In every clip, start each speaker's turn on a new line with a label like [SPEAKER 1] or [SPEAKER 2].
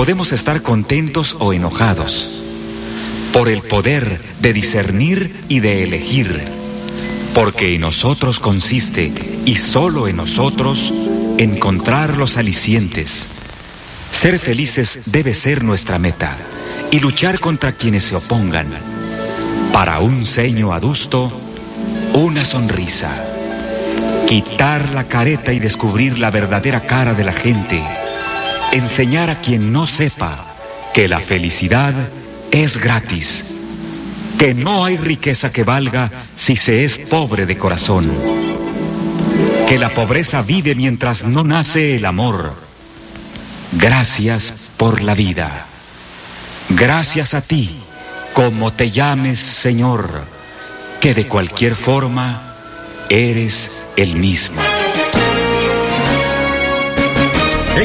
[SPEAKER 1] podemos estar contentos o enojados, por el poder de discernir y de elegir, porque en nosotros consiste, y solo en nosotros, encontrar los alicientes. Ser felices debe ser nuestra meta y luchar contra quienes se opongan. Para un ceño adusto, una sonrisa. Quitar la careta y descubrir la verdadera cara de la gente. Enseñar a quien no sepa que la felicidad es gratis. Que no hay riqueza que valga si se es pobre de corazón. Que la pobreza vive mientras no nace el amor. Gracias por la vida. Gracias a ti, como te llames Señor, que de cualquier forma eres el mismo.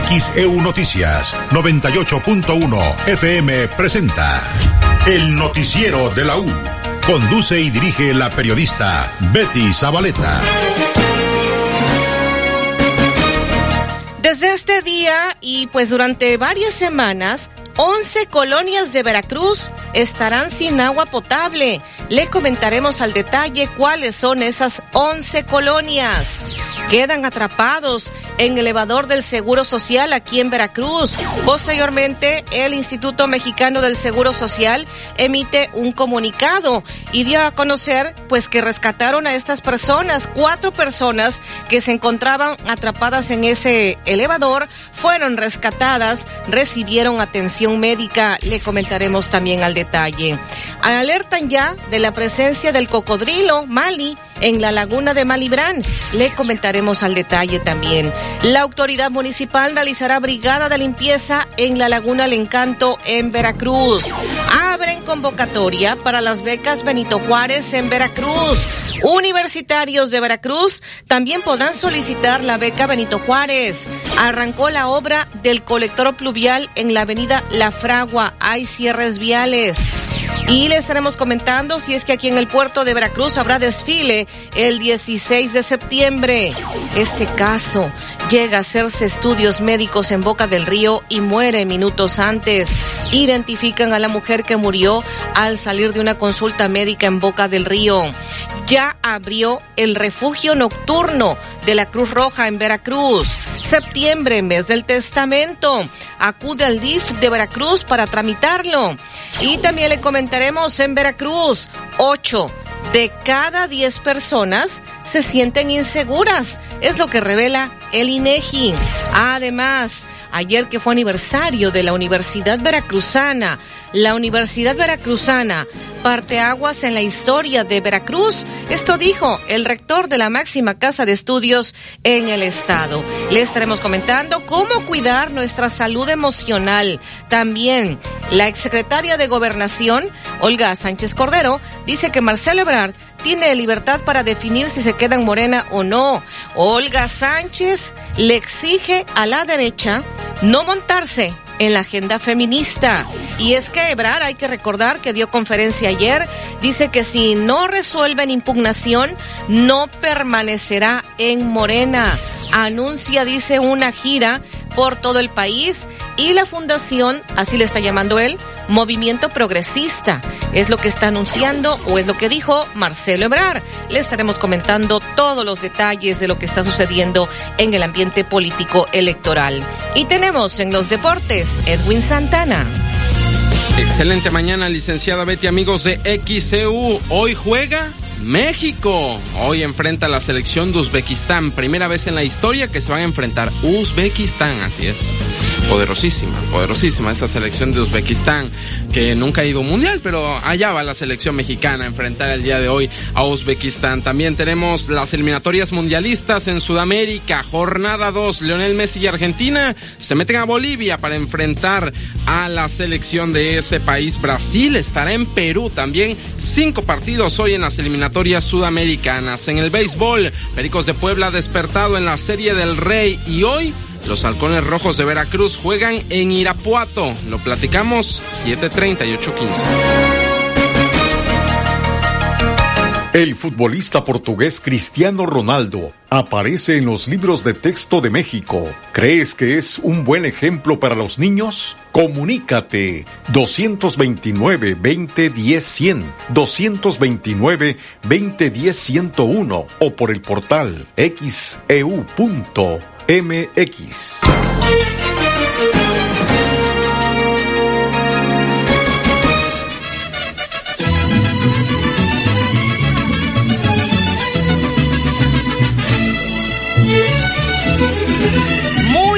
[SPEAKER 2] XEU Noticias 98.1 FM presenta El Noticiero de la U. Conduce y dirige la periodista Betty Zabaleta.
[SPEAKER 3] Desde este día y pues durante varias semanas, 11 colonias de Veracruz estarán sin agua potable. Le comentaremos al detalle cuáles son esas 11 colonias. Quedan atrapados en el elevador del Seguro Social aquí en Veracruz. Posteriormente, el Instituto Mexicano del Seguro Social emite un comunicado y dio a conocer pues que rescataron a estas personas. Cuatro personas que se encontraban atrapadas en ese elevador fueron rescatadas, recibieron atención médica. Le comentaremos también al detalle. Alertan ya de la presencia del cocodrilo Mali en la laguna de Malibrán. Le comentaremos al detalle también. La autoridad municipal realizará brigada de limpieza en la laguna El Encanto en Veracruz. Abren convocatoria para las becas Benito Juárez en Veracruz. Universitarios de Veracruz también podrán solicitar la beca Benito Juárez. Arrancó la obra del colector pluvial en la avenida La Fragua. Hay cierres viales. Y le estaremos comentando si es que aquí en el puerto de Veracruz habrá desfile el 16 de septiembre. Este caso llega a hacerse estudios médicos en Boca del Río y muere minutos antes. Identifican a la mujer que murió al salir de una consulta médica en Boca del Río. Ya abrió el refugio nocturno de la Cruz Roja en Veracruz. Septiembre, mes del testamento. Acude al DIF de Veracruz para tramitarlo. Y también le comentaremos en Veracruz, 8 de cada 10 personas se sienten inseguras. Es lo que revela el INEGI. Además, ayer que fue aniversario de la Universidad Veracruzana, la Universidad Veracruzana parte aguas en la historia de Veracruz. Esto dijo el rector de la máxima casa de estudios en el estado. Le estaremos comentando cómo cuidar nuestra salud emocional. También la exsecretaria de Gobernación, Olga Sánchez Cordero, dice que Marcelo Ebrard tiene libertad para definir si se queda en Morena o no. Olga Sánchez le exige a la derecha no montarse en la agenda feminista. Y es que Ebrar, hay que recordar que dio conferencia ayer, dice que si no resuelven impugnación, no permanecerá en Morena. Anuncia, dice, una gira por todo el país y la fundación, así le está llamando él, Movimiento Progresista. Es lo que está anunciando o es lo que dijo Marcelo Ebrar. Le estaremos comentando todos los detalles de lo que está sucediendo en el ambiente político electoral. Y tenemos en los deportes Edwin Santana.
[SPEAKER 4] Excelente mañana, licenciada Betty, amigos de XCU. Hoy juega México hoy enfrenta a la selección de Uzbekistán. Primera vez en la historia que se van a enfrentar Uzbekistán, así es. Poderosísima, poderosísima esa selección de Uzbekistán que nunca ha ido mundial, pero allá va la selección mexicana a enfrentar el día de hoy a Uzbekistán. También tenemos las eliminatorias mundialistas en Sudamérica. Jornada 2, Leonel Messi y Argentina se meten a Bolivia para enfrentar a la selección de ese país. Brasil estará en Perú también. Cinco partidos hoy en las eliminatorias sudamericanas. En el béisbol, Pericos de Puebla despertado en la Serie del Rey y hoy los halcones rojos de Veracruz juegan en Irapuato. Lo platicamos 7:30 y 8:15.
[SPEAKER 5] El futbolista portugués Cristiano Ronaldo aparece en los libros de texto de México. ¿Crees que es un buen ejemplo para los niños? Comunícate 229 2010 100, 229 2010 101 o por el portal xeu.mx.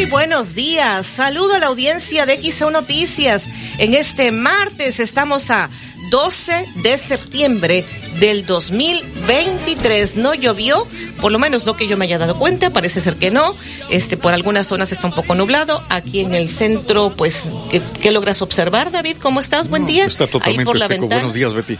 [SPEAKER 3] buenos días. Saludo a la audiencia de XO Noticias. En este martes estamos a 12 de septiembre del 2023. No llovió, por lo menos no que yo me haya dado cuenta, parece ser que no. Este, por algunas zonas está un poco nublado. Aquí en el centro, pues, ¿qué, logras observar, David? ¿Cómo estás? Buen día.
[SPEAKER 5] Está totalmente seco. Buenos días, Betty.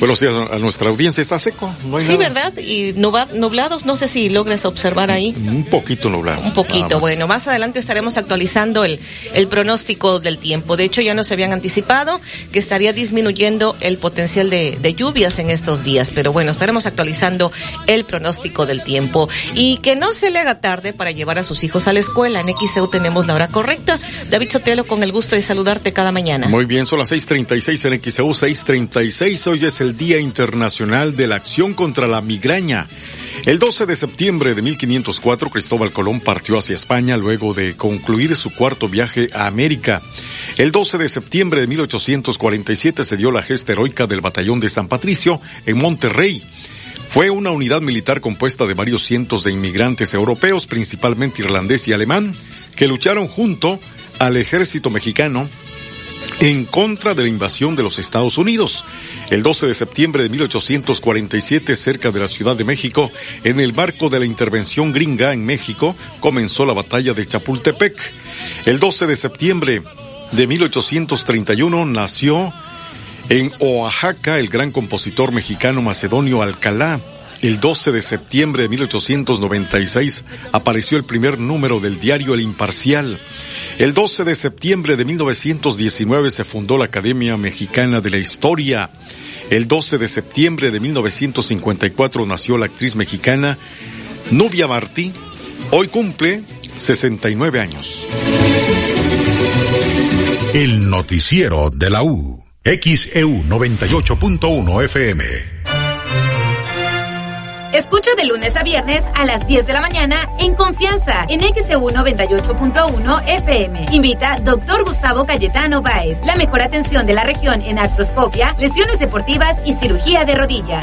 [SPEAKER 5] Buenos días a nuestra audiencia. Está seco, no hay
[SPEAKER 3] Sí, ¿verdad? Y nublados, no sé si logras observar ahí.
[SPEAKER 5] Un poquito nublado.
[SPEAKER 3] Un poquito, bueno. Más adelante estaremos actualizando el, el pronóstico del tiempo. De hecho, ya nos habían anticipado que estaría disminuyendo el potencial de, de lluvias en estos días. Pero bueno, estaremos actualizando el pronóstico del tiempo. Y que no se le haga tarde para llevar a sus hijos a la escuela. En XEU tenemos la hora correcta. David Sotelo, con el gusto de saludarte cada mañana.
[SPEAKER 5] Muy bien, son las 6:36 en XEU, 6:36. Hoy es el Día Internacional de la Acción contra la Migraña. El 12 de septiembre de 1504, Cristóbal Colón partió hacia España luego de concluir su cuarto viaje a América. El 12 de septiembre de 1847 se dio la gesta heroica del Batallón de San Patricio en Monterrey. Fue una unidad militar compuesta de varios cientos de inmigrantes europeos, principalmente irlandés y alemán, que lucharon junto al ejército mexicano en contra de la invasión de los Estados Unidos. El 12 de septiembre de 1847, cerca de la Ciudad de México, en el marco de la intervención gringa en México, comenzó la batalla de Chapultepec. El 12 de septiembre de 1831 nació en Oaxaca el gran compositor mexicano Macedonio Alcalá. El 12 de septiembre de 1896 apareció el primer número del diario El Imparcial. El 12 de septiembre de 1919 se fundó la Academia Mexicana de la Historia. El 12 de septiembre de 1954 nació la actriz mexicana Nubia Martí. Hoy cumple 69 años.
[SPEAKER 2] El noticiero de la U. XEU 98.1 FM.
[SPEAKER 6] Escucha de lunes a viernes a las 10 de la mañana en Confianza en XEU 98.1 FM. Invita Dr. Gustavo Cayetano Báez. La mejor atención de la región en artroscopia, lesiones deportivas y cirugía de rodilla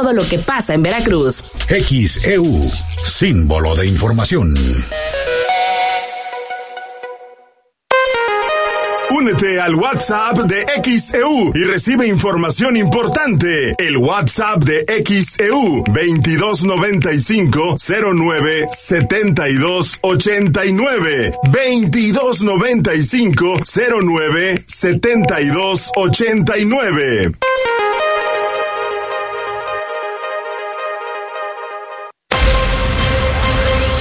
[SPEAKER 7] todo lo que pasa en Veracruz.
[SPEAKER 2] XEU, símbolo de información.
[SPEAKER 8] Únete al WhatsApp de XEU y recibe información importante. El WhatsApp de XEU 2295 09 72 89 2295 09 72 89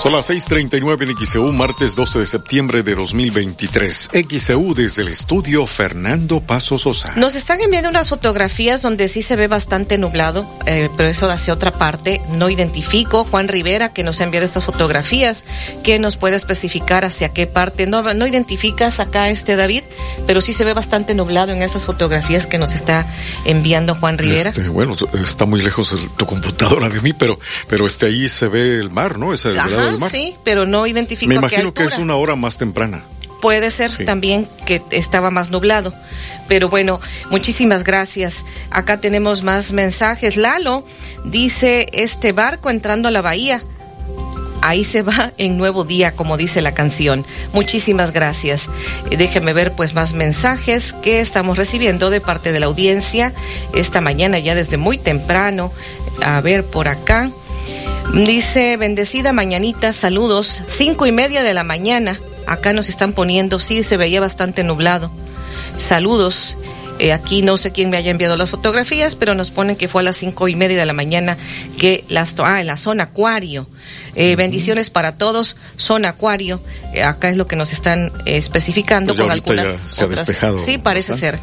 [SPEAKER 5] Son las 6:39 en XEU, martes 12 de septiembre de 2023. XEU desde el estudio Fernando Paso Sosa.
[SPEAKER 3] Nos están enviando unas fotografías donde sí se ve bastante nublado, eh, pero eso hacia otra parte. No identifico. Juan Rivera, que nos ha enviado estas fotografías, que nos puede especificar hacia qué parte. No, no identificas acá este David, pero sí se ve bastante nublado en esas fotografías que nos está enviando Juan Rivera.
[SPEAKER 5] Este, bueno, está muy lejos tu computadora de mí, pero, pero este ahí se ve el mar, ¿no? Es el lado mar.
[SPEAKER 3] Sí, pero no identificó
[SPEAKER 5] Me
[SPEAKER 3] qué
[SPEAKER 5] imagino que
[SPEAKER 3] altura.
[SPEAKER 5] es una hora más temprana.
[SPEAKER 3] Puede ser
[SPEAKER 5] Sí.
[SPEAKER 3] también que estaba más nublado. Pero bueno, muchísimas gracias. Acá tenemos más mensajes. Lalo dice, este barco entrando a la bahía. Ahí se va en nuevo día, como dice la canción. Muchísimas gracias. Eh, Déjenme ver pues más mensajes que estamos recibiendo de parte de la audiencia esta mañana ya desde muy temprano. A ver por acá. Dice, bendecida mañanita, saludos, cinco y media de la mañana. Acá nos están poniendo, sí, se veía bastante nublado. Saludos. Eh, aquí no sé quién me haya enviado las fotografías, pero nos ponen que fue a las cinco y media de la mañana que las ah, en la zona acuario. Eh, Bendiciones para todos, zona acuario. Eh, acá es lo que nos están especificando
[SPEAKER 5] Pues
[SPEAKER 3] con
[SPEAKER 5] ya
[SPEAKER 3] algunas
[SPEAKER 5] se ha
[SPEAKER 3] otras. Sí, parece ser.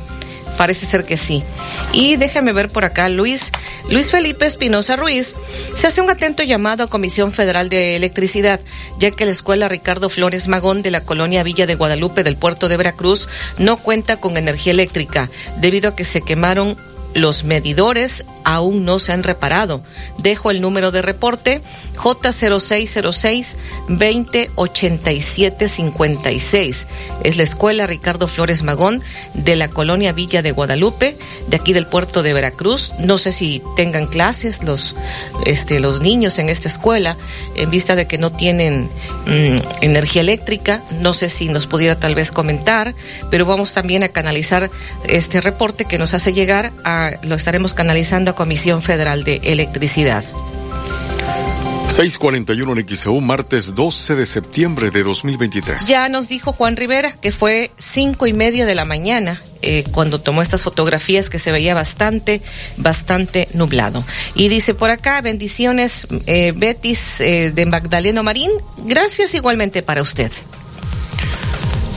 [SPEAKER 3] Parece ser que sí. Y déjame ver por acá, Luis, Luis Felipe Espinosa Ruiz, se hace un atento llamado a Comisión Federal de Electricidad, ya que la escuela Ricardo Flores Magón de la colonia Villa de Guadalupe del puerto de Veracruz no cuenta con energía eléctrica, debido a que se quemaron los medidores aún no se han reparado. Dejo el número de reporte J0606 208756. Es la escuela Ricardo Flores Magón de la colonia Villa de Guadalupe, de aquí del puerto de Veracruz. No sé si tengan clases los, este, los niños en esta escuela, en vista de que no tienen mm, energía eléctrica. No sé si nos pudiera tal vez comentar, pero vamos también a canalizar este reporte que nos hace llegar a, lo estaremos canalizando a Comisión Federal de Electricidad.
[SPEAKER 5] 641 en XEU, martes 12 de septiembre de 2023.
[SPEAKER 3] Ya nos dijo Juan Rivera que fue cinco y media de la mañana eh, cuando tomó estas fotografías que se veía bastante, bastante nublado. Y dice por acá, bendiciones, eh, Betis eh, de Magdaleno Marín. Gracias igualmente para usted.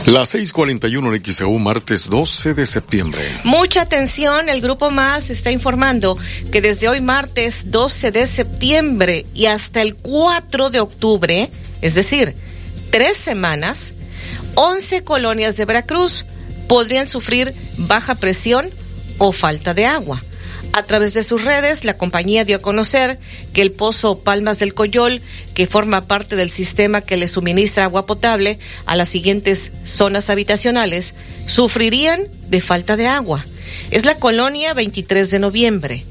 [SPEAKER 5] Las 641 en XEU, martes 12 de septiembre.
[SPEAKER 3] Mucha atención, el Grupo Más está informando que desde hoy martes 12 de septiembre y hasta el 4 de octubre, es decir, tres semanas, 11 colonias de Veracruz podrían sufrir baja presión o falta de agua. A través de sus redes, la compañía dio a conocer que el pozo Palmas del Coyol, que forma parte del sistema que le suministra agua potable a las siguientes zonas habitacionales, sufrirían de falta de agua. Es la colonia 23 de noviembre,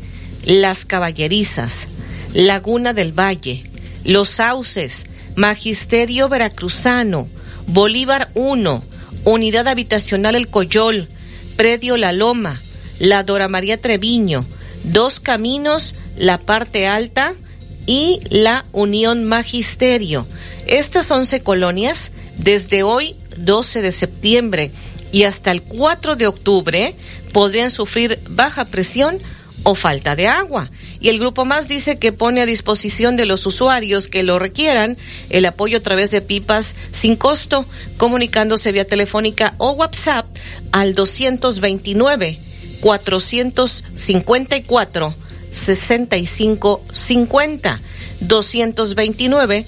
[SPEAKER 3] Las Caballerizas, Laguna del Valle, Los Sauces, Magisterio Veracruzano, Bolívar 1, Unidad Habitacional El Coyol, Predio La Loma, la Dora María Treviño, Dos Caminos, la parte alta y la Unión Magisterio. Estas 11 colonias, desde hoy 12 de septiembre y hasta el 4 de octubre, podrían sufrir baja presión o falta de agua. Y el Grupo Más dice que pone a disposición de los usuarios que lo requieran el apoyo a través de pipas sin costo, comunicándose vía telefónica o WhatsApp al 229 454 6550 229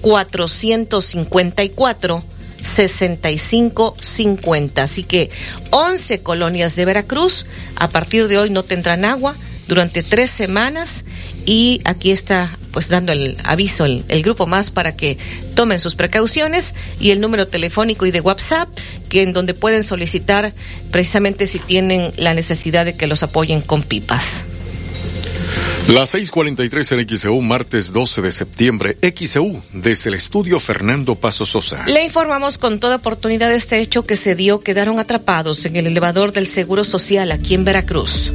[SPEAKER 3] 454 6550. Así que 11 colonias de Veracruz a partir de hoy no tendrán agua durante tres semanas y aquí está pues dando el aviso el, el, grupo más para que tomen sus precauciones y el número telefónico y de WhatsApp que en donde pueden solicitar precisamente si tienen la necesidad de que los apoyen con pipas.
[SPEAKER 5] Las 6:43 en XEU, martes 12 de septiembre, XEU, desde el estudio Fernando Paso Sosa.
[SPEAKER 3] Le informamos con toda oportunidad de este hecho que se dio, quedaron atrapados en el elevador del Seguro Social aquí en Veracruz.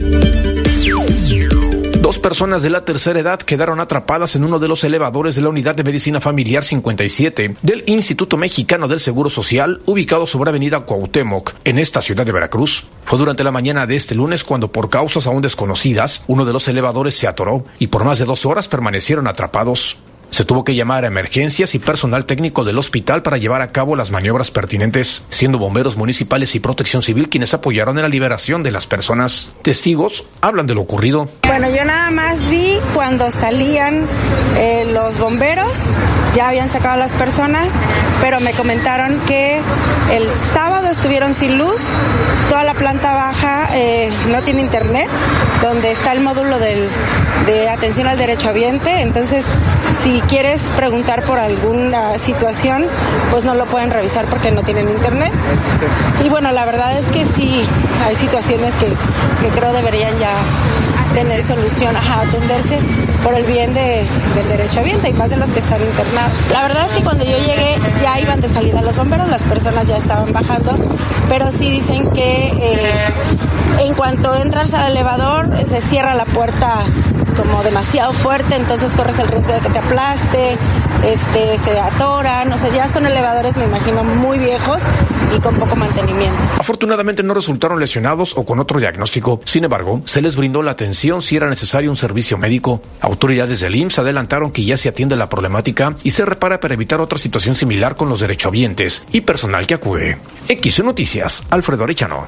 [SPEAKER 9] Dos personas de la tercera edad quedaron atrapadas en uno de los elevadores de la Unidad de Medicina Familiar 57 del Instituto Mexicano del Seguro Social, ubicado sobre Avenida Cuauhtémoc, en esta ciudad de Veracruz. Fue durante la mañana de este lunes cuando, por causas aún desconocidas, uno de los elevadores se atoró y por más de dos horas permanecieron atrapados. Se tuvo que llamar a emergencias y personal técnico del hospital para llevar a cabo las maniobras pertinentes, siendo bomberos municipales y protección civil quienes apoyaron en la liberación de las personas. Testigos hablan de lo ocurrido.
[SPEAKER 10] Bueno, yo nada más vi cuando salían eh, los bomberos, ya habían sacado a las personas, pero me comentaron que El sábado estuvieron sin luz, toda la planta baja eh, no tiene internet, donde está el módulo del, de atención al derecho ambiente, entonces si quieres preguntar por alguna situación, pues no lo pueden revisar porque no tienen internet. Y bueno, la verdad es que sí, hay situaciones que, que creo deberían ya tener solución, a atenderse por el bien de, del derecho ambiente y más de los que están internados. La verdad es que cuando yo llegué ya iban de salida los bomberos, las personas ya estaban bajando, pero sí dicen que eh, en cuanto entras al elevador se cierra la puerta como demasiado fuerte, entonces corres el riesgo de que te aplaste, este, se atoran, o sea, ya son elevadores, me imagino, muy viejos y con poco mantenimiento.
[SPEAKER 9] Afortunadamente no resultaron lesionados o con otro diagnóstico. Sin embargo, se les brindó la atención si era necesario un servicio médico. Autoridades del IMSS adelantaron que ya se atiende la problemática y se repara para evitar otra situación similar con los derechohabientes y personal que acude. X Noticias, Alfredo Arechano.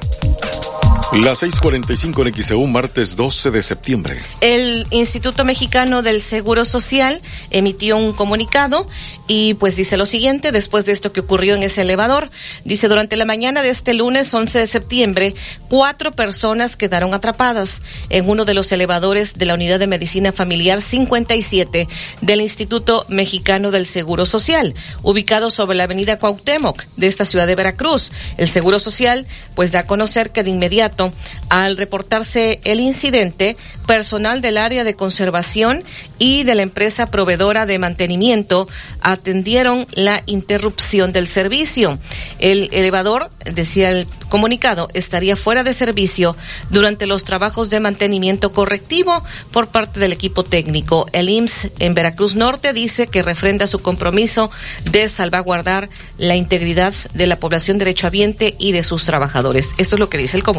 [SPEAKER 5] Las 6:45 en XEU, martes 12 de septiembre.
[SPEAKER 3] El Instituto Mexicano del Seguro Social emitió un comunicado y pues dice lo siguiente, después de esto que ocurrió en ese elevador, dice durante la mañana de este lunes 11 de septiembre, cuatro personas quedaron atrapadas en uno de los elevadores de la Unidad de Medicina Familiar 57 del Instituto Mexicano del Seguro Social, ubicado sobre la avenida Cuauhtémoc de esta ciudad de Veracruz. El Seguro Social pues da a conocer que de inmediato al reportarse el incidente, personal del área de conservación y de la empresa proveedora de mantenimiento atendieron la interrupción del servicio. El elevador, decía el comunicado, estaría fuera de servicio durante los trabajos de mantenimiento correctivo por parte del equipo técnico. El IMSS en Veracruz Norte dice que refrenda su compromiso de salvaguardar la integridad de la población derechohabiente y de sus trabajadores. Esto es lo que dice el comunicado.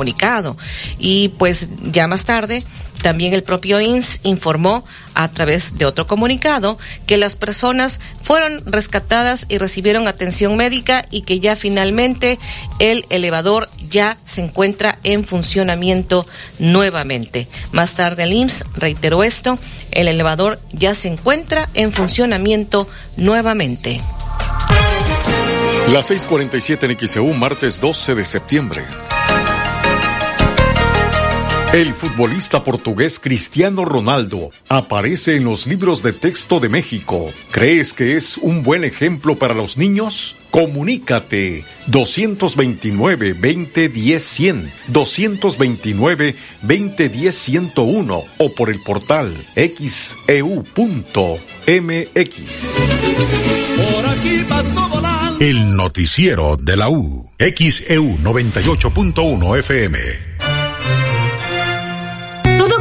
[SPEAKER 3] Y pues ya más tarde también el propio INS informó a través de otro comunicado que las personas fueron rescatadas y recibieron atención médica y que ya finalmente el elevador ya se encuentra en funcionamiento nuevamente. Más tarde el IMSS reiteró esto, el elevador ya se encuentra en funcionamiento nuevamente.
[SPEAKER 5] Las 6:47 en XEU, martes 12 de septiembre. El futbolista portugués Cristiano Ronaldo aparece en los libros de texto de México. ¿Crees que es un buen ejemplo para los niños? Comunícate 229 2010 100, 229 2010 101 o por el portal xeu.mx.
[SPEAKER 2] El noticiero de la U, XEU 98.1 FM.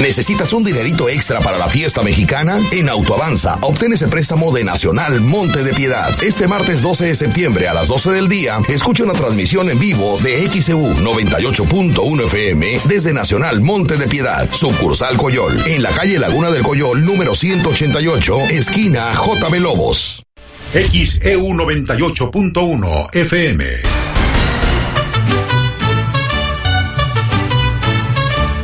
[SPEAKER 11] ¿Necesitas un dinerito extra para la fiesta mexicana? En Autoavanza, obtén ese préstamo de Nacional Monte de Piedad. Este martes 12 de septiembre a las 12 del día, escucha una transmisión en vivo de XEU 98.1 FM desde Nacional Monte de Piedad, sucursal Coyol, en la calle Laguna del Coyol, número 188, esquina JB Lobos.
[SPEAKER 2] XEU 98.1 FM.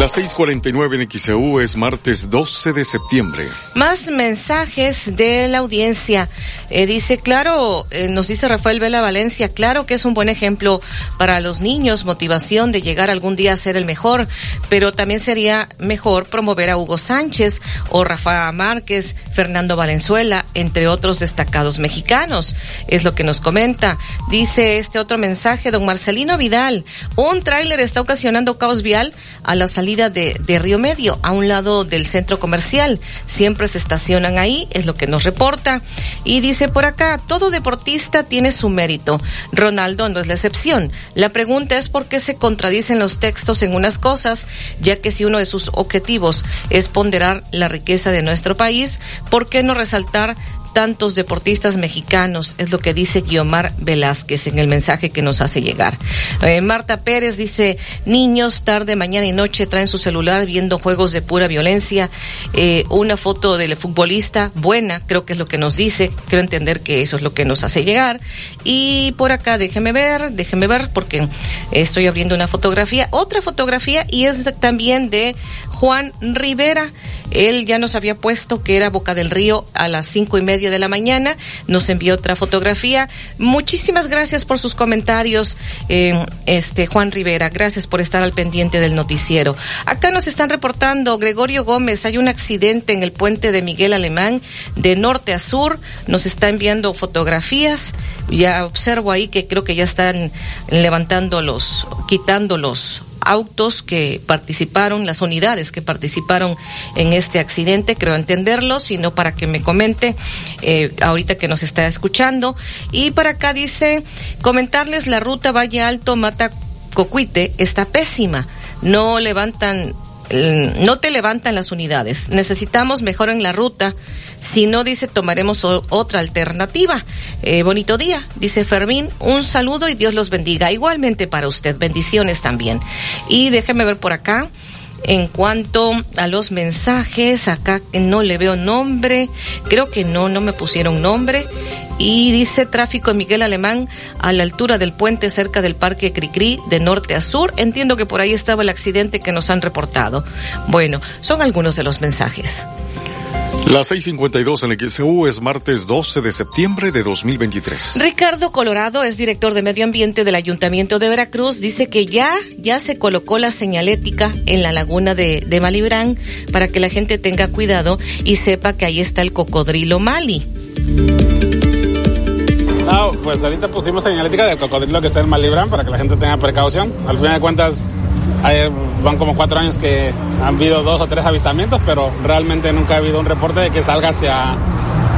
[SPEAKER 5] Las 6:49 en XEU es martes 12 de septiembre.
[SPEAKER 3] Más mensajes de la audiencia. Eh, dice, claro, eh, nos dice Rafael Vela Valencia, claro que es un buen ejemplo para los niños, motivación de llegar algún día a ser el mejor, pero también sería mejor promover a Hugo Sánchez o Rafa Márquez, Fernando Valenzuela, entre otros destacados mexicanos. Es lo que nos comenta. Dice este otro mensaje, don Marcelino Vidal, un tráiler está ocasionando caos vial a la salida de, de Río Medio, a un lado del centro comercial. Siempre se estacionan ahí, es lo que nos reporta. Y dice por acá, todo deportista tiene su mérito. Ronaldo no es la excepción. La pregunta es por qué se contradicen los textos en unas cosas, ya que si uno de sus objetivos es ponderar la riqueza de nuestro país, ¿por qué no resaltar tantos deportistas mexicanos, es lo que dice Guiomar Velázquez en el mensaje que nos hace llegar. Eh, Marta Pérez dice, niños tarde, mañana y noche traen su celular viendo juegos de pura violencia, eh, una foto del futbolista buena, creo que es lo que nos dice, quiero entender que eso es lo que nos hace llegar. Y por acá, déjeme ver, déjeme ver, porque estoy abriendo una fotografía, otra fotografía, y es también de Juan Rivera. Él ya nos había puesto que era Boca del Río a las cinco y media de la mañana. Nos envió otra fotografía. Muchísimas gracias por sus comentarios, eh, este Juan Rivera. Gracias por estar al pendiente del noticiero. Acá nos están reportando Gregorio Gómez. Hay un accidente en el puente de Miguel Alemán de norte a sur. Nos está enviando fotografías. Ya observo ahí que creo que ya están levantando los, quitando los autos que participaron, las unidades que participaron en este accidente, creo entenderlo, sino para que me comente eh, ahorita que nos está escuchando. Y para acá dice, comentarles la ruta Valle Alto Mata Cocuite está pésima, no levantan no te levantan las unidades. Necesitamos mejor en la ruta. Si no, dice, tomaremos otra alternativa. Eh, bonito día, dice Fermín. Un saludo y Dios los bendiga. Igualmente para usted. Bendiciones también. Y déjeme ver por acá. En cuanto a los mensajes, acá no le veo nombre. Creo que no, no me pusieron nombre. Y dice tráfico en Miguel Alemán a la altura del puente cerca del Parque Cricri de norte a sur. Entiendo que por ahí estaba el accidente que nos han reportado. Bueno, son algunos de los mensajes.
[SPEAKER 5] Las 6:52 en el XEU es martes 12 de septiembre de 2023.
[SPEAKER 3] Ricardo Colorado es director de Medio Ambiente del Ayuntamiento de Veracruz. Dice que ya, ya se colocó la señalética en la laguna de, de Malibrán para que la gente tenga cuidado y sepa que ahí está el cocodrilo Mali.
[SPEAKER 12] Pues ahorita pusimos señalética del cocodrilo que está en Malibrán para que la gente tenga precaución. Al final de cuentas, van como cuatro años que han habido dos o tres avistamientos, pero realmente nunca ha habido un reporte de que salga hacia,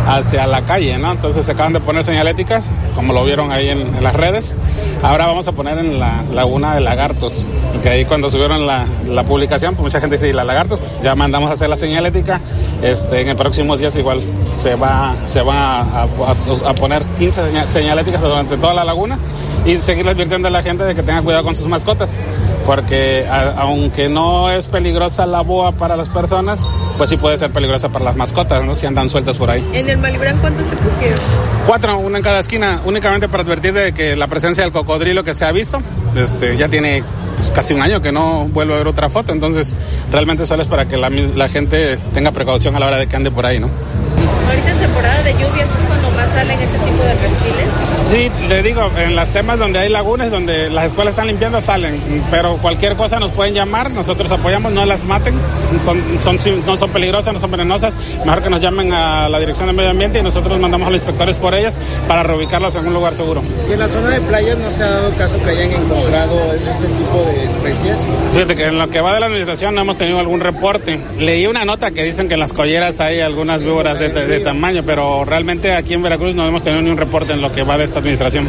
[SPEAKER 12] hacia la calle, ¿no? Entonces se acaban de poner señaléticas, como lo vieron ahí en, las redes. Ahora vamos a poner en la laguna de lagartos, que ahí cuando subieron la, la publicación, pues mucha gente dice, ¿y la lagartos? Pues ya mandamos a hacer la señalética. Este, en el próximos días igual se va, se va a, a, a poner 15 señaléticas durante toda la laguna y seguir advirtiendo a la gente de que tenga cuidado con sus mascotas porque a, aunque no es peligrosa la boa para las personas, pues sí puede ser peligrosa para las mascotas, ¿no? Si andan sueltas por ahí.
[SPEAKER 13] ¿En el Malibrán cuántos se pusieron?
[SPEAKER 12] Cuatro, una en cada esquina, únicamente para advertir de que la presencia del cocodrilo que se ha visto, este, ya tiene pues, casi un año que no vuelvo a ver otra foto, entonces realmente solo es para que la, la gente tenga precaución a la hora de que ande por ahí, ¿no?
[SPEAKER 13] Ahorita en temporada de lluvias es cuando más salen ese tipo de reptiles.
[SPEAKER 12] Sí, le digo, en las temas donde hay lagunas, donde las escuelas están limpiando, salen. Pero cualquier cosa nos pueden llamar, nosotros apoyamos, no las maten, son, son, no son peligrosas, no son venenosas. Mejor que nos llamen a la Dirección de Medio Ambiente y nosotros mandamos a los inspectores por ellas para reubicarlas en un lugar seguro.
[SPEAKER 14] ¿Y en la zona de playas no se ha dado caso que hayan encontrado este tipo de especies?
[SPEAKER 12] Fíjate que en lo que va de la administración no hemos tenido algún reporte. Leí una nota que dicen que en las colleras hay algunas víboras de, de, de tamaño, pero realmente aquí en Veracruz no hemos tenido ni un reporte en lo que va de esta administración.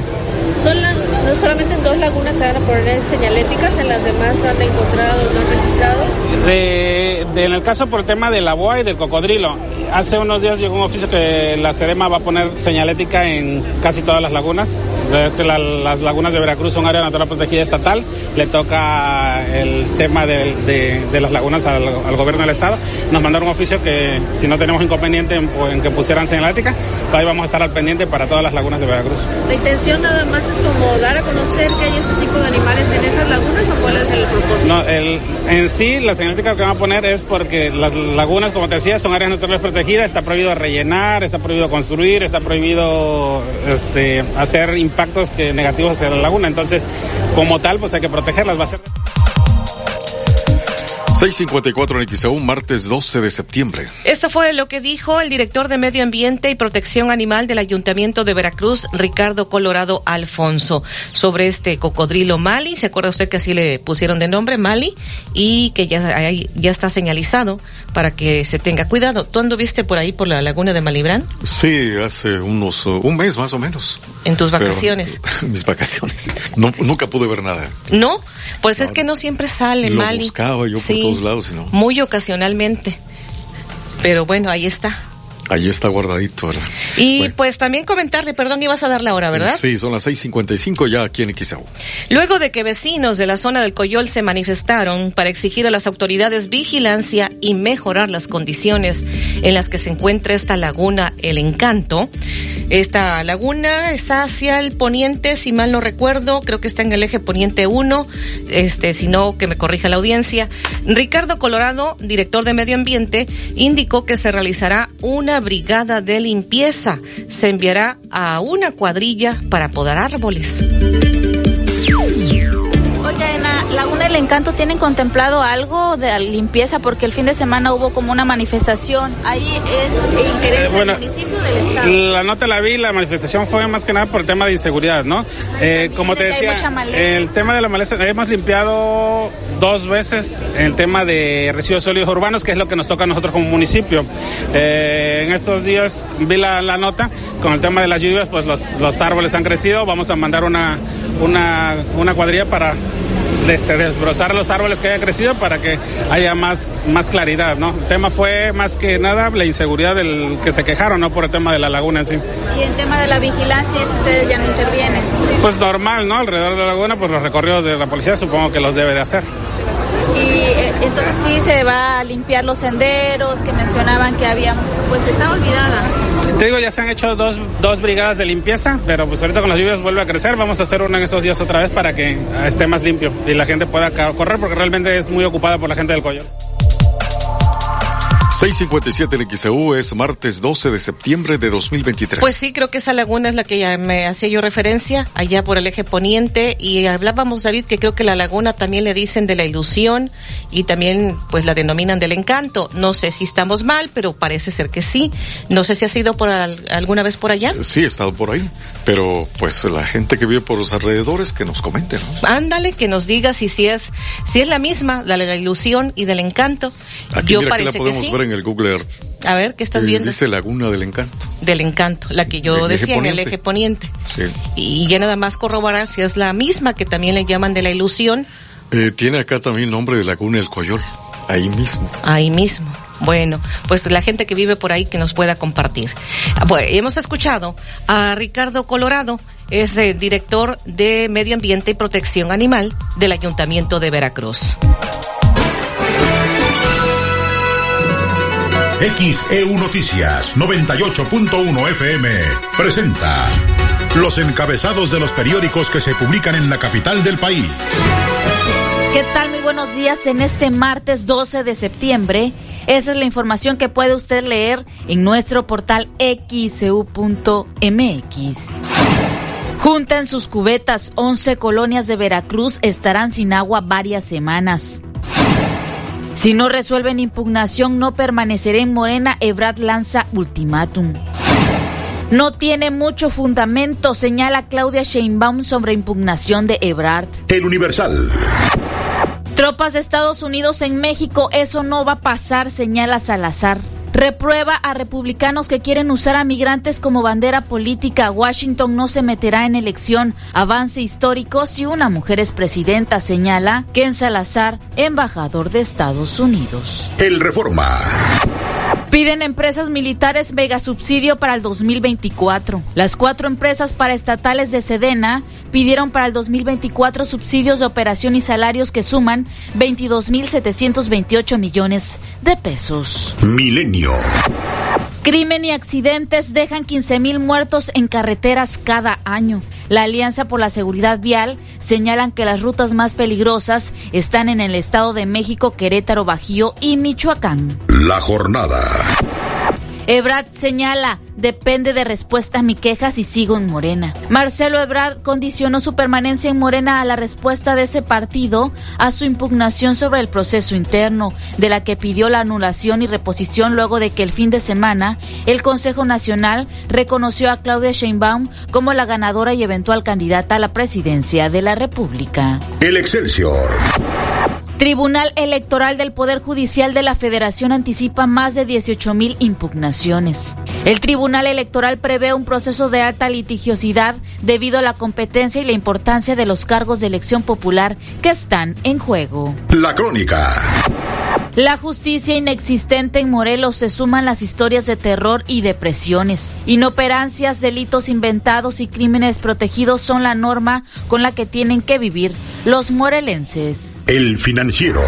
[SPEAKER 13] Son la, no solamente en dos lagunas se van a poner señaléticas, en las demás no han encontrado, no han registrado.
[SPEAKER 12] De, de, en el caso por el tema de la boa y del cocodrilo, hace unos días llegó un oficio que la Serema va a poner señalética en casi todas las lagunas. La, las lagunas de Veracruz son área natural protegida estatal. Le toca el tema de, de, de las lagunas al, al, gobierno del estado. Nos mandaron un oficio que si no tenemos inconveniente en, en que pusieran señalética, ahí vamos a estar al pendiente para todas las lagunas de Veracruz.
[SPEAKER 13] La intención nada más es como dar a conocer que hay este tipo de animales en esas lagunas o cuál es el propósito?
[SPEAKER 12] No, el, en sí la señalética que van a poner es porque las lagunas, como te decía, son áreas naturales protegidas, está prohibido rellenar, está prohibido construir, está prohibido este, hacer impactos que negativos hacia la laguna. Entonces, como tal, pues hay que protegerlas. Va a ser...
[SPEAKER 5] 654 en XAU, martes 12 de septiembre.
[SPEAKER 3] Esto fue lo que dijo el director de Medio Ambiente y Protección Animal del Ayuntamiento de Veracruz, Ricardo Colorado Alfonso, sobre este cocodrilo Mali. ¿Se acuerda usted que así le pusieron de nombre Mali? Y que ya, ya está señalizado para que se tenga cuidado. ¿Tú anduviste por ahí, por la laguna de Malibrán?
[SPEAKER 5] Sí, hace unos, uh, un mes más o menos.
[SPEAKER 3] ¿En tus vacaciones?
[SPEAKER 5] Pero, mis vacaciones. No, nunca pude ver nada.
[SPEAKER 3] ¿No? Pues es que no siempre sale
[SPEAKER 5] Lo
[SPEAKER 3] Mali.
[SPEAKER 5] buscaba yo
[SPEAKER 3] Sí.
[SPEAKER 5] por lados.
[SPEAKER 3] Muy ocasionalmente. Pero bueno, ahí está.
[SPEAKER 5] Ahí está guardadito, ¿verdad?
[SPEAKER 3] Y bueno. pues también comentarle, perdón, ibas a dar la hora, ¿verdad?
[SPEAKER 5] Sí, son las 6.55 ya aquí en XAU.
[SPEAKER 3] Luego de que vecinos de la zona del Coyol se manifestaron para exigir a las autoridades vigilancia y mejorar las condiciones en las que se encuentra esta laguna El Encanto, esta laguna está hacia el poniente, si mal no recuerdo, creo que está en el eje poniente 1, este, si no, que me corrija la audiencia. Ricardo Colorado, director de Medio Ambiente, indicó que se realizará una brigada de limpieza. Se enviará a una cuadrilla para podar árboles.
[SPEAKER 15] Laguna del Encanto tienen contemplado algo de limpieza porque el fin de semana hubo como una manifestación. Ahí es eh, bueno, del municipio del estado.
[SPEAKER 12] La nota la vi, la manifestación fue más que nada por el tema de inseguridad, ¿no? Eh, como te decía, el tema de la maleza, hemos limpiado dos veces el tema de residuos sólidos urbanos, que es lo que nos toca a nosotros como municipio. Eh, en estos días vi la, la, nota, con el tema de las lluvias, pues los, los árboles han crecido, vamos a mandar una, una, una cuadrilla para este, desbrozar los árboles que hayan crecido para que haya más, más claridad, ¿no? El tema fue más que nada la inseguridad del que se quejaron, ¿no? Por el tema de la laguna en sí.
[SPEAKER 15] Y el tema de la vigilancia, eso ustedes ya no intervienen.
[SPEAKER 12] Pues normal, ¿no? Alrededor de la laguna, pues los recorridos de la policía supongo que los debe de hacer.
[SPEAKER 15] Y eh, entonces sí se va a limpiar los senderos que mencionaban que había, pues está olvidada.
[SPEAKER 12] Te digo, ya se han hecho dos, dos brigadas de limpieza, pero pues ahorita con las lluvias vuelve a crecer. Vamos a hacer una en estos días otra vez para que esté más limpio y la gente pueda correr porque realmente es muy ocupada por la gente del Coyol.
[SPEAKER 5] 657 en XEU es martes 12 de septiembre de 2023.
[SPEAKER 3] Pues sí, creo que esa laguna es la que ya me hacía yo referencia, allá por el eje poniente, y hablábamos, David, que creo que la laguna también le dicen de la ilusión y también pues la denominan del encanto. No sé si estamos mal, pero parece ser que sí. No sé si has ido por al, alguna vez por allá.
[SPEAKER 5] Sí, he estado por ahí, pero pues la gente que vive por los alrededores que nos comente, ¿no?
[SPEAKER 3] Ándale, que nos diga si, si es si es la misma, la de la ilusión y del encanto.
[SPEAKER 5] Aquí
[SPEAKER 3] yo
[SPEAKER 5] mira
[SPEAKER 3] parece
[SPEAKER 5] que la podemos
[SPEAKER 3] que sí.
[SPEAKER 5] ver en el Google Earth.
[SPEAKER 3] A ver, ¿qué estás viendo?
[SPEAKER 5] Dice Laguna del Encanto.
[SPEAKER 3] Del encanto, la que yo decía en el eje poniente.
[SPEAKER 5] Sí.
[SPEAKER 3] Y ya nada más corroborar si es la misma que también le llaman de la ilusión,
[SPEAKER 5] Eh, tiene acá también nombre de Laguna del Coyol. Ahí mismo.
[SPEAKER 3] ahí mismo. Bueno, pues la gente que vive por ahí que nos pueda compartir. Bueno, hemos escuchado a Ricardo Colorado, es eh, director de Medio Ambiente y Protección Animal del Ayuntamiento de Veracruz.
[SPEAKER 2] XEU Noticias 98.1 FM presenta los encabezados de los periódicos que se publican en la capital del país.
[SPEAKER 15] ¿Qué tal? Muy buenos días en este martes 12 de septiembre. Esa es la información que puede usted leer en nuestro portal xcu.mx. Junta en sus cubetas 11 colonias de Veracruz estarán sin agua varias semanas. Si no resuelven impugnación, no permaneceré en Morena. Ebrad lanza ultimátum. No tiene mucho fundamento, señala Claudia Sheinbaum sobre impugnación de Ebrard.
[SPEAKER 2] El Universal.
[SPEAKER 15] Tropas de Estados Unidos en México, eso no va a pasar, señala Salazar. Reprueba a republicanos que quieren usar a migrantes como bandera política. Washington no se meterá en elección. Avance histórico si una mujer es presidenta, señala Ken Salazar, embajador de Estados Unidos.
[SPEAKER 2] El Reforma.
[SPEAKER 15] Piden empresas militares mega subsidio para el 2024. Las cuatro empresas paraestatales de Sedena pidieron para el 2024 subsidios de operación y salarios que suman 22.728 millones de pesos.
[SPEAKER 2] Milenio.
[SPEAKER 15] Crimen y accidentes dejan 15.000 muertos en carreteras cada año. La Alianza por la Seguridad Vial señalan que las rutas más peligrosas están en el Estado de México, Querétaro, Bajío y Michoacán.
[SPEAKER 2] La jornada.
[SPEAKER 15] Ebrard señala, depende de respuesta a mi queja si sigo en Morena. Marcelo Ebrard condicionó su permanencia en Morena a la respuesta de ese partido a su impugnación sobre el proceso interno, de la que pidió la anulación y reposición luego de que el fin de semana el Consejo Nacional reconoció a Claudia Sheinbaum como la ganadora y eventual candidata a la presidencia de la República.
[SPEAKER 2] El Excelsior.
[SPEAKER 15] Tribunal Electoral del Poder Judicial de la Federación anticipa más de 18 mil impugnaciones. El Tribunal Electoral prevé un proceso de alta litigiosidad debido a la competencia y la importancia de los cargos de elección popular que están en juego.
[SPEAKER 2] La crónica.
[SPEAKER 15] La justicia inexistente en Morelos se suman las historias de terror y depresiones. Inoperancias, delitos inventados y crímenes protegidos son la norma con la que tienen que vivir los morelenses.
[SPEAKER 2] El financiero.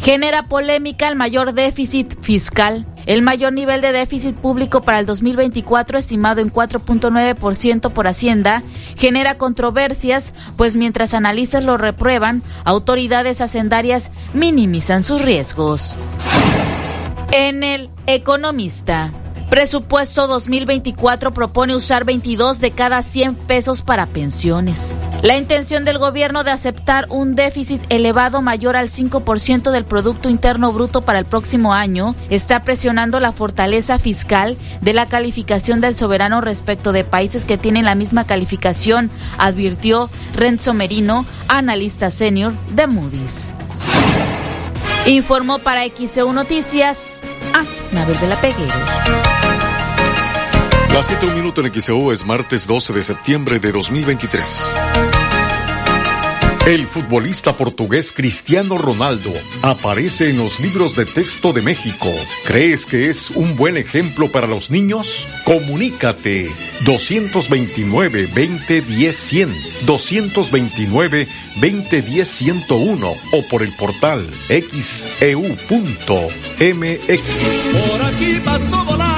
[SPEAKER 15] Genera polémica el mayor déficit fiscal. El mayor nivel de déficit público para el 2024, estimado en 4.9% por Hacienda, genera controversias, pues mientras analistas lo reprueban, autoridades hacendarias minimizan sus riesgos. En el Economista. Presupuesto 2024 propone usar 22 de cada 100 pesos para pensiones. La intención del gobierno de aceptar un déficit elevado mayor al 5% del Producto Interno Bruto para el próximo año está presionando la fortaleza fiscal de la calificación del soberano respecto de países que tienen la misma calificación, advirtió Renzo Merino, analista senior de Moody's. Informó para XEU Noticias a Nabel de la Peguero.
[SPEAKER 5] Las 7 un minuto en XEU es martes 12 de septiembre de 2023. El futbolista portugués Cristiano Ronaldo aparece en los libros de texto de México. ¿Crees que es un buen ejemplo para los niños? Comunícate 229 2010 100, 229 2010 101 o por el portal xeu.mx.
[SPEAKER 16] Por aquí pasó una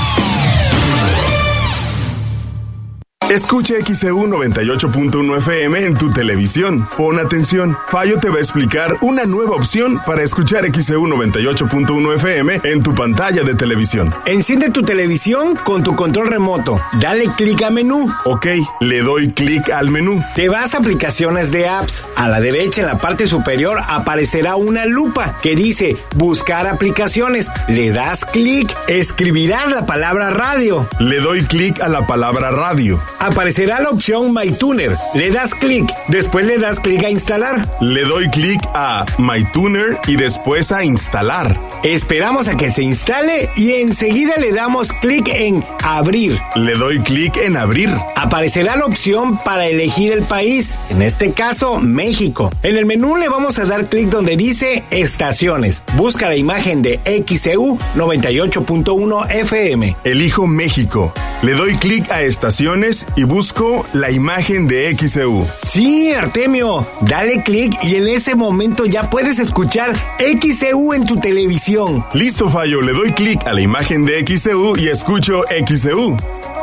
[SPEAKER 8] Escucha XEU 98.1 FM en tu televisión. Pon atención. Fallo te va a explicar una nueva opción para escuchar XEU 98.1 FM en tu pantalla de televisión.
[SPEAKER 14] Enciende tu televisión con tu control remoto. Dale clic a menú.
[SPEAKER 8] Ok, le doy clic al menú.
[SPEAKER 14] Te vas a aplicaciones de apps. A la derecha en la parte superior aparecerá una lupa que dice buscar aplicaciones. Le das clic. Escribirás la palabra radio.
[SPEAKER 8] Le doy clic a la palabra radio.
[SPEAKER 14] Aparecerá la opción MyTuner. Le das clic. Después le das clic a instalar.
[SPEAKER 8] Le doy clic a MyTuner y después a instalar.
[SPEAKER 14] Esperamos a que se instale y enseguida le damos clic en abrir.
[SPEAKER 8] Le doy clic en abrir.
[SPEAKER 14] Aparecerá la opción para elegir el país, en este caso México. En el menú le vamos a dar clic donde dice estaciones. Busca la imagen de XEU 98.1 FM.
[SPEAKER 8] Elijo México. Le doy clic a estaciones y busco la imagen de XEU.
[SPEAKER 14] Sí, Artemio, dale clic y en ese momento ya puedes escuchar XEU en tu televisión.
[SPEAKER 8] Listo, Fallo, le doy clic a la imagen de XEU y escucho XEU.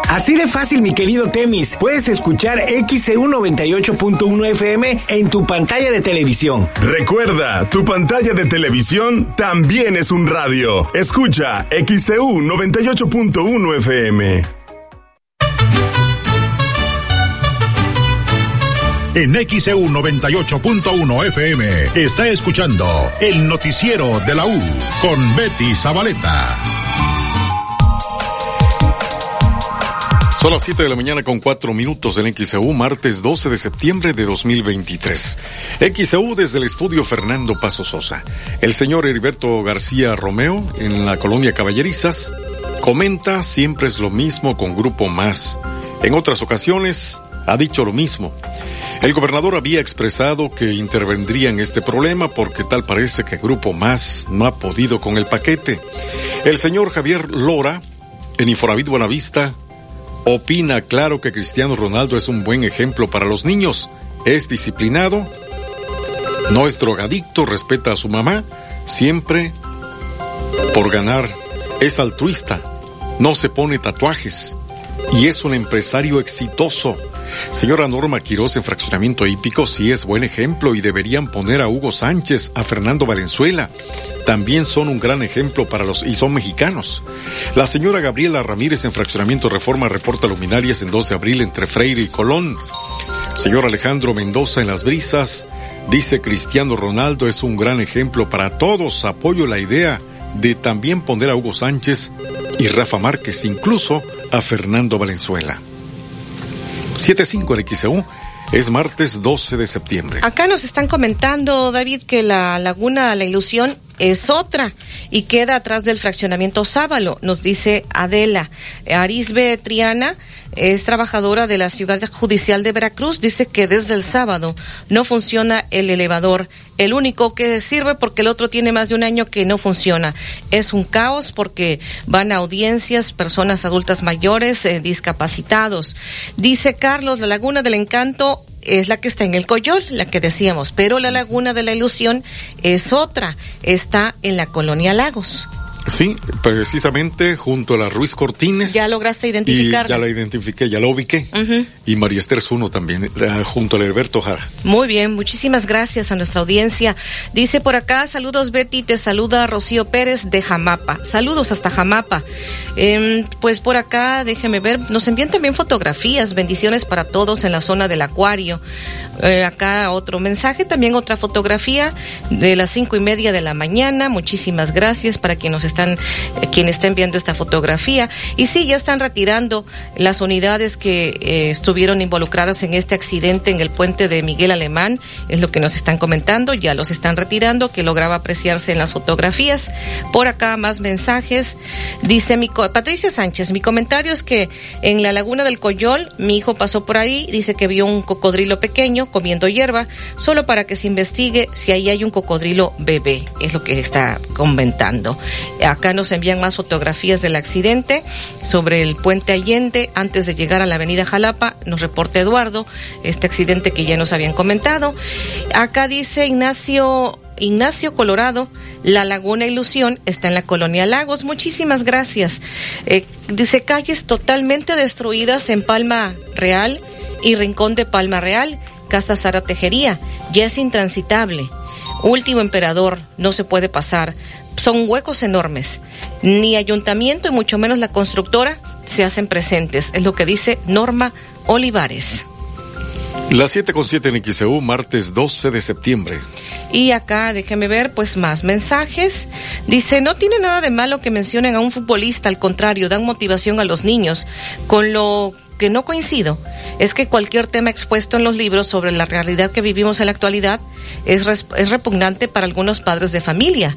[SPEAKER 14] Así de fácil, mi querido Temis. Puedes escuchar XEU 98.1 FM en tu pantalla de televisión.
[SPEAKER 8] Recuerda, tu pantalla de televisión también es un radio. Escucha XEU 98.1 FM.
[SPEAKER 2] En XEU 98.1 FM está escuchando el noticiero de la U con Betty Zabaleta.
[SPEAKER 5] Son las 7 de la mañana con 4 minutos en XEU, martes 12 de septiembre de 2023. XEU desde el estudio Fernando Paso Sosa. El señor Heriberto García Romeo, en la colonia Caballerizas, comenta siempre es lo mismo con Grupo Más. En otras ocasiones ha dicho lo mismo. El gobernador había expresado que intervendría en este problema porque tal parece que Grupo Más no ha podido con el paquete. El señor Javier Lora, en Infonavit Buenavista, opina claro que Cristiano Ronaldo es un buen ejemplo para los niños. Es disciplinado, no es drogadicto, respeta a su mamá, siempre por ganar. Es altruista, no se pone tatuajes y es un empresario exitoso. Señora Norma Quiroz en Fraccionamiento Hípico sí es buen ejemplo y deberían poner a Hugo Sánchez, a Fernando Valenzuela. También son un gran ejemplo para los y son mexicanos. La señora Gabriela Ramírez en Fraccionamiento Reforma reporta luminarias en 2 de abril entre Freire y Colón. Señor Alejandro Mendoza en Las Brisas dice Cristiano Ronaldo es un gran ejemplo para todos. Apoyo la idea de también poner a Hugo Sánchez y Rafa Márquez, incluso a Fernando Valenzuela. 7.5 en XEU. Es martes 12 de septiembre.
[SPEAKER 3] Acá nos están comentando, David, que la laguna La Ilusión es otra y queda atrás del fraccionamiento Sábalo, nos dice Adela. Arisbe Triana es trabajadora de la Ciudad Judicial de Veracruz, dice que desde el sábado no funciona el elevador, el único que sirve porque el otro tiene más de un año que no funciona. Es un caos porque van a audiencias, personas adultas mayores, eh, discapacitados. Dice Carlos, la Laguna del Encanto es la que está en el Coyol, la que decíamos, pero la Laguna de la Ilusión es otra, está en la colonia Lagos.
[SPEAKER 5] Sí, precisamente junto a la Ruiz Cortines.
[SPEAKER 3] Ya lograste identificarla.
[SPEAKER 5] ya la identifiqué, ya la ubiqué. Y María Esther Zuno también, eh, junto a Herberto Jara.
[SPEAKER 3] Muy bien, muchísimas gracias a nuestra audiencia. Dice por acá, saludos Betty, te saluda Rocío Pérez de Jamapa. Saludos hasta Jamapa. Eh, pues por acá, déjeme ver, nos envían también fotografías, bendiciones para todos en la zona del acuario. Eh, acá otro mensaje, también otra fotografía de las cinco y media de la mañana. Muchísimas gracias para quien nos están, eh, quien está enviando esta fotografía. Y sí, ya están retirando las unidades que eh, estuvieron involucradas en este accidente en el puente de Miguel Alemán. Es lo que nos están comentando. Ya los están retirando, que lograba apreciarse en las fotografías. Por acá más mensajes. Dice mi Patricia Sánchez, mi comentario es que en la laguna del Coyol, mi hijo pasó por ahí, dice que vio un cocodrilo pequeño comiendo hierba, solo para que se investigue si ahí hay un cocodrilo bebé, es lo que está comentando. Acá nos envían más fotografías del accidente sobre el puente Allende antes de llegar a la avenida Jalapa, nos reporta Eduardo, este accidente que ya nos habían comentado. Acá dice Ignacio Ignacio Colorado, La Laguna Ilusión está en la colonia Lagos. Muchísimas gracias. Eh, dice calles totalmente destruidas en Palma Real y Rincón de Palma Real. Casa Sara Tejería, ya es intransitable. Último emperador, no se puede pasar. Son huecos enormes. Ni ayuntamiento y mucho menos la constructora se hacen presentes. Es lo que dice Norma Olivares.
[SPEAKER 5] Las 7 con 7 en XEU, martes 12 de septiembre.
[SPEAKER 3] Y acá, déjeme ver, pues más mensajes. Dice, no tiene nada de malo que mencionen a un futbolista, al contrario, dan motivación a los niños. Con lo que no coincido es que cualquier tema expuesto en los libros sobre la realidad que vivimos en la actualidad es, es repugnante para algunos padres de familia.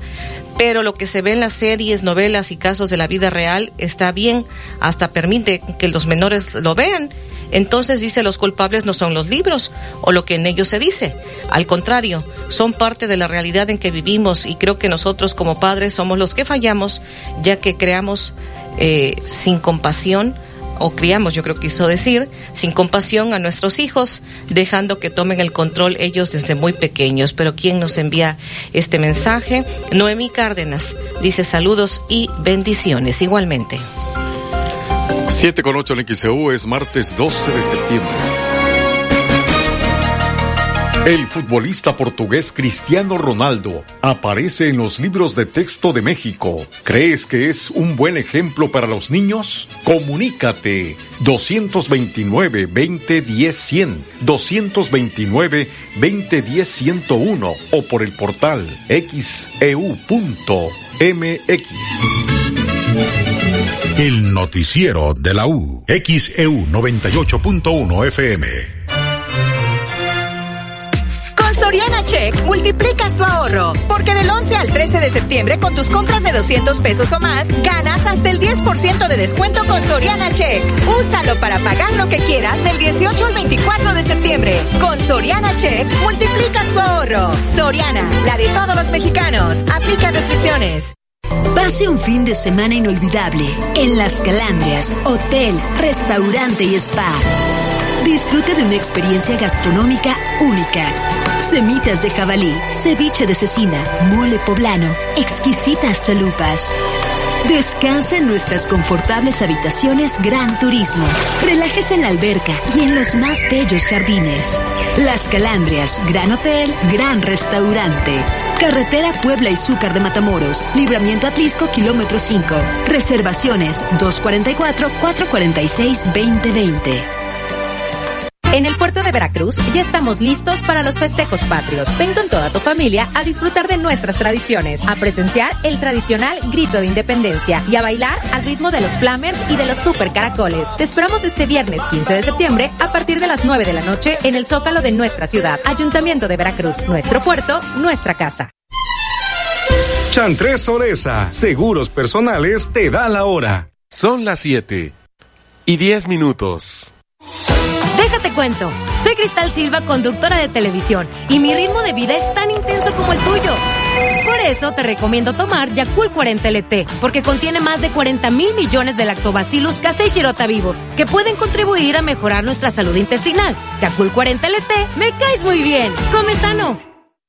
[SPEAKER 3] Pero lo que se ve en las series, novelas y casos de la vida real está bien, hasta permite que los menores lo vean entonces dice los culpables no son los libros o lo que en ellos se dice. Al contrario, son parte de la realidad en que vivimos y creo que nosotros como padres somos los que fallamos ya que creamos eh, sin compasión o criamos, yo creo que quiso decir, sin compasión a nuestros hijos, dejando que tomen el control ellos desde muy pequeños. Pero ¿quién nos envía este mensaje? Noemí Cárdenas dice saludos y bendiciones igualmente.
[SPEAKER 5] 7 con 8 en XEU es martes 12 de septiembre. El futbolista portugués Cristiano Ronaldo aparece en los libros de texto de México. ¿Crees que es un buen ejemplo para los niños? Comunícate 229 2010 100, 229 2010 101 o por el portal xeu.mx.
[SPEAKER 2] El noticiero de la U, XEU 98.1 FM.
[SPEAKER 17] Soriana Check multiplicas tu ahorro, porque del 11 al 13 de septiembre con tus compras de 200 pesos o más, ganas hasta el 10% de descuento con Soriana Check. Úsalo para pagar lo que quieras del 18 al 24 de septiembre. Con Soriana Check multiplicas tu ahorro. Soriana, la de todos los mexicanos. Aplica restricciones.
[SPEAKER 18] Pase un fin de semana inolvidable en Las Calandrias, hotel, restaurante y spa. Disfrute de una experiencia gastronómica única. Semitas de jabalí, ceviche de cecina, mole poblano, exquisitas chalupas. Descansa en nuestras confortables habitaciones Gran Turismo. Relájese en la alberca y en los más bellos jardines. Las Calandrias, Gran Hotel, Gran Restaurante. Carretera Puebla y Zúcar de Matamoros. Libramiento Atlisco, kilómetro 5. Reservaciones 244-446-2020.
[SPEAKER 19] En el puerto de Veracruz ya estamos listos para los festejos patrios. Ven con toda tu familia a disfrutar de nuestras tradiciones, a presenciar el tradicional grito de independencia y a bailar al ritmo de los flamers y de los super caracoles. Te esperamos este viernes 15 de septiembre a partir de las 9 de la noche en el Zócalo de nuestra ciudad. Ayuntamiento de Veracruz, nuestro puerto, nuestra casa.
[SPEAKER 20] Chantres Soresa, seguros personales, te da la hora.
[SPEAKER 21] Son las 7 y 10 minutos.
[SPEAKER 19] Déjate cuento. Soy Cristal Silva, conductora de televisión, y mi ritmo de vida es tan intenso como el tuyo. Por eso te recomiendo tomar Yakult 40 LT, porque contiene más de 40 mil millones de lactobacillus casei shirota vivos, que pueden contribuir a mejorar nuestra salud intestinal. Yakult 40 LT, me caes muy bien. Come sano.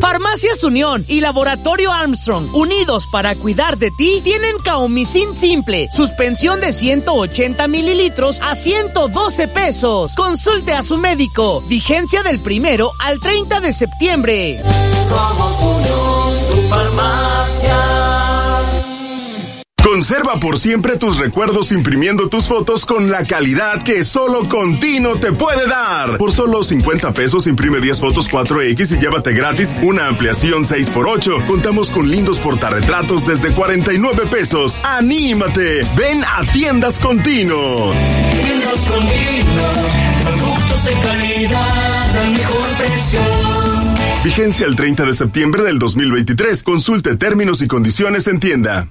[SPEAKER 22] Farmacias Unión y Laboratorio Armstrong, unidos para cuidar de ti, tienen Caomicin Simple, suspensión de 180 mililitros a 112 pesos. Consulte a su médico. Vigencia del primero al 30 de septiembre.
[SPEAKER 23] Somos Unión, tu farmacia.
[SPEAKER 8] Conserva por siempre tus recuerdos imprimiendo tus fotos con la calidad que solo Contino te puede dar. Por solo 50 pesos imprime 10 fotos 4X y llévate gratis una ampliación 6x8. Contamos con lindos portarretratos desde 49 pesos. ¡Anímate! Ven a Tiendas Contino.
[SPEAKER 23] Tiendas Contino, productos de calidad al mejor precio.
[SPEAKER 8] Vigencia el 30 de septiembre del 2023. Consulte términos y condiciones en tienda.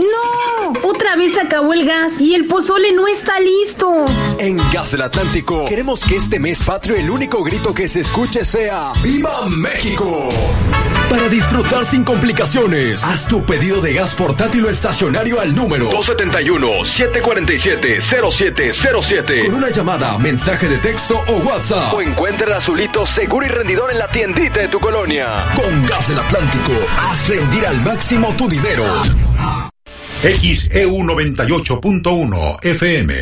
[SPEAKER 10] ¡No! Otra vez acabó el gas y el pozole no está listo.
[SPEAKER 24] En Gas del Atlántico queremos que este mes patrio el único grito que se escuche sea ¡Viva México! Para disfrutar sin complicaciones, haz tu pedido de gas portátil o estacionario al número 271-747-0707 con una llamada, mensaje de texto o WhatsApp. O encuentra el azulito seguro y rendidor en la tiendita de tu colonia. Con Gas del Atlántico, haz rendir al máximo tu dinero.
[SPEAKER 2] XEU 98.1 FM.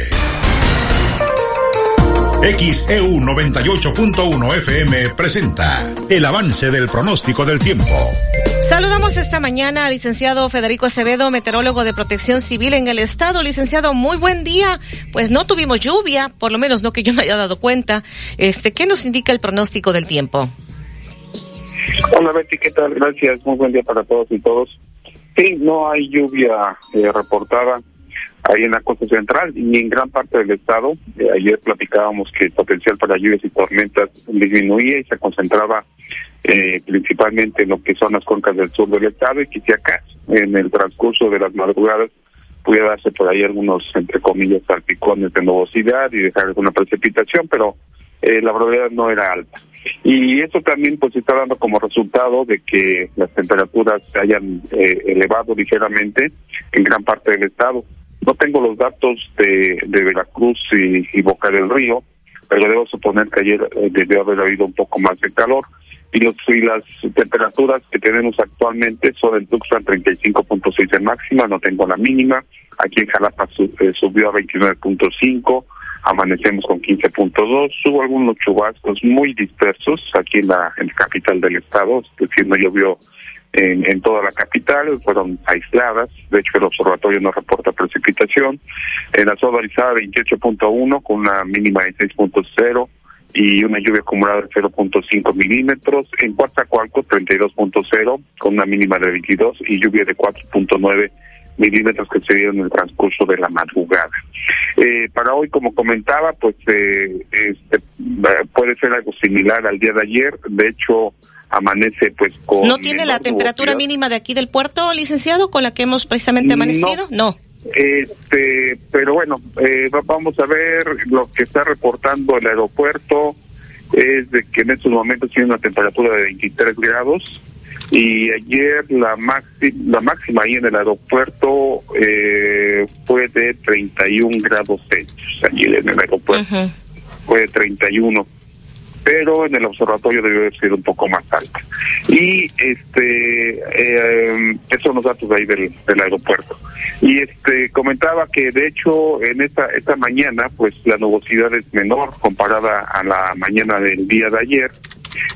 [SPEAKER 2] XEU 98.1 FM presenta el avance del pronóstico del tiempo.
[SPEAKER 3] Saludamos esta mañana al licenciado Federico Acevedo, meteorólogo de protección civil en el estado. Licenciado, muy buen día. Pues no tuvimos lluvia, por lo menos no que yo me haya dado cuenta. Este, ¿qué nos indica el pronóstico del tiempo?
[SPEAKER 25] Hola Betty, ¿qué tal? Gracias. Muy buen día para todos y todos. Sí, no hay lluvia eh, reportada ahí en la costa central y en gran parte del estado. Eh, ayer platicábamos que el potencial para lluvias y tormentas disminuía y se concentraba eh, principalmente en lo que son las cuencas del sur del estado y que si acá en el transcurso de las madrugadas pudiera darse por ahí algunos, entre comillas, salpicones de nubosidad y dejar alguna precipitación, pero eh, la probabilidad no era alta. Y eso también pues está dando como resultado de que las temperaturas se hayan eh, elevado ligeramente en gran parte del estado. No tengo los datos de, de Veracruz y, Boca del Río, pero debo suponer que ayer eh, debió haber habido un poco más de calor. Y, los, y las temperaturas que tenemos actualmente son en Tuxtlan 35.6 de máxima, no tengo la mínima. Aquí en Jalapa eh, subió a 29.5 amanecemos con 15.2, hubo algunos chubascos muy dispersos aquí en la, capital del estado, es decir, no llovió en, en toda la capital, fueron aisladas, de hecho el observatorio no reporta precipitación, en la zona Arizada 28.1 con una mínima de 6.0 y una lluvia acumulada de 0.5 milímetros, en Coatzacoalcos 32.0 con una mínima de 22 y lluvia de 4.9 milímetros que se dieron en el transcurso de la madrugada. Eh, para hoy, como comentaba, pues eh, este, puede ser algo similar al día de ayer. De hecho, amanece pues con...
[SPEAKER 3] ¿No tiene la temperatura mínima de aquí del puerto, licenciado, con la que hemos precisamente amanecido? No.
[SPEAKER 25] Este, pero bueno, eh, vamos a ver lo que está reportando el aeropuerto es de que en estos momentos tiene una temperatura de 23 grados y ayer la, la máxima ahí en el aeropuerto eh, fue de 31 grados Celsius, allí en el aeropuerto. Fue de 31 pero en el observatorio debió haber sido un poco más alta. Y este eh, esos son los datos ahí del, del aeropuerto. Y este comentaba que de hecho en esta esta mañana pues la nubosidad es menor comparada a la mañana del día de ayer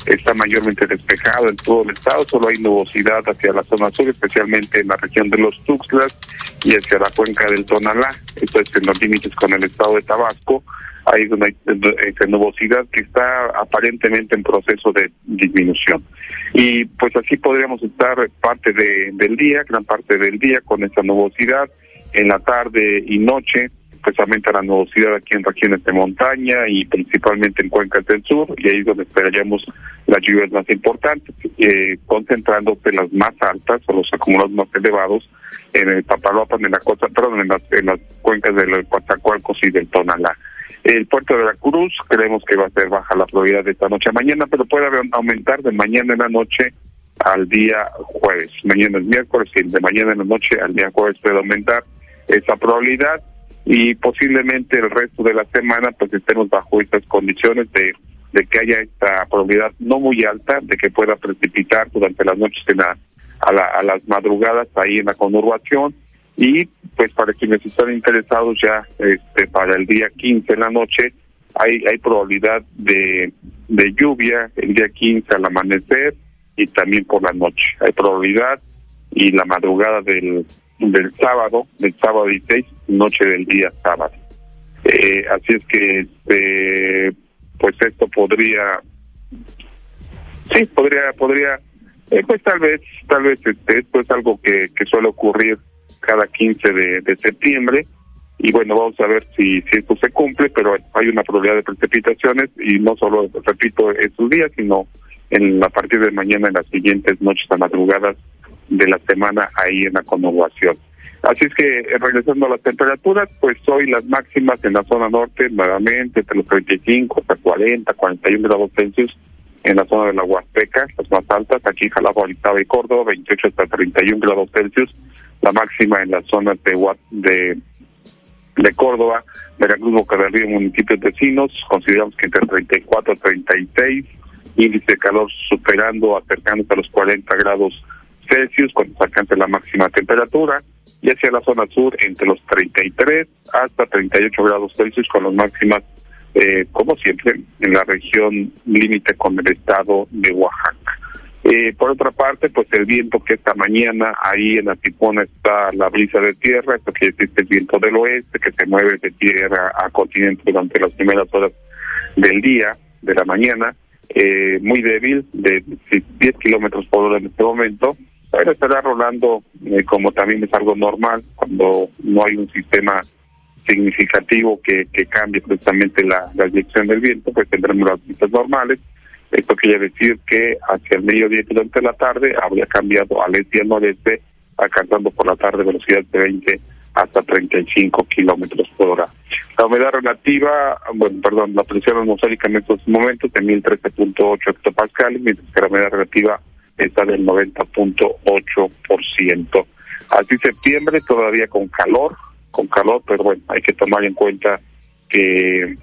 [SPEAKER 25] está mayormente despejado en todo el estado, solo hay nubosidad hacia la zona sur, especialmente en la región de los Tuxtlas y hacia la cuenca del Tonalá, esto es en los límites con el estado de Tabasco, ahí donde hay esa nubosidad que está aparentemente en proceso de disminución. Y pues así podríamos estar parte de, del día, gran parte del día con esa nubosidad, en la tarde y noche especialmente la nubosidad aquí en regiones de montaña y principalmente en cuencas del sur, y ahí es donde esperaríamos las lluvias más importantes, eh, concentrándose las más altas o los acumulados más elevados en el Papaloapan, en la costa, perdón, en las, en las cuencas del Coatzacoalcos y del Tonalá. El puerto de la Cruz, creemos que va a ser baja la probabilidad de esta noche a mañana, pero puede aumentar de mañana en la noche al día jueves. Mañana es miércoles y de mañana en la noche al día jueves puede aumentar esa probabilidad y posiblemente el resto de la semana pues estemos bajo estas condiciones de, de que haya esta probabilidad no muy alta de que pueda precipitar durante las noches en la, a, la, a las madrugadas ahí en la conurbación. Y pues para quienes están interesados ya este para el día 15 en la noche hay hay probabilidad de, de lluvia el día 15 al amanecer y también por la noche. Hay probabilidad y la madrugada del del sábado, del sábado 16, noche del día sábado. Eh, así es que, este, pues esto podría, sí, podría, podría, eh, pues tal vez, tal vez este, esto es algo que, que suele ocurrir cada 15 de, septiembre y bueno, vamos a ver si, si esto se cumple, pero hay una probabilidad de precipitaciones y no solo, repito, estos días, sino en a partir de mañana en las siguientes noches a madrugadas de la semana ahí en la conurbación. Así es que eh, regresando a las temperaturas, pues hoy las máximas en la zona norte nuevamente entre los 35 hasta 40, 41 grados Celsius en la zona de la Huasteca, las más altas, aquí Jalapa, Orizaba y Córdoba, 28 hasta 31 grados Celsius, la máxima en las zonas de, de, de Córdoba, Veracruz, Boca del Río, municipios vecinos, consideramos que entre 34 y 36, índice de calor superando, acercándose a los 40 grados Celsius cuando se la máxima temperatura y hacia la zona sur entre los 33 hasta 38 grados Celsius con las máximas, eh, como siempre, en la región límite con el estado de Oaxaca. Eh, por otra parte, pues el viento que esta mañana ahí en la Tipona está la brisa de tierra, esto que existe el viento del oeste que se mueve de tierra a continente durante las primeras horas del día, de la mañana, eh, muy débil, de 10 kilómetros por hora en este momento, pero estará rolando eh, como también es algo normal cuando no hay un sistema significativo que, que cambie precisamente la, dirección del viento, pues tendremos las vistas normales. Esto quiere decir que hacia el mediodía y durante la tarde habría cambiado al este y al noreste, alcanzando por la tarde velocidad de 20 hasta 35 kilómetros por hora. La humedad relativa, bueno, perdón, la presión atmosférica en estos momentos de 1013.8 hectopascales, mientras que la humedad relativa está del 90.8%. Así septiembre todavía con calor, con calor, pero bueno, hay que tomar en cuenta que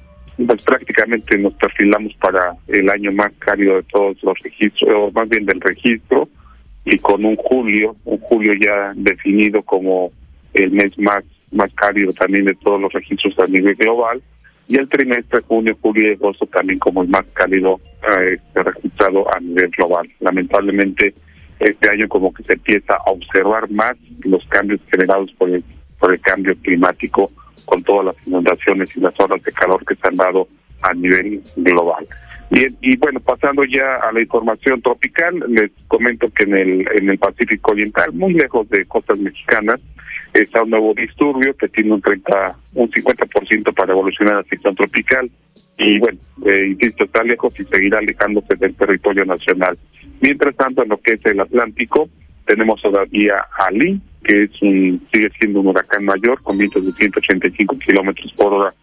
[SPEAKER 25] pues prácticamente nos perfilamos para el año más cálido de todos los registros, o más bien del registro, y con un julio, un julio ya definido como el mes más más cálido también de todos los registros a nivel global, y el trimestre junio, julio y agosto también como el más cálido eh, registrado a nivel global. Lamentablemente, este año como que se empieza a observar más los cambios generados por el, por el cambio climático con todas las inundaciones y las olas de calor que se han dado a nivel global. Y, y bueno, pasando ya a la información tropical, les comento que en el, en el Pacífico Oriental, muy lejos de costas mexicanas, está un nuevo disturbio que tiene un 30, un 50% para evolucionar a ciclón tropical. Y bueno, eh, insisto, está lejos y seguirá alejándose del territorio nacional. Mientras tanto, en lo que es el Atlántico, tenemos todavía Ali, que es un, sigue siendo un huracán mayor con vientos de 185 kilómetros por hora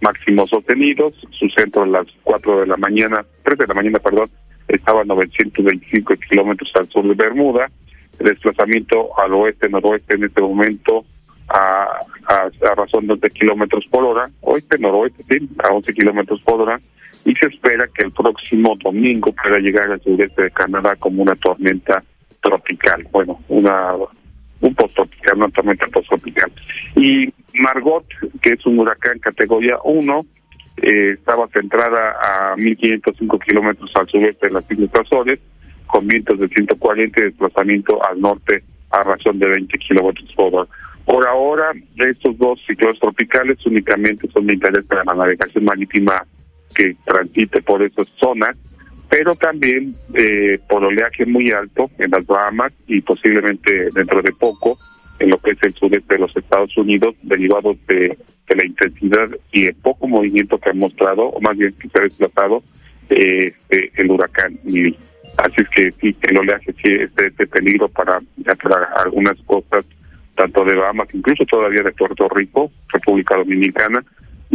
[SPEAKER 25] máximos sostenidos. Su centro a las 4 de la mañana, 3 de la mañana, perdón, estaba a 925 kilómetros al sur de Bermuda. El desplazamiento al oeste-noroeste en este momento a, a, razón de 11 kilómetros por hora, oeste-noroeste, sí, a 11 kilómetros por hora, y se espera que el próximo domingo pueda llegar al sureste de Canadá como una tormenta tropical. Bueno, una un posttropical, una tormenta posttropical. Y Margot, que es un huracán categoría 1, eh, estaba centrada a 1.505 kilómetros al sureste de las Islas Azores, con vientos de 140 y desplazamiento al norte a razón de 20 kilómetros por hora. Por ahora, estos dos ciclones tropicales únicamente son de interés para la navegación marítima que transite por esas zonas pero también eh, por oleaje muy alto en las Bahamas y posiblemente dentro de poco en lo que es el sudeste de los Estados Unidos, derivado de, la intensidad y el poco movimiento que ha mostrado, o más bien que se ha desplazado, eh, eh, el huracán Así es que sí, el oleaje sí es de, peligro para, para algunas costas, tanto de Bahamas, incluso todavía de Puerto Rico, República Dominicana,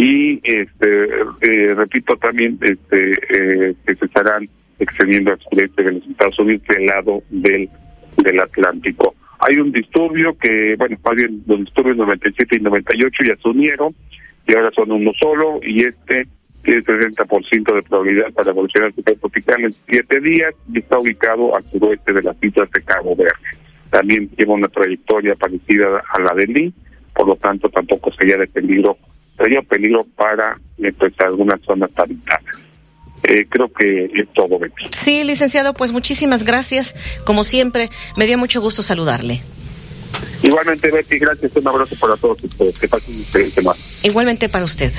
[SPEAKER 25] y este eh, repito también este eh, que se estarán extendiendo al sureste de los Estados Unidos del lado del del Atlántico. Hay un disturbio que, bueno, más bien los disturbios 97 y 98 ya se unieron y ahora son uno solo y este tiene 60% de probabilidad para evolucionar su tropical en siete días y está ubicado al suroeste de las islas de Cabo Verde. También lleva una trayectoria parecida a la de Lee, por lo tanto tampoco sería de peligro sería peligro para pues, algunas zonas habitadas. Eh, creo que es todo, Betty.
[SPEAKER 3] Sí, licenciado, pues muchísimas gracias. Como siempre, me dio mucho gusto saludarle.
[SPEAKER 25] Igualmente, Betty, gracias. Un abrazo para todos ustedes. Que pasen un excelente
[SPEAKER 3] Igualmente para usted.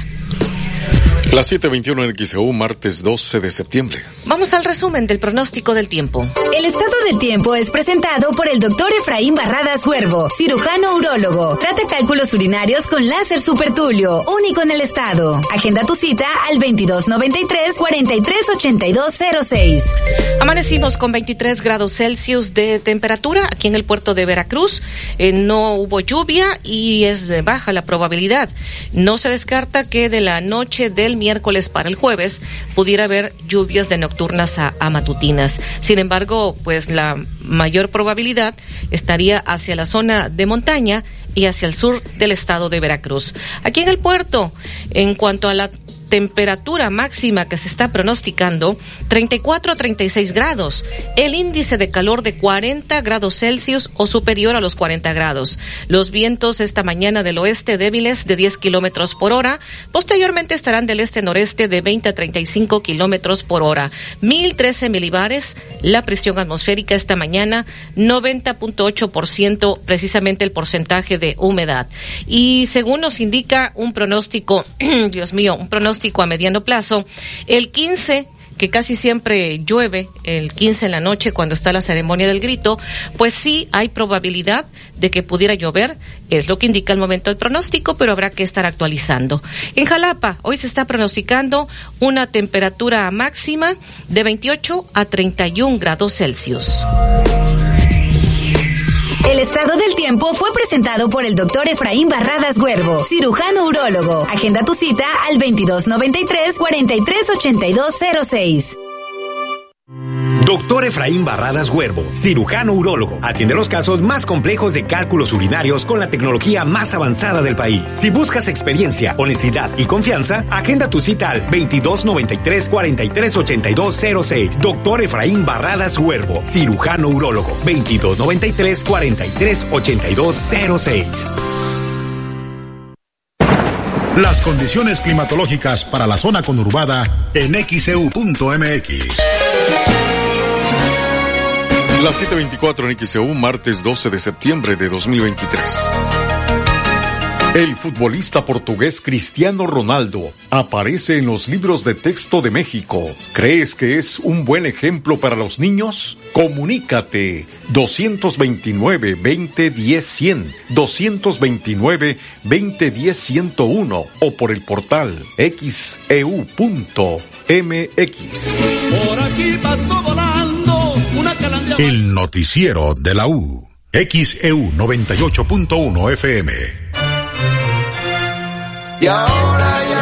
[SPEAKER 5] Las 7:21 en XEU, martes 12 de septiembre.
[SPEAKER 3] Vamos al resumen del pronóstico del tiempo.
[SPEAKER 26] El estado del tiempo es presentado por el doctor Efraín Barradas Huervo, cirujano urólogo. Trata cálculos urinarios con láser supertulio, único en el estado. Agenda tu cita al 2293-438206.
[SPEAKER 3] Amanecimos con 23 grados Celsius de temperatura aquí en el puerto de Veracruz. Eh, no hubo lluvia y es baja la probabilidad. No se descarta que de la noche del miércoles para el jueves pudiera haber lluvias de nocturnas a, matutinas. Sin embargo, pues la mayor probabilidad estaría hacia la zona de montaña y hacia el sur del estado de Veracruz. Aquí en el puerto, en cuanto a la temperatura máxima que se está pronosticando 34 a 36 grados, el índice de calor de 40 grados Celsius o superior a los 40 grados. Los vientos esta mañana del oeste débiles de 10 kilómetros por hora, posteriormente estarán del este-noreste de 20 a 35 kilómetros por hora. 1013 milibares, la presión atmosférica esta mañana, 90.8% precisamente el porcentaje de humedad. Y según nos indica un pronóstico, Dios mío, un pronóstico a mediano plazo. El 15 que casi siempre llueve el 15 en la noche cuando está la ceremonia del grito, pues sí hay probabilidad de que pudiera llover, es lo que indica el momento del pronóstico, pero habrá que estar actualizando. En Jalapa, hoy se está pronosticando una temperatura máxima de 28 a 31 grados Celsius.
[SPEAKER 27] El estado del tiempo fue presentado por el doctor Efraín Barradas Huervo, cirujano urólogo. Agenda tu cita al 2293 438206.
[SPEAKER 20] Doctor Efraín Barradas Huervo, cirujano urólogo. Atiende los casos más complejos de cálculos urinarios con la tecnología más avanzada del país. Si buscas experiencia, honestidad y confianza, agenda tu cita al 2293 438206. Doctor Efraín Barradas Huervo, cirujano urólogo. 2293 438206.
[SPEAKER 2] Las condiciones climatológicas para la zona conurbada en xeu.mx.
[SPEAKER 5] Las 7:24 en XEU, martes 12 de septiembre de 2023. El futbolista portugués Cristiano Ronaldo aparece en los libros de texto de México. ¿Crees que es un buen ejemplo para los niños? Comunícate 229 2010 100, 229 2010 101 o por el portal xeu.mx.
[SPEAKER 16] Por aquí pasó volando una calandria.
[SPEAKER 2] El noticiero de la U. XEU 98.1 FM.
[SPEAKER 16] Y ahora ya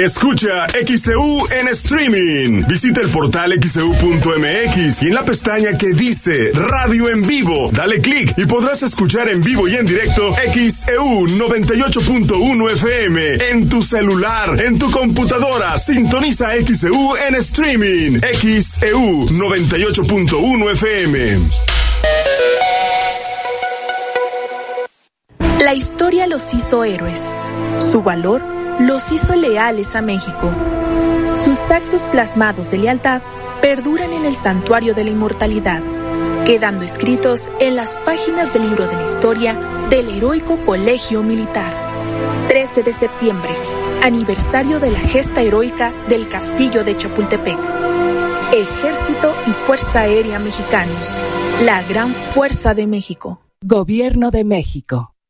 [SPEAKER 8] Escucha XCU en streaming. Visita el portal xcu.mx y en la pestaña que dice Radio en vivo, dale clic y podrás escuchar en vivo y en directo XEU 98.1 FM en tu celular, en tu computadora. Sintoniza XEU en streaming. XEU 98.1 FM.
[SPEAKER 28] La historia los hizo héroes. Su valor los hizo leales a México. Sus actos plasmados de lealtad perduran en el santuario de la inmortalidad, quedando escritos en las páginas del libro de la historia del heroico Colegio Militar. 13 de septiembre, aniversario de la gesta heroica del Castillo de Chapultepec. Ejército y Fuerza Aérea Mexicanos, la gran fuerza de México.
[SPEAKER 29] Gobierno de México.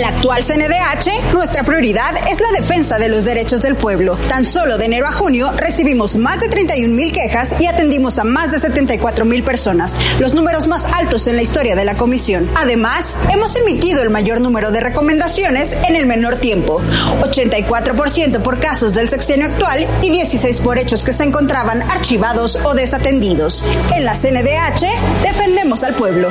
[SPEAKER 30] En la actual CNDH, nuestra prioridad es la defensa de los derechos del pueblo. Tan solo de enero a junio recibimos más de 31 mil quejas y atendimos a más de 74 mil personas, los números más altos en la historia de la comisión. Además, hemos emitido el mayor número de recomendaciones en el menor tiempo, 84% por casos del sexenio actual y 16 por hechos que se encontraban archivados o desatendidos. En la CNDH, defendemos al pueblo.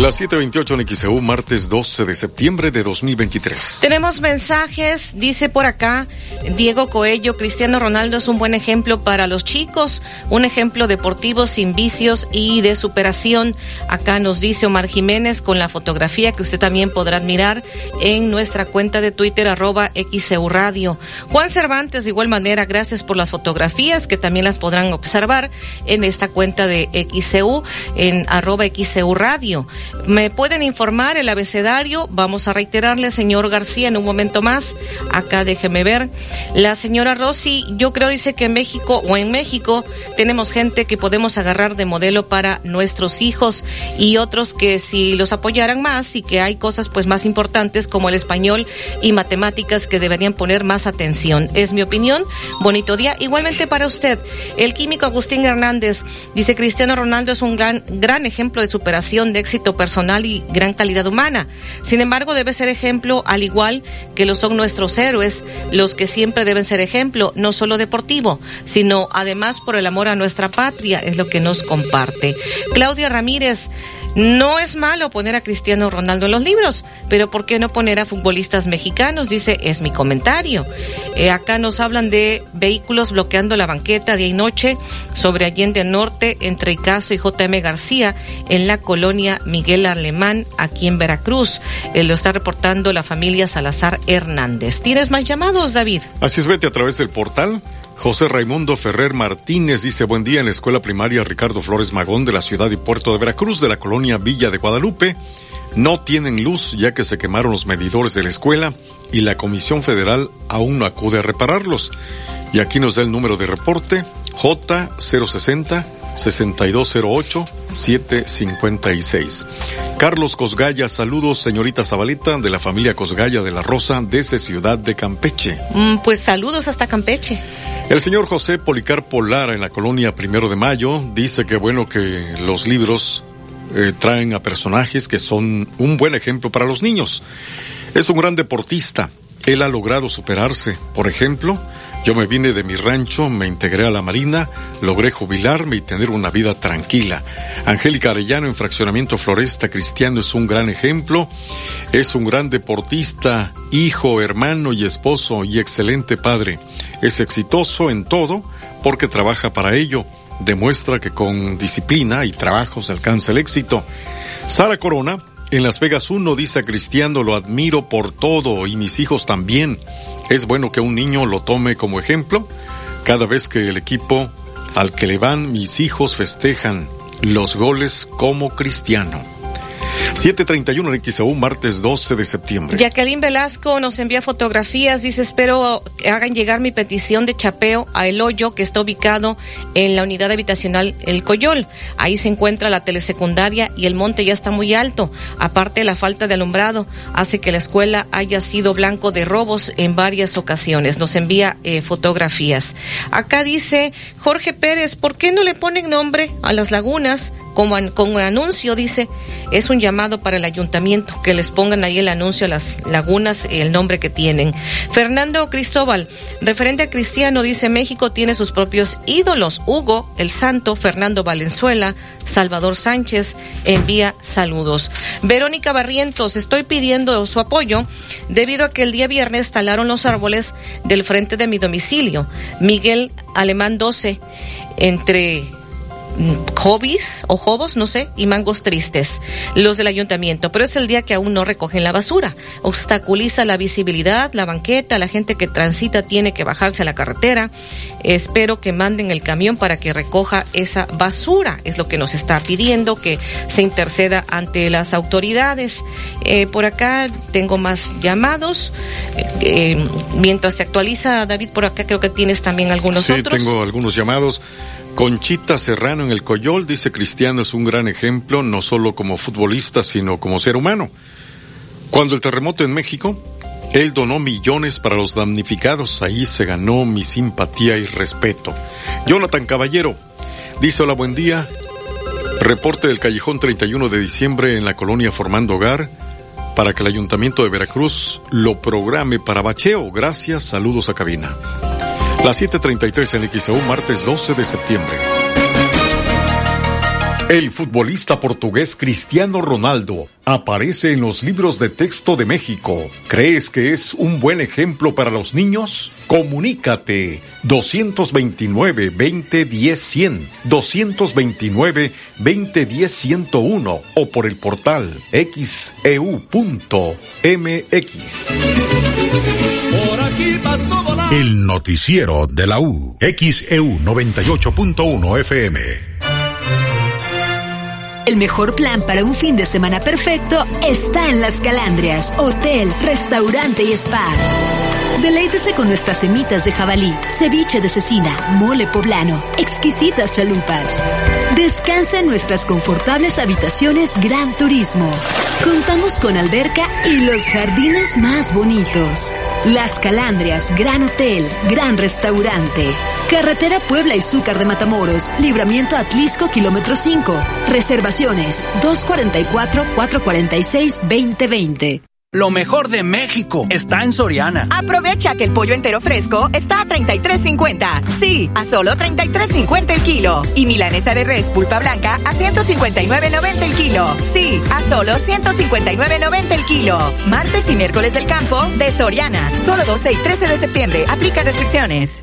[SPEAKER 5] Las 7:28 en XEU, martes 12 de septiembre de 2023.
[SPEAKER 3] Tenemos mensajes, dice por acá Diego Coello, Cristiano Ronaldo es un buen ejemplo para los chicos, un ejemplo deportivo sin vicios y de superación. Acá nos dice Omar Jiménez con la fotografía que usted también podrá admirar en nuestra cuenta de Twitter arroba XEU Radio. Juan Cervantes, de igual manera, gracias por las fotografías que también las podrán observar en esta cuenta de XEU en arroba XEU Radio. Me pueden informar el abecedario. Vamos a reiterarle, señor García, en un momento más. Acá déjeme ver. La señora Rossi, yo creo, dice que en México o en México tenemos gente que podemos agarrar de modelo para nuestros hijos y otros que si los apoyaran más y que hay cosas pues más importantes como el español y matemáticas que deberían poner más atención. Es mi opinión. Bonito día. Igualmente para usted, el químico Agustín Hernández dice Cristiano Ronaldo es un gran, gran ejemplo de superación, de éxito personal y gran calidad humana. Sin embargo, debe ser ejemplo al igual que lo son nuestros héroes, los que siempre deben ser ejemplo, no solo deportivo, sino además por el amor a nuestra patria, es lo que nos comparte. Claudia Ramírez, no es malo poner a Cristiano Ronaldo en los libros, pero ¿por qué no poner a futbolistas mexicanos? Dice, es mi comentario. Eh, acá nos hablan de vehículos bloqueando la banqueta día y noche sobre Allende Norte, entre Icaso y JM García, en la colonia Miguel Alemán, aquí en Veracruz. Eh, lo está reportando la familia Salazar Hernández. ¿Tienes más llamados, David?
[SPEAKER 5] Así es, vete a través del portal José Raimundo Ferrer Martínez dice buen día en la escuela primaria Ricardo Flores Magón de la ciudad y puerto de Veracruz de la colonia Villa de Guadalupe. No tienen luz ya que se quemaron los medidores de la escuela y la Comisión Federal aún no acude a repararlos. Y aquí nos da el número de reporte J060 6208 756. Carlos Cosgaya, saludos señorita Zabaleta de la familia Cosgaya de la Rosa desde Ciudad de Campeche.
[SPEAKER 3] Mm, pues saludos hasta Campeche.
[SPEAKER 5] El señor José Policarpo Lara en la colonia Primero de Mayo dice que bueno que los libros eh, traen a personajes que son un buen ejemplo para los niños. Es un gran deportista. Él ha logrado superarse. Por ejemplo, yo me vine de mi rancho, me integré a la Marina, logré jubilarme y tener una vida tranquila. Angélica Arellano en Fraccionamiento Floresta Cristiano es un gran ejemplo. Es un gran deportista, hijo, hermano y esposo y excelente padre. Es exitoso en todo porque trabaja para ello. Demuestra que con disciplina y trabajo se alcanza el éxito. Sara Corona en Las Vegas 1 dice a Cristiano, lo admiro por todo y mis hijos también. Es bueno que un niño lo tome como ejemplo. Cada vez que el equipo al que le van mis hijos festejan los goles como Cristiano. 731 en XAU, martes 12 de septiembre.
[SPEAKER 3] Jacqueline Velasco nos envía fotografías, dice espero que hagan llegar mi petición de chapeo a El Hoyo, que está ubicado en la unidad habitacional El Coyol. Ahí se encuentra la telesecundaria y el monte ya está muy alto. Aparte, la falta de alumbrado hace que la escuela haya sido blanco de robos en varias ocasiones. Nos envía eh, fotografías. Acá dice Jorge Pérez, ¿por qué no le ponen nombre a las lagunas? Como con un anuncio, dice, es un llamado para el ayuntamiento que les pongan ahí el anuncio a las lagunas, el nombre que tienen. Fernando Cristóbal, referente a Cristiano, dice México tiene sus propios ídolos. Hugo, el Santo, Fernando Valenzuela, Salvador Sánchez, envía saludos. Verónica Barrientos, estoy pidiendo su apoyo debido a que el día viernes talaron los árboles del frente de mi domicilio. Miguel Alemán 12, entre hobbies o jobos, no sé, y mangos tristes, los del ayuntamiento, pero es el día que aún no recogen la basura. Obstaculiza la visibilidad, la banqueta, la gente que transita tiene que bajarse a la carretera. Espero que manden el camión para que recoja esa basura, es lo que nos está pidiendo, que se interceda ante las autoridades. Eh, por acá tengo más llamados. Eh, eh, mientras se actualiza, David, por acá creo que tienes también algunos
[SPEAKER 5] sí,
[SPEAKER 3] otros.
[SPEAKER 5] tengo algunos llamados. Conchita Serrano en el Coyol dice Cristiano es un gran ejemplo, no solo como futbolista, sino como ser humano. Cuando el terremoto en México, él donó millones para los damnificados, ahí se ganó mi simpatía y respeto. Jonathan Caballero dice hola, buen día. Reporte del Callejón 31 de diciembre en la colonia Formando Hogar. para que el Ayuntamiento de Veracruz lo programe para bacheo. Gracias, saludos a cabina. Las 7.33 en XEU, martes 12 de septiembre. El futbolista portugués Cristiano Ronaldo aparece en los libros de texto de México. ¿Crees que es un buen ejemplo para los niños? Comunícate 229 2010 100, 229 2010 101 o por el portal xeu.mx.
[SPEAKER 2] El noticiero de la U, XEU 98.1 FM.
[SPEAKER 18] El mejor plan para un fin de semana perfecto está en Las Calandrias, hotel, restaurante y spa. Deleítese con nuestras semitas de jabalí, ceviche de cecina, mole poblano, exquisitas chalupas. Descansa en nuestras confortables habitaciones Gran Turismo. Contamos con alberca y los jardines más bonitos. Las Calandrias, Gran Hotel, Gran Restaurante. Carretera Puebla y Zúcar de Matamoros, Libramiento Atlisco, kilómetro 5. Reservaciones 244-446-2020.
[SPEAKER 31] Lo mejor de México está en Soriana.
[SPEAKER 17] Aprovecha que el pollo entero fresco está a 33.50. Sí, a solo 33.50 el kilo. Y milanesa de res pulpa blanca a 159.90 el kilo. Sí, a solo 159.90 el kilo. Martes y miércoles del campo de Soriana. Solo 12 y 13 de septiembre. Aplica restricciones.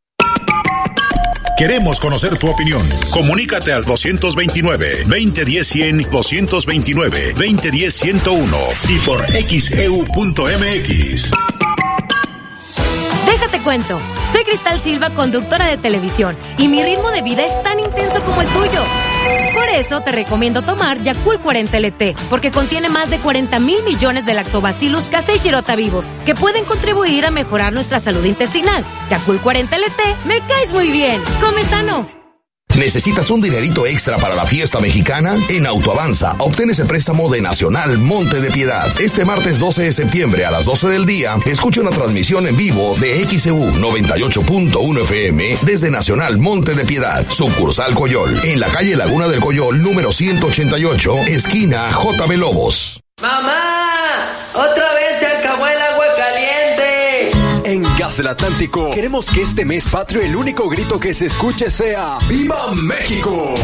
[SPEAKER 2] Queremos conocer tu opinión. Comunícate al 229-2010-100, 229-2010-101 y por xeu.mx.
[SPEAKER 19] Déjate cuento. Soy Cristal Silva, conductora de televisión, y mi ritmo de vida es tan intenso como el tuyo. Por eso te recomiendo tomar Yakult 40 LT, porque contiene más de 40 mil millones de lactobacillus casei shirota vivos, que pueden contribuir a mejorar nuestra salud intestinal. Yakult 40 LT, me caes muy bien. Come sano.
[SPEAKER 32] ¿Necesitas un dinerito extra para la fiesta mexicana? En Autoavanza, obtén ese préstamo de Nacional Monte de Piedad. Este martes 12 de septiembre a las 12 del día, escucha una transmisión en vivo de XEU 98.1 FM desde Nacional Monte de Piedad, sucursal Coyol, en la calle Laguna del Coyol, número 188, esquina JB Lobos.
[SPEAKER 33] ¡Mamá! ¡Otra vez se acabó el agua caliente!
[SPEAKER 24] En Gas del Atlántico, queremos que este mes patrio el único grito que se escuche sea ¡Viva México!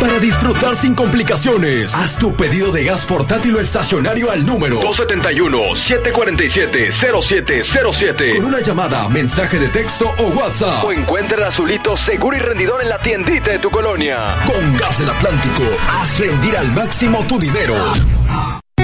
[SPEAKER 24] Para disfrutar sin complicaciones, haz tu pedido de gas portátil o estacionario al número 271-747-0707 con una llamada, mensaje de texto o WhatsApp.
[SPEAKER 34] O encuentra el azulito seguro y rendidor en la tiendita de tu colonia.
[SPEAKER 24] Con Gas del Atlántico, haz rendir al máximo tu dinero.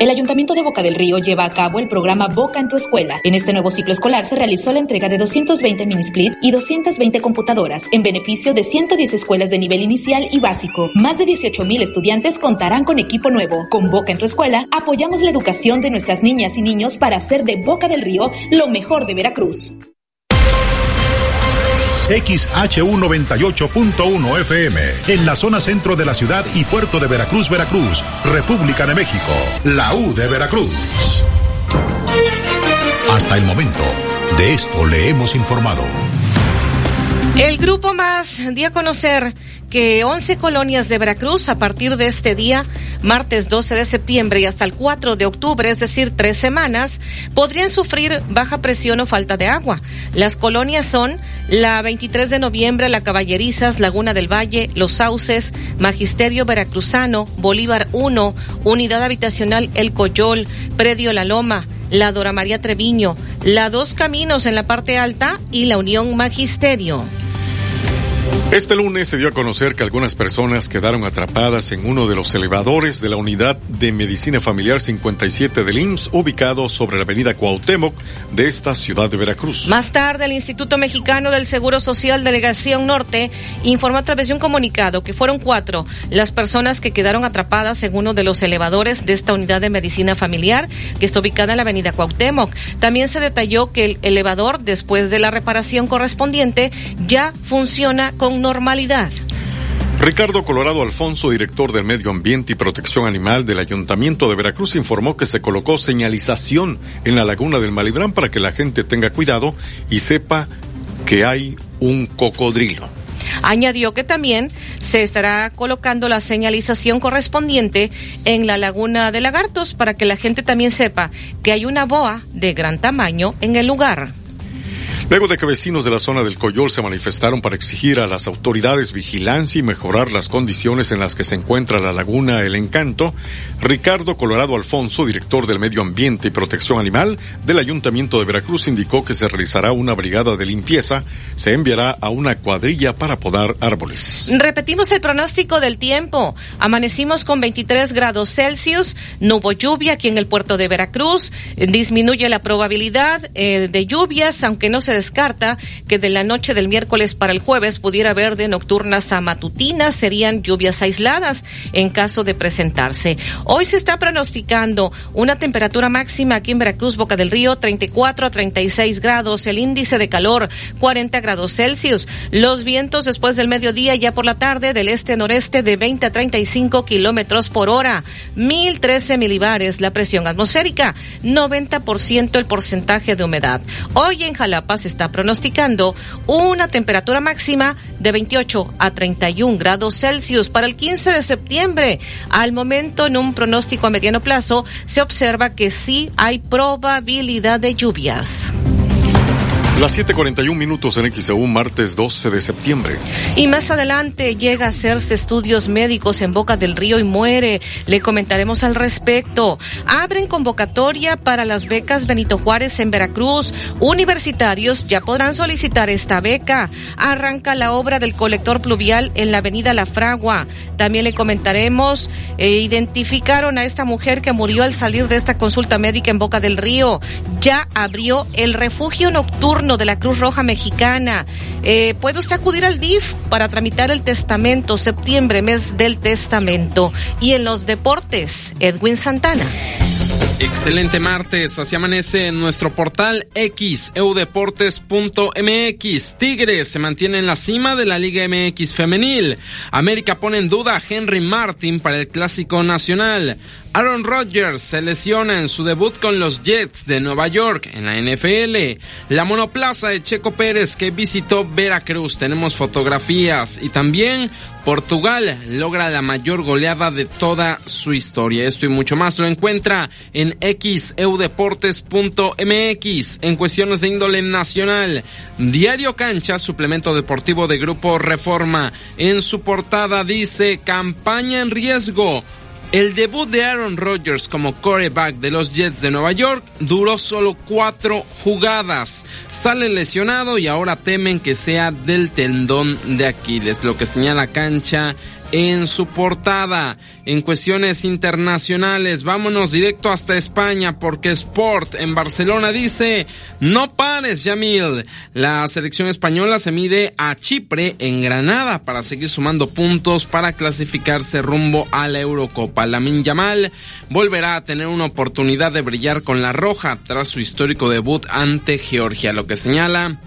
[SPEAKER 35] El Ayuntamiento de Boca del Río lleva a cabo el programa Boca en tu escuela. En este nuevo ciclo escolar se realizó la entrega de 220 mini split y 220 computadoras en beneficio de 110 escuelas de nivel inicial y básico. Más de 18 mil estudiantes contarán con equipo nuevo. Con Boca en tu escuela apoyamos la educación de nuestras niñas y niños para hacer de Boca del Río lo mejor de Veracruz.
[SPEAKER 2] XHU98.1 FM, en la zona centro de la ciudad y puerto de Veracruz, Veracruz, República de México, la U de Veracruz. Hasta el momento, de esto le hemos informado.
[SPEAKER 3] El grupo más dio a conocer que 11 colonias de Veracruz a partir de este día, martes 12 de septiembre y hasta el 4 de octubre, es decir, tres semanas, podrían sufrir baja presión o falta de agua. Las colonias son la 23 de noviembre, La Caballerizas, Laguna del Valle, Los Sauces, Magisterio Veracruzano, Bolívar 1, Unidad Habitacional El Coyol, Predio La Loma, la Dora María Treviño, la Dos Caminos en la parte alta y la Unión Magisterio.
[SPEAKER 5] Este lunes se dio a conocer que algunas personas quedaron atrapadas en uno de los elevadores de la unidad de medicina familiar 57 del IMSS, ubicado sobre la avenida Cuauhtémoc de esta ciudad de Veracruz.
[SPEAKER 3] Más tarde, el Instituto Mexicano del Seguro Social Delegación Norte informó a través de un comunicado que fueron cuatro las personas que quedaron atrapadas en uno de los elevadores de esta unidad de medicina familiar que está ubicada en la avenida Cuauhtémoc. También se detalló que el elevador, después de la reparación correspondiente, ya funciona con normalidad.
[SPEAKER 5] Ricardo Colorado Alfonso, director del Medio Ambiente y Protección Animal del Ayuntamiento de Veracruz, informó que se colocó señalización en la laguna del Malibrán para que la gente tenga cuidado y sepa que hay un cocodrilo.
[SPEAKER 3] Añadió que también se estará colocando la señalización correspondiente en la laguna de lagartos para que la gente también sepa que hay una boa de gran tamaño en el lugar.
[SPEAKER 5] Luego de que vecinos de la zona del Coyol se manifestaron para exigir a las autoridades vigilancia y mejorar las condiciones en las que se encuentra la laguna El Encanto, Ricardo Colorado Alfonso, director del Medio Ambiente y Protección Animal del Ayuntamiento de Veracruz, indicó que se realizará una brigada de limpieza, se enviará a una cuadrilla para podar árboles.
[SPEAKER 3] Repetimos el pronóstico del tiempo. Amanecimos con 23 grados Celsius, no hubo lluvia aquí en el puerto de Veracruz, disminuye la probabilidad eh, de lluvias, aunque no se descarta que de la noche del miércoles para el jueves pudiera haber de nocturnas a matutinas, serían lluvias aisladas en caso de presentarse. Hoy se está pronosticando una temperatura máxima aquí en Veracruz, Boca del Río, 34 a 36 grados, el índice de calor 40 grados Celsius, los vientos después del mediodía ya por la tarde del este-noreste de 20 a 35 kilómetros por hora, 1013 milibares la presión atmosférica, 90% el porcentaje de humedad. Hoy en Jalapa se está pronosticando una temperatura máxima de 28 a 31 grados Celsius para el 15 de septiembre. Al momento, en un pronóstico a mediano plazo, se observa que sí hay probabilidad de lluvias.
[SPEAKER 5] Las 7:41 minutos en XEU, martes 12 de septiembre.
[SPEAKER 3] Y más adelante llega a hacerse estudios médicos en Boca del Río y muere. Le comentaremos al respecto. Abren convocatoria para las becas Benito Juárez en Veracruz. Universitarios ya podrán solicitar esta beca. Arranca la obra del colector pluvial en la avenida La Fragua. También le comentaremos, eh, identificaron a esta mujer que murió al salir de esta consulta médica en Boca del Río. Ya abrió el refugio nocturno de la Cruz Roja Mexicana. Eh, puede usted acudir al DIF para tramitar el testamento, septiembre, mes del testamento. Y en los deportes, Edwin Santana.
[SPEAKER 4] Excelente martes, así amanece en nuestro portal X, eudeportes.mx. Tigres se mantiene en la cima de la Liga MX femenil. América pone en duda a Henry Martin para el Clásico Nacional. Aaron Rodgers se lesiona en su debut con los Jets de Nueva York en la NFL. La monoplaza de Checo Pérez que visitó Veracruz. Tenemos fotografías y también Portugal logra la mayor goleada de toda su historia. Esto y mucho más lo encuentra en xeudeportes.mx en cuestiones de índole nacional. Diario Cancha, suplemento deportivo de Grupo Reforma. En su portada dice campaña en riesgo. El debut de Aaron Rodgers como quarterback de los Jets de Nueva York duró solo cuatro jugadas. Sale lesionado y ahora temen que sea del tendón de Aquiles, lo que señala cancha en su portada. En cuestiones internacionales, vámonos directo hasta España porque Sport en Barcelona dice, no pares, Yamil. La selección española se mide a Chipre en Granada para seguir sumando puntos para clasificarse rumbo a la Eurocopa. Lamin Yamal volverá a tener una oportunidad de brillar con la roja tras su histórico debut ante Georgia, lo que señala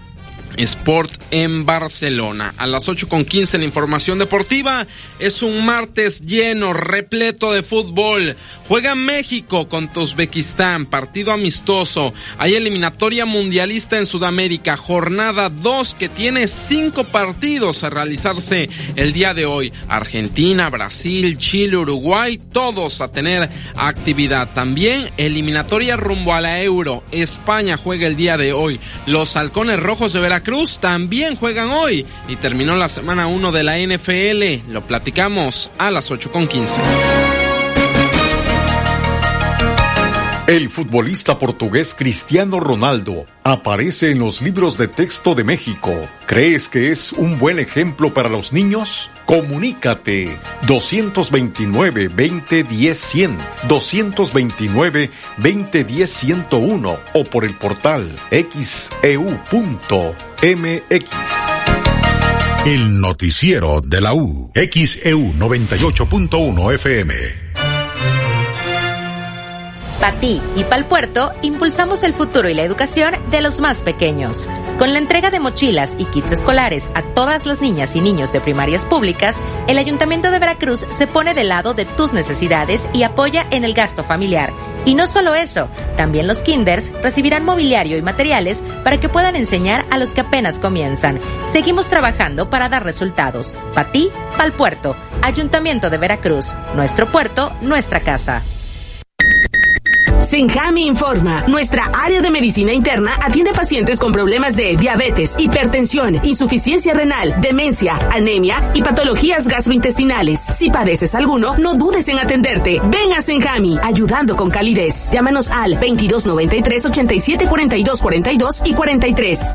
[SPEAKER 4] Sport en Barcelona. A las 8 con 15 la información deportiva. Es un martes lleno, repleto de fútbol. Juega México contra Uzbekistán, partido amistoso. Hay eliminatoria mundialista en Sudamérica, jornada 2 que tiene 5 partidos a realizarse el día de hoy. Argentina, Brasil, Chile, Uruguay, todos a tener actividad. También eliminatoria rumbo a la Euro. España juega el día de hoy. Los halcones rojos de Veracruz Cruz también juegan hoy y terminó la semana 1 de la NFL. Lo platicamos a las 8.15.
[SPEAKER 5] El futbolista portugués Cristiano Ronaldo aparece en los libros de texto de México. ¿Crees que es un buen ejemplo para los niños? Comunícate 229 2010 100, 229 2010 101 o por el portal xeu.mx.
[SPEAKER 2] El noticiero de la U, XEU 98.1 FM.
[SPEAKER 19] Para ti y para el puerto, impulsamos el futuro y la educación de los más pequeños. Con la entrega de mochilas y kits escolares a todas las niñas y niños de primarias públicas, el Ayuntamiento de Veracruz se pone del lado de tus necesidades y apoya en el gasto familiar. Y no solo eso, también los kinders recibirán mobiliario y materiales para que puedan enseñar a los que apenas comienzan. Seguimos trabajando para dar resultados. Para ti, para el puerto. Ayuntamiento de Veracruz. Nuestro puerto, nuestra casa.
[SPEAKER 36] Senjami informa. Nuestra área de medicina interna atiende pacientes con problemas de diabetes, hipertensión, insuficiencia renal, demencia, anemia y patologías gastrointestinales. Si padeces alguno, no dudes en atenderte. Ven a Senjami, ayudando con calidez. Llámanos al 2293 87 42 42 y 43.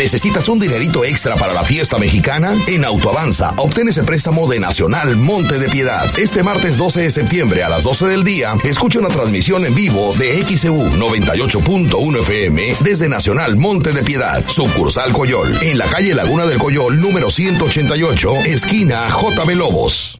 [SPEAKER 32] ¿Necesitas un dinerito extra para la fiesta mexicana? En Autoavanza, obtén ese préstamo de Nacional Monte de Piedad. Este martes 12 de septiembre a las 12 del día, escucha una transmisión en vivo de XEU 98.1 FM desde Nacional Monte de Piedad, sucursal Coyol, en la calle Laguna del Coyol, número 188, esquina JB Lobos.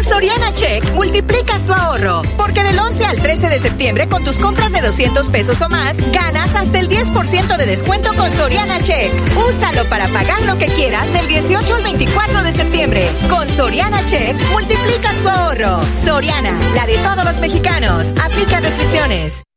[SPEAKER 17] Con Soriana Check multiplicas tu ahorro, porque del 11 al 13 de septiembre con tus compras de 200 pesos o más, ganas hasta el 10% de descuento con Soriana Check. Úsalo para pagar lo que quieras del 18 al 24 de septiembre. Con Soriana Check multiplicas tu ahorro. Soriana, la de todos los mexicanos. Aplica restricciones.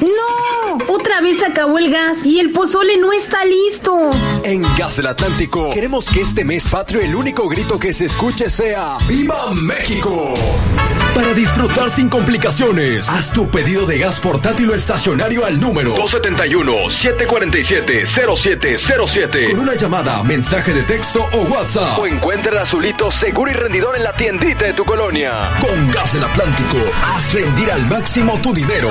[SPEAKER 37] ¡No! Otra vez acabó el gas y el pozole no está listo.
[SPEAKER 24] En Gas del Atlántico queremos que este mes patrio el único grito que se escuche sea ¡Viva México! Para disfrutar sin complicaciones, haz tu pedido de gas portátil o estacionario al número 271-747-0707 con una llamada, mensaje de texto o WhatsApp. O encuentra el azulito seguro y rendidor en la tiendita de tu colonia. Con Gas del Atlántico, haz rendir al máximo tu dinero.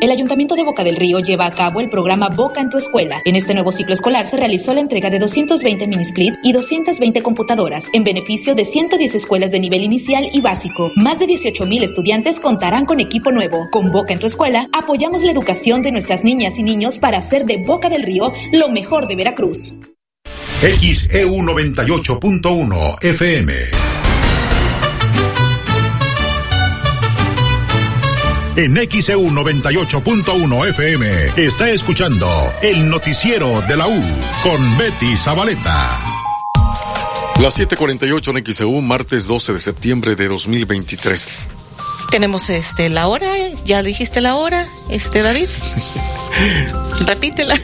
[SPEAKER 38] El Ayuntamiento de Boca del Río lleva a cabo el programa Boca en tu escuela. En este nuevo ciclo escolar se realizó la entrega de 220 mini-split y 220 computadoras en beneficio de 110 escuelas de nivel inicial y básico. Más de 18 mil estudiantes contarán con equipo nuevo. Con Boca en tu escuela apoyamos la educación de nuestras niñas y niños para hacer de Boca del Río lo mejor de Veracruz.
[SPEAKER 2] XEU 98.1 FM. En XEU 98.1 FM está escuchando el noticiero de la U con Betty Zabaleta.
[SPEAKER 5] Las 7:48 en XEU, martes 12 de septiembre de 2023.
[SPEAKER 3] Tenemos este la hora, ya dijiste la hora, este David. Repítela.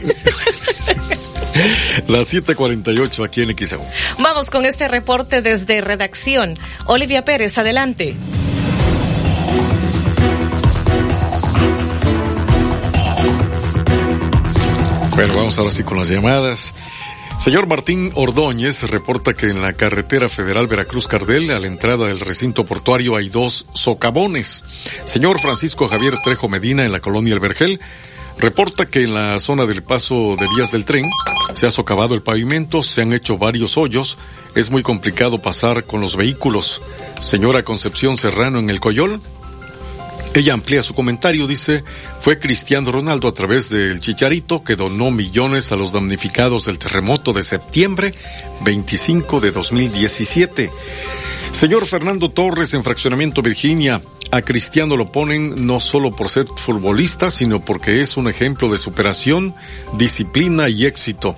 [SPEAKER 5] Las 7:48 aquí en XEU.
[SPEAKER 3] Vamos con este reporte desde redacción. Olivia Pérez, adelante.
[SPEAKER 5] Bueno, vamos ahora sí con las llamadas. Señor Martín Ordóñez reporta que en la carretera federal Veracruz-Cardel, a la entrada del recinto portuario, hay dos socavones. Señor Francisco Javier Trejo Medina, en la colonia El Vergel, reporta que en la zona del paso de vías del tren se ha socavado el pavimento, se han hecho varios hoyos, es muy complicado pasar con los vehículos. Señora Concepción Serrano en el Coyol, ella amplía su comentario, dice, fue Cristiano Ronaldo a través del Chicharito que donó millones a los damnificados del terremoto de septiembre 25 de 2017. Señor Fernando Torres en Fraccionamiento Virginia, a Cristiano lo ponen no solo por ser futbolista, sino porque es un ejemplo de superación, disciplina y éxito.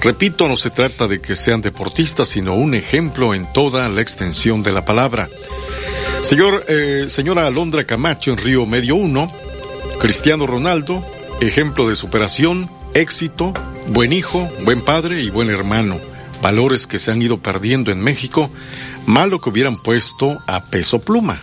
[SPEAKER 5] Repito, no se trata de que sean deportistas, sino un ejemplo en toda la extensión de la palabra. Señor, eh, señora Alondra Camacho en Río Medio 1, Cristiano Ronaldo, ejemplo de superación, éxito, buen hijo, buen padre y buen hermano. Valores que se han ido perdiendo en México, malo que hubieran puesto a peso pluma.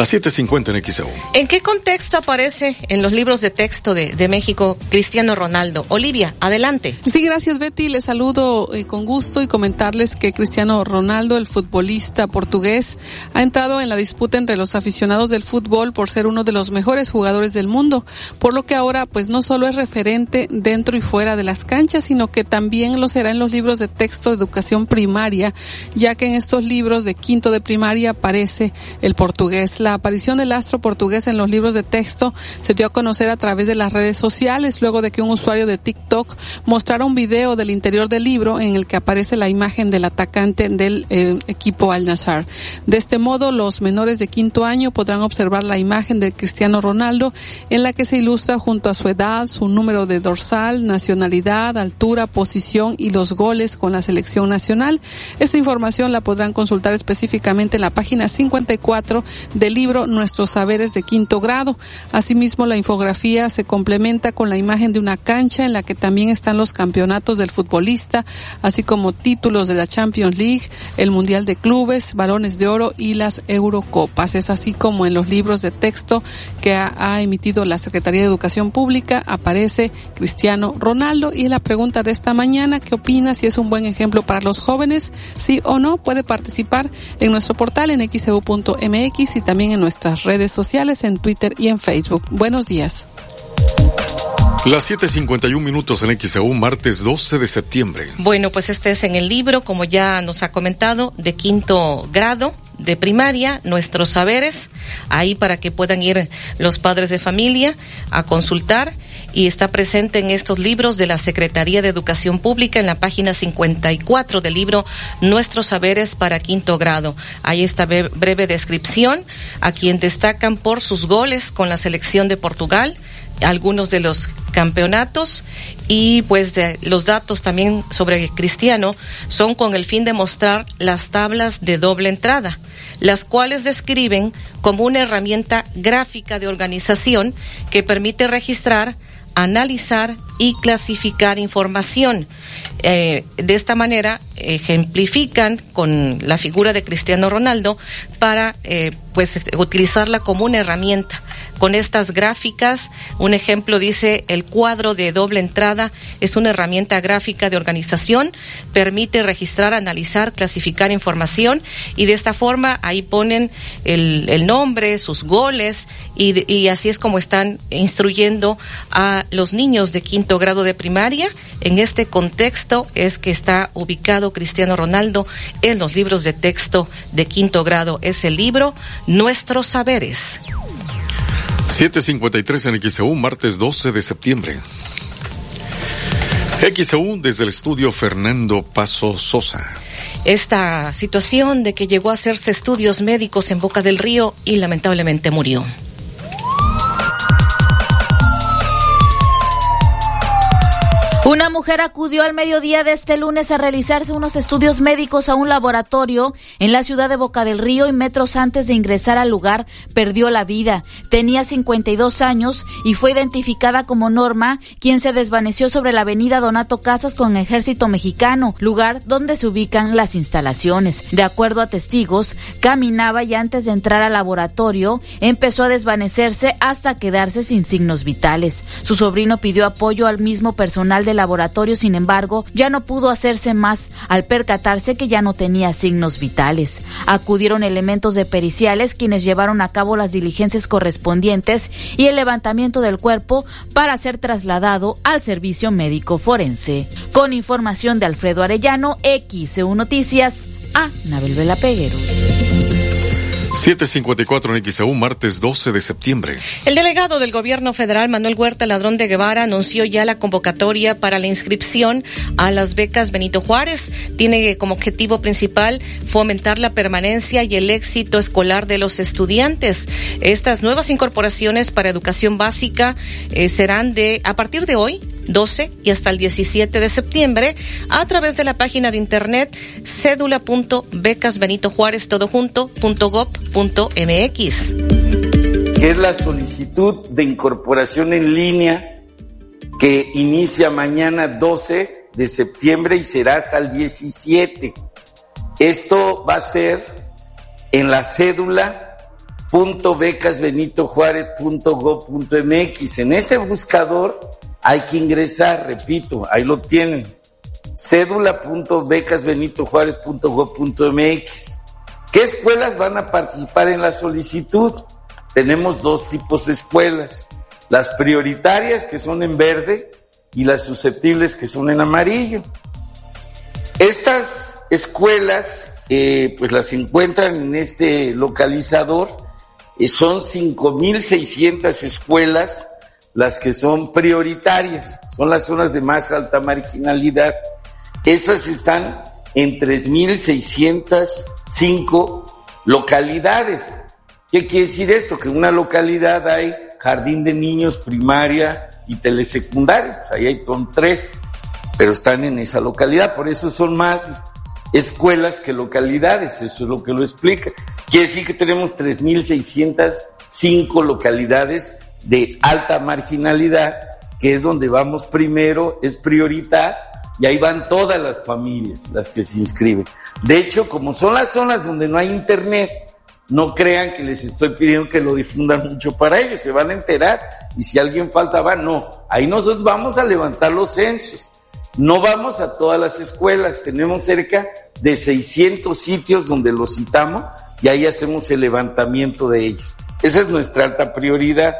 [SPEAKER 5] Las 7.50 en XEU.
[SPEAKER 3] ¿En qué contexto aparece en los libros de texto de, de, México Cristiano Ronaldo? Olivia, adelante.
[SPEAKER 39] Sí, gracias Betty. Les saludo eh, con gusto y comentarles que Cristiano Ronaldo, el futbolista portugués, ha entrado en la disputa entre los aficionados del fútbol por ser uno de los mejores jugadores del mundo, por lo que ahora pues no solo es referente dentro y fuera de las canchas, sino que también lo será en los libros de texto de educación primaria, ya que en estos libros de quinto de primaria aparece el portugués la aparición del astro portugués en los libros de texto se dio a conocer a través de las redes sociales luego de que un usuario de TikTok mostrara un video del interior del libro en el que aparece la imagen del atacante del eh, equipo Al Nassr. De este modo, los menores de quinto año podrán observar la imagen del Cristiano Ronaldo en la que se ilustra junto a su edad, su número de dorsal, nacionalidad, altura, posición y los goles con la selección nacional. Esta información la podrán consultar específicamente en la página 54 de libro Nuestros Saberes de Quinto Grado. Asimismo, la infografía se complementa con la imagen de una cancha en la que también están los campeonatos del futbolista, así como títulos de la Champions League, el Mundial de Clubes, Balones de Oro y las Eurocopas. Es así como en los libros de texto que ha, emitido la Secretaría de Educación Pública aparece Cristiano Ronaldo y la pregunta de esta mañana, ¿qué opina si es un buen ejemplo para los jóvenes? Sí o no, puede participar en nuestro portal en xeu.mx y también en nuestras redes sociales, en Twitter y en Facebook. Buenos días.
[SPEAKER 5] Las 7.51 minutos en XEU, martes 12 de septiembre.
[SPEAKER 3] Bueno, pues este es en el libro, como ya nos ha comentado, de quinto grado de primaria, nuestros saberes, ahí para que puedan ir los padres de familia a consultar y está presente en estos libros de la Secretaría de Educación Pública en la página 54 del libro Nuestros Saberes para Quinto Grado. Ahí está breve descripción a quien destacan por sus goles con la selección de Portugal, algunos de los campeonatos y pues de, los datos también sobre Cristiano son con el fin de mostrar las tablas de doble entrada, las cuales describen como una herramienta gráfica de organización que permite registrar analizar y clasificar información. Eh, de esta manera ejemplifican con la figura de Cristiano Ronaldo para eh, pues utilizarla como una herramienta. Con estas gráficas, un ejemplo dice el cuadro de doble entrada es una herramienta gráfica de organización, permite registrar, analizar, clasificar información y de esta forma ahí ponen el, el nombre, sus goles y, y así es como están instruyendo a los niños de quinto grado de primaria. En este contexto es que está ubicado Cristiano Ronaldo en los libros de texto de quinto grado. Es el libro Nuestros Saberes.
[SPEAKER 5] 753 en XEU, martes 12 de septiembre. XEU desde el estudio Fernando Paso Sosa.
[SPEAKER 3] Esta situación de que llegó a hacerse estudios médicos en Boca del Río y lamentablemente murió.
[SPEAKER 15] Una mujer acudió al mediodía de este lunes a realizarse unos estudios médicos a un laboratorio en la ciudad de Boca del Río y metros antes de ingresar al lugar perdió la vida. Tenía 52 años y fue identificada como Norma, quien se desvaneció sobre la avenida Donato Casas con Ejército Mexicano, lugar donde se ubican las instalaciones. De acuerdo a testigos, caminaba y antes de entrar al laboratorio empezó a desvanecerse hasta quedarse sin signos vitales. Su sobrino pidió apoyo al mismo personal de laboratorio, sin embargo, ya no pudo hacerse más al percatarse que ya no tenía signos vitales. Acudieron elementos de periciales quienes llevaron a cabo las diligencias correspondientes y el levantamiento del cuerpo para ser trasladado al servicio médico forense. Con información de Alfredo Arellano, XEU Noticias, a Nabel Vela Peguero.
[SPEAKER 5] 754 en XAU, martes 12 de septiembre.
[SPEAKER 3] El delegado del gobierno federal, Manuel Huerta Ladrón de Guevara, anunció ya la convocatoria para la inscripción a las becas Benito Juárez. Tiene como objetivo principal fomentar la permanencia y el éxito escolar de los estudiantes. Estas nuevas incorporaciones para educación básica eh, serán de, a partir de hoy, 12 y hasta el 17 de septiembre a través de la página de internet cédula.becasbenitojuárez
[SPEAKER 40] Que es la solicitud de incorporación en línea que inicia mañana 12 de septiembre y será hasta el 17. Esto va a ser en la cédula .becasbenitojuárez.gov.mx. En ese buscador hay que ingresar, repito, ahí lo tienen. cédula.becasbenitojuárez.gov.mx. ¿Qué escuelas van a participar en la solicitud? Tenemos dos tipos de escuelas. Las prioritarias, que son en verde, y las susceptibles, que son en amarillo. Estas escuelas, eh, pues las encuentran en este localizador. Eh, son 5.600 escuelas las que son prioritarias, son las zonas de más alta marginalidad. Estas están en 3.605 localidades. ¿Qué quiere decir esto? Que en una localidad hay jardín de niños, primaria y telesecundaria. Pues ahí hay son tres, pero están en esa localidad. Por eso son más escuelas que localidades. Eso es lo que lo explica. Quiere decir que tenemos 3.605 localidades de alta marginalidad, que es donde vamos primero, es prioridad, y ahí van todas las familias las que se inscriben. De hecho, como son las zonas donde no hay internet, no crean que les estoy pidiendo que lo difundan mucho para ellos, se van a enterar y si alguien falta va, no, ahí nosotros vamos a levantar los censos. No vamos a todas las escuelas, tenemos cerca de 600 sitios donde los citamos y ahí hacemos el levantamiento de ellos. Esa es nuestra alta prioridad.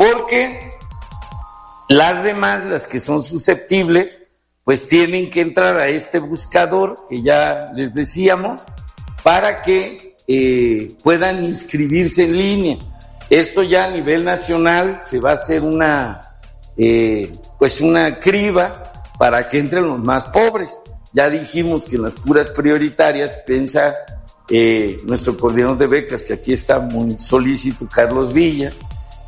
[SPEAKER 40] Porque las demás, las que son susceptibles, pues tienen que entrar a este buscador que ya les decíamos para que eh, puedan inscribirse en línea. Esto ya a nivel nacional se va a hacer una, eh, pues una criba para que entren los más pobres. Ya dijimos que en las puras prioritarias piensa eh, nuestro coordinador de becas, que aquí está muy solícito, Carlos Villa,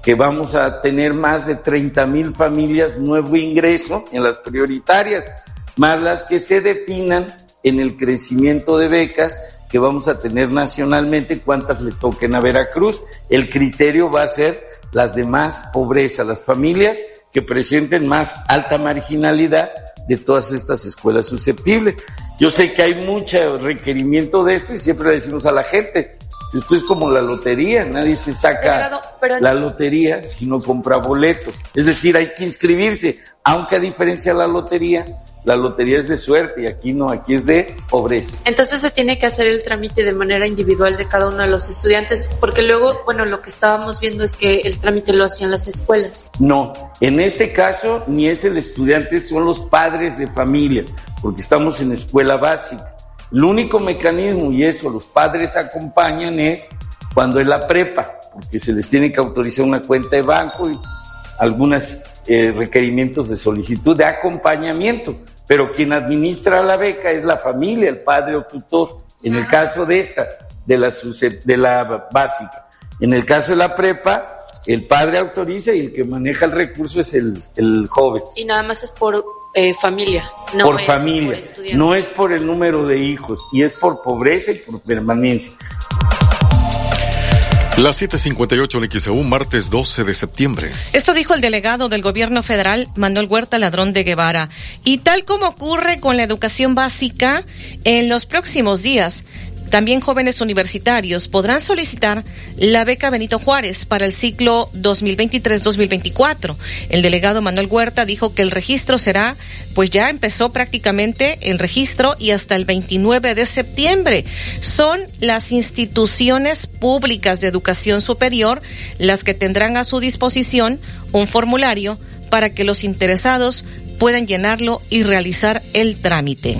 [SPEAKER 40] que vamos a tener más de 30 mil familias nuevo ingreso en las prioritarias, más las que se definan en el crecimiento de becas que vamos a tener nacionalmente, cuántas le toquen a Veracruz. El criterio va a ser las de más pobreza, las familias que presenten más alta marginalidad de todas estas escuelas susceptibles. Yo sé que hay mucho requerimiento de esto y siempre le decimos a la gente, esto es como la lotería, nadie se saca la lotería si no compra boletos. Es decir, hay que inscribirse, aunque a diferencia de la lotería, la lotería es de suerte y aquí no, aquí es de pobreza.
[SPEAKER 41] Entonces se tiene que hacer el trámite de manera individual de cada uno de los estudiantes, porque luego, bueno, lo que estábamos viendo es que el trámite lo hacían las escuelas.
[SPEAKER 40] No, en este caso ni es el estudiante, son los padres de familia, porque estamos en escuela básica. El único mecanismo, y eso los padres acompañan, es cuando es la prepa, porque se les tiene que autorizar una cuenta de banco y algunas eh, requerimientos de solicitud de acompañamiento, pero quien administra la beca es la familia, el padre o tutor, en el caso de esta, de la, de la básica. En el caso de la prepa, el padre autoriza y el que maneja el recurso es el, el joven.
[SPEAKER 41] Y nada más es por eh, familia.
[SPEAKER 40] No por familia, no es por el número de hijos y es por pobreza y por permanencia.
[SPEAKER 5] Las 7:58 en XEU, martes 12 de septiembre.
[SPEAKER 3] Esto dijo el delegado del gobierno federal, Manuel Huerta Ladrón de Guevara. Y tal como ocurre con la educación básica, en los próximos días también jóvenes universitarios podrán solicitar la beca Benito Juárez para el ciclo 2023-2024. El delegado Manuel Huerta dijo que el registro será, pues ya empezó prácticamente el registro y hasta el 29 de septiembre. Son las instituciones públicas de educación superior las que tendrán a su disposición un formulario para que los interesados puedan llenarlo y realizar el trámite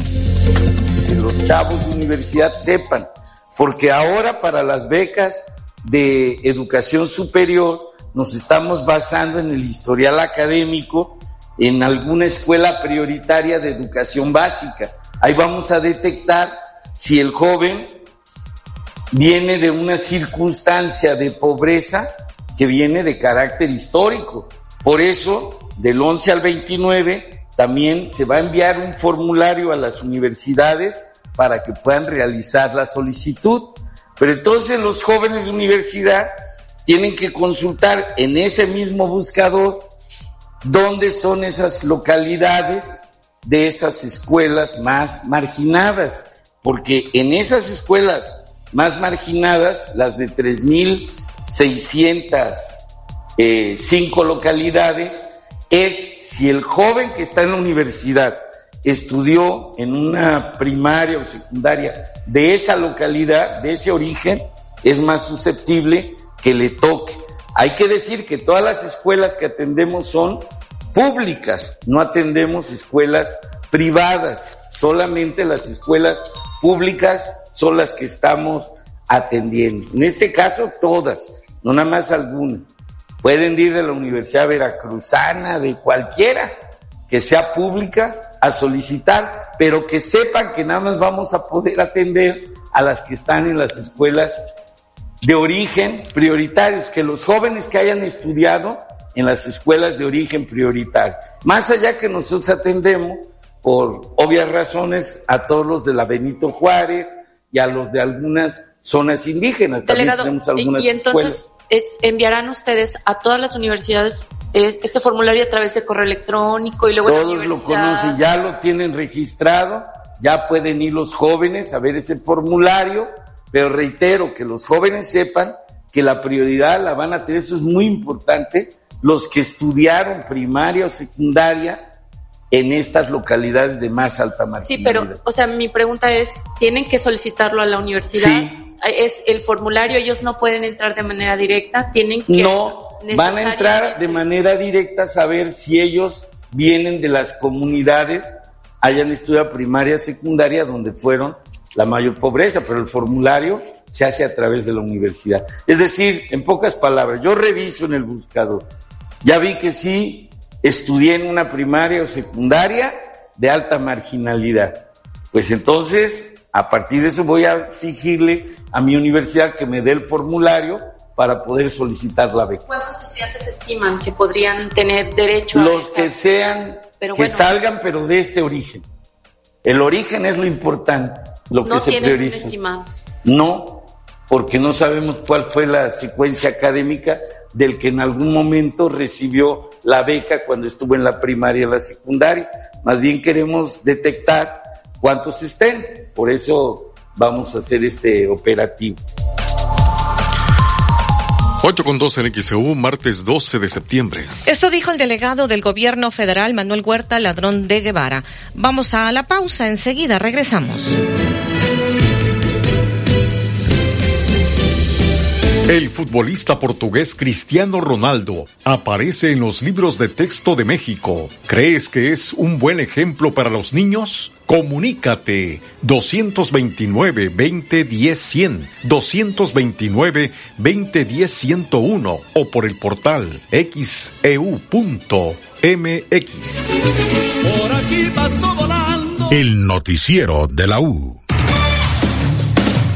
[SPEAKER 40] los chavos de universidad sepan, porque ahora para las becas de educación superior nos estamos basando en el historial académico en alguna escuela prioritaria de educación básica. Ahí vamos a detectar si el joven viene de una circunstancia de pobreza que viene de carácter histórico. Por eso, del 11 al 29, también se va a enviar un formulario a las universidades para que puedan realizar la solicitud. Pero entonces los jóvenes de universidad tienen que consultar en ese mismo buscador dónde son esas localidades de esas escuelas más marginadas, porque en esas escuelas más marginadas, las de 3.605 eh, localidades, es si el joven que está en la universidad estudió en una primaria o secundaria de esa localidad, de ese origen, es más susceptible que le toque. Hay que decir que todas las escuelas que atendemos son públicas, no atendemos escuelas privadas, solamente las escuelas públicas son las que estamos atendiendo. En este caso, todas, no nada más algunas. Pueden ir de la Universidad Veracruzana, de cualquiera que sea pública, a solicitar, pero que sepan que nada más vamos a poder atender a las que están en las escuelas de origen prioritarios, que los jóvenes que hayan estudiado en las escuelas de origen prioritario. Más allá que nosotros atendemos, por obvias razones, a todos los de la Benito Juárez y a los de algunas zonas indígenas.
[SPEAKER 41] Delegado, y, entonces enviarán ustedes a todas las universidades este formulario a través de correo electrónico y luego
[SPEAKER 40] Todos lo conocen, ya lo tienen registrado, ya pueden ir los jóvenes a ver ese formulario, pero reitero que los jóvenes sepan que la prioridad la van a tener, eso es muy importante, los que estudiaron primaria o secundaria en estas localidades de más alta marginalidad.
[SPEAKER 41] Sí, pero, o sea, mi pregunta es, ¿tienen que solicitarlo a la universidad?
[SPEAKER 40] Sí,
[SPEAKER 41] es el formulario, ellos no pueden entrar de manera directa, tienen que...
[SPEAKER 40] No, van a entrar de manera directa a saber si ellos vienen de las comunidades, hayan estudiado primaria, secundaria, donde fueron la mayor pobreza, pero el formulario se hace a través de la universidad. Es decir, en pocas palabras, yo reviso en el buscador, ya vi que sí estudié en una primaria o secundaria de alta marginalidad. Pues entonces a partir de eso voy a exigirle a mi universidad que me dé el formulario para poder solicitar la beca.
[SPEAKER 41] ¿Cuántos estudiantes estiman que podrían tener derecho
[SPEAKER 40] a Los que sean, que salgan, pero de este origen. El origen es lo importante, lo que se prioriza. No, porque no sabemos cuál fue la secuencia académica del que en algún momento recibió la beca cuando estuvo en la primaria y la secundaria. Más bien queremos detectar cuántos estén. Por eso vamos a hacer este operativo.
[SPEAKER 5] 8 con 12 en XEU, martes 12 de septiembre.
[SPEAKER 3] Esto dijo el delegado del gobierno federal, Manuel Huerta Ladrón de Guevara. Vamos a la pausa, enseguida regresamos.
[SPEAKER 5] El futbolista portugués Cristiano Ronaldo aparece en los libros de texto de México. ¿Crees que es un buen ejemplo para los niños? Comunícate 229 2010 100, 229 2010 101 o por el portal xeu.mx.
[SPEAKER 2] Por aquí pasó volando. El noticiero de la U.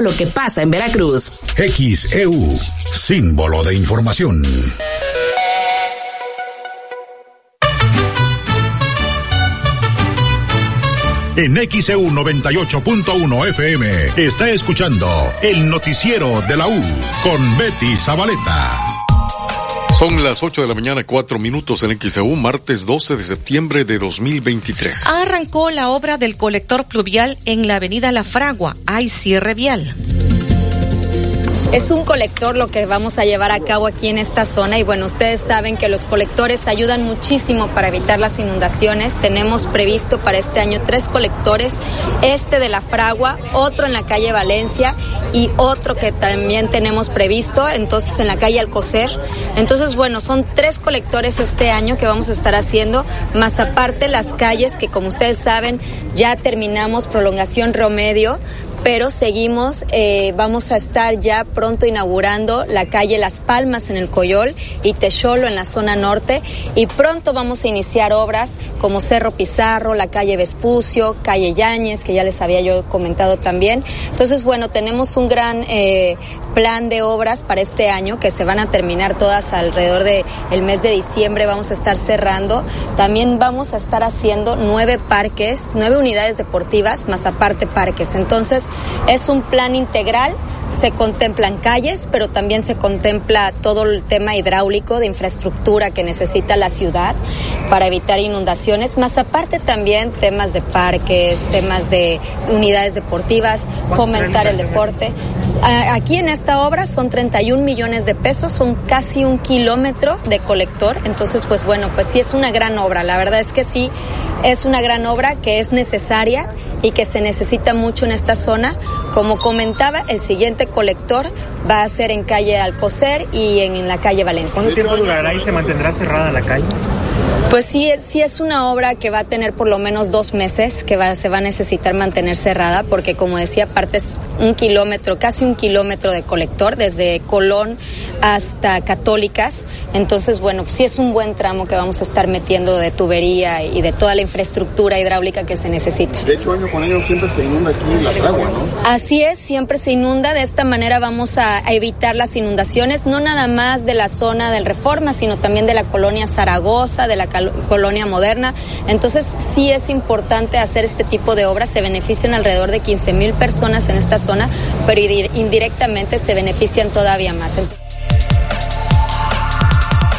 [SPEAKER 36] lo que pasa en Veracruz.
[SPEAKER 2] XEU, símbolo de información. En XEU 98.1 FM está escuchando el noticiero de la U con Betty Zabaleta.
[SPEAKER 5] Son las 8 de la mañana, 4 minutos en XEU, martes 12 de septiembre de 2023.
[SPEAKER 3] Arrancó la obra del colector pluvial en la avenida La Fragua. Hay cierre vial.
[SPEAKER 42] Es un colector lo que vamos a llevar a cabo aquí en esta zona y bueno, ustedes saben que los colectores ayudan muchísimo para evitar las inundaciones. Tenemos previsto para este año tres colectores, este de la Fragua, otro en la calle Valencia y otro que también tenemos previsto, entonces en la calle Alcocer. Entonces bueno, son tres colectores este año que vamos a estar haciendo, más aparte las calles que como ustedes saben ya terminamos prolongación Romedio pero seguimos, eh, vamos a estar ya pronto inaugurando la calle Las Palmas en el Coyol y Techolo en la zona norte y pronto vamos a iniciar obras como Cerro Pizarro, la calle Vespucio, calle Yáñez, que ya les había yo comentado también. Entonces, bueno, tenemos un gran eh, plan de obras para este año que se van a terminar todas alrededor del el mes de diciembre, vamos a estar cerrando. También vamos a estar haciendo nueve parques, nueve unidades deportivas, más aparte parques. Entonces, es un plan integral se contemplan calles, pero también se contempla todo el tema hidráulico de infraestructura que necesita la ciudad para evitar inundaciones, más aparte también temas de parques, temas de unidades deportivas, fomentar el deporte. Aquí en esta obra son 31 millones de pesos, son casi un kilómetro de colector, entonces pues bueno, pues sí es una gran obra, la verdad es que sí es una gran obra que es necesaria y que se necesita mucho en esta zona. Como comentaba, el siguiente colector va a ser en calle Alcocer y en, la calle Valencia.
[SPEAKER 43] ¿Cuánto tiempo durará y se mantendrá cerrada la calle?
[SPEAKER 42] Pues sí, sí es una obra que va a tener por lo menos dos meses, que va, se va a necesitar mantener cerrada, porque como decía, aparte es un kilómetro, casi un kilómetro de colector, desde Colón hasta Católicas. Entonces, bueno, sí es un buen tramo que vamos a estar metiendo de tubería y de toda la infraestructura hidráulica que se necesita.
[SPEAKER 44] De hecho, año con año siempre se inunda aquí la fragua, ¿no?
[SPEAKER 42] Así es, siempre se inunda. De esta manera vamos a, a evitar las inundaciones, no nada más de la zona del Reforma, sino también de la colonia Zaragoza, de la colonia moderna. Entonces sí es importante hacer este tipo de obras. Se benefician alrededor de 15 mil personas en esta zona, pero indirectamente se benefician todavía más.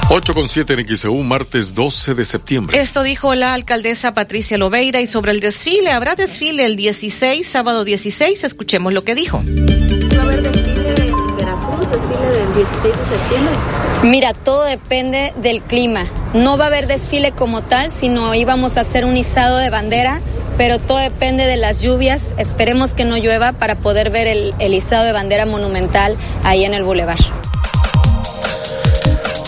[SPEAKER 5] 8 con 7 en XEU, martes 12 de septiembre.
[SPEAKER 3] Esto dijo la alcaldesa Patricia Loveira y sobre el desfile, habrá desfile el 16, sábado 16, escuchemos lo que dijo.
[SPEAKER 42] ¿Va a haber desfile en Veracruz, desfile del 16 de septiembre? Mira, todo depende del clima. No va a haber desfile como tal, sino íbamos a hacer un izado de bandera, pero todo depende de las lluvias. Esperemos que no llueva para poder ver el, el izado de bandera monumental ahí en el bulevar.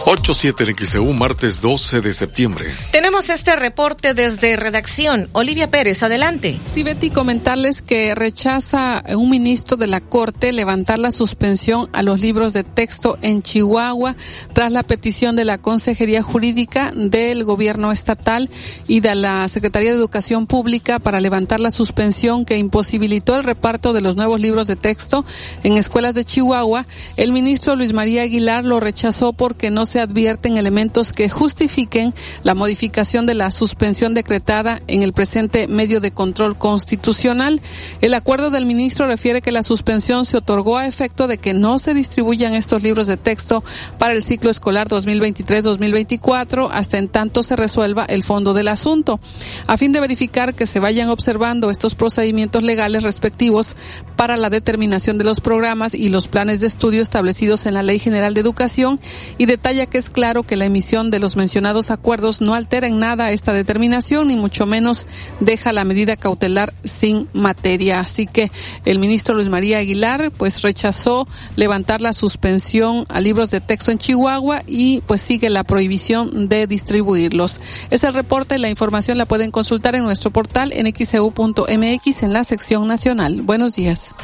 [SPEAKER 5] 8-7 en XEU, martes 12 de septiembre.
[SPEAKER 3] Tenemos este reporte desde redacción. Olivia Pérez, adelante.
[SPEAKER 39] Sí, Betty, comentarles que rechaza un ministro de la Corte levantar la suspensión a los libros de texto en Chihuahua tras la petición de la Consejería Jurídica del Gobierno Estatal y de la Secretaría de Educación Pública para levantar la suspensión que imposibilitó el reparto de los nuevos libros de texto en escuelas de Chihuahua. El ministro Luis María Aguilar lo rechazó porque no se advierten elementos que justifiquen la modificación de la suspensión decretada en el presente medio de control constitucional. El acuerdo del ministro refiere que la suspensión se otorgó a efecto de que no se distribuyan estos libros de texto para el ciclo escolar 2023-2024 hasta en tanto se resuelva el fondo del asunto. A fin de verificar que se vayan observando estos procedimientos legales respectivos para la determinación de los programas y los planes de estudio establecidos en la Ley General de Educación y detalla que es claro que la emisión de los mencionados acuerdos no altera en nada esta determinación, ni mucho menos deja la medida cautelar sin materia. Así que el ministro Luis María Aguilar pues rechazó levantar la suspensión a libros de texto en Chihuahua y pues sigue la prohibición de distribuirlos. Es el reporte, la información la pueden consultar en nuestro portal en xeu.mx en la sección nacional. Buenos días.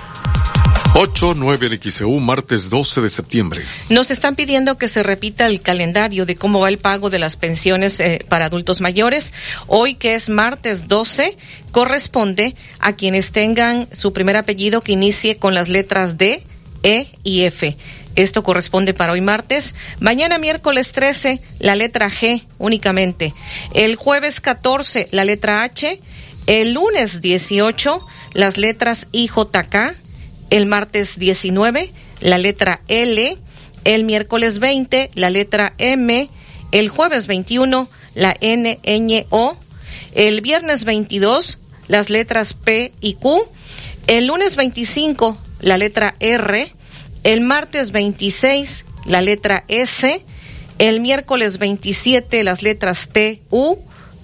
[SPEAKER 5] 8, 9 en XEU, martes 12 de septiembre.
[SPEAKER 3] Nos están pidiendo que se repita el calendario de cómo va el pago de las pensiones eh, para adultos mayores. Hoy, que es martes 12, corresponde a quienes tengan su primer apellido que inicie con las letras D, E y F. Esto corresponde para hoy martes. Mañana miércoles 13, la letra G únicamente. El jueves 14, la letra H. El lunes 18, las letras IJK el martes 19 la letra L, el miércoles 20 la letra M, el jueves 21 la N, Ñ, O, el viernes 22 las letras P y Q, el lunes 25 la letra R, el martes 26 la letra S, el miércoles 27 las letras T, U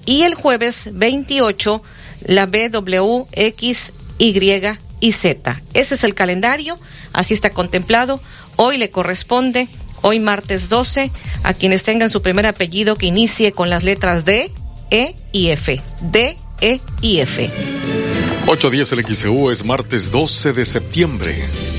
[SPEAKER 3] y el jueves 28 la B, W, X, Y y Z. Ese es el calendario, así está contemplado. Hoy le corresponde, hoy martes 12, a quienes tengan su primer apellido que inicie con las letras D, E y F. D, E y F.
[SPEAKER 5] 810 el XEU es martes 12 de septiembre.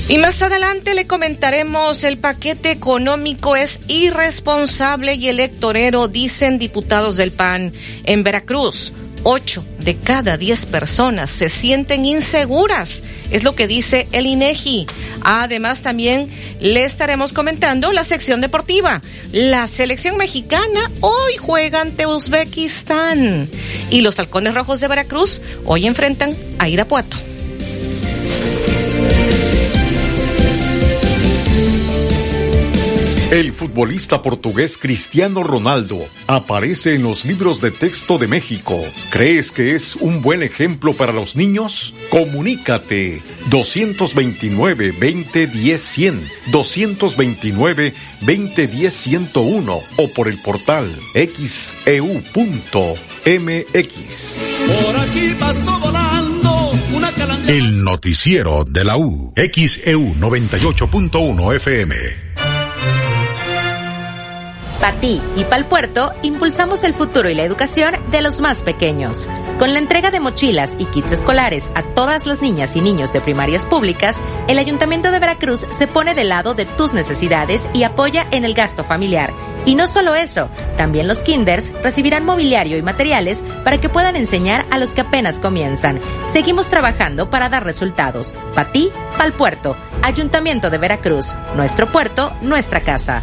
[SPEAKER 3] Y más adelante le comentaremos el paquete económico es irresponsable y electorero, dicen diputados del PAN en Veracruz. 8 de cada 10 personas se sienten inseguras, es lo que dice el INEGI. Además, también le estaremos comentando la sección deportiva. La selección mexicana hoy juega ante Uzbekistán y los halcones rojos de Veracruz hoy enfrentan a Irapuato.
[SPEAKER 5] El futbolista portugués Cristiano Ronaldo aparece en los libros de texto de México. ¿Crees que es un buen ejemplo para los niños? Comunícate 229 2010 100, 229 2010 101 o por el portal xeu.mx.
[SPEAKER 45] Por aquí pasó volando una
[SPEAKER 2] El noticiero de la U, XEU 98.1 FM.
[SPEAKER 19] Para ti y para el puerto, impulsamos el futuro y la educación de los más pequeños. Con la entrega de mochilas y kits escolares a todas las niñas y niños de primarias públicas, el Ayuntamiento de Veracruz se pone del lado de tus necesidades y apoya en el gasto familiar. Y no solo eso, también los kinders recibirán mobiliario y materiales para que puedan enseñar a los que apenas comienzan. Seguimos trabajando para dar resultados. Para ti, para el puerto. Ayuntamiento de Veracruz. Nuestro puerto, nuestra casa.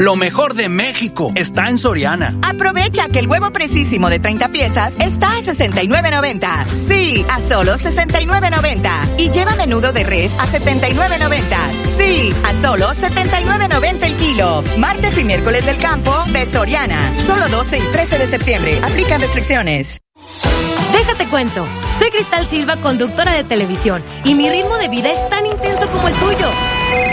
[SPEAKER 46] Lo mejor de México está en Soriana.
[SPEAKER 17] Aprovecha que el huevo precisísimo de 30 piezas está a 69.90. Sí, a solo 69.90. Y lleva menudo de res a 79.90. Sí, a solo 79.90 el kilo. Martes y miércoles del campo de Soriana. Solo 12 y 13 de septiembre. Aplican restricciones.
[SPEAKER 19] Déjate cuento. Soy Cristal Silva, conductora de televisión, y mi ritmo de vida es tan intenso como el tuyo.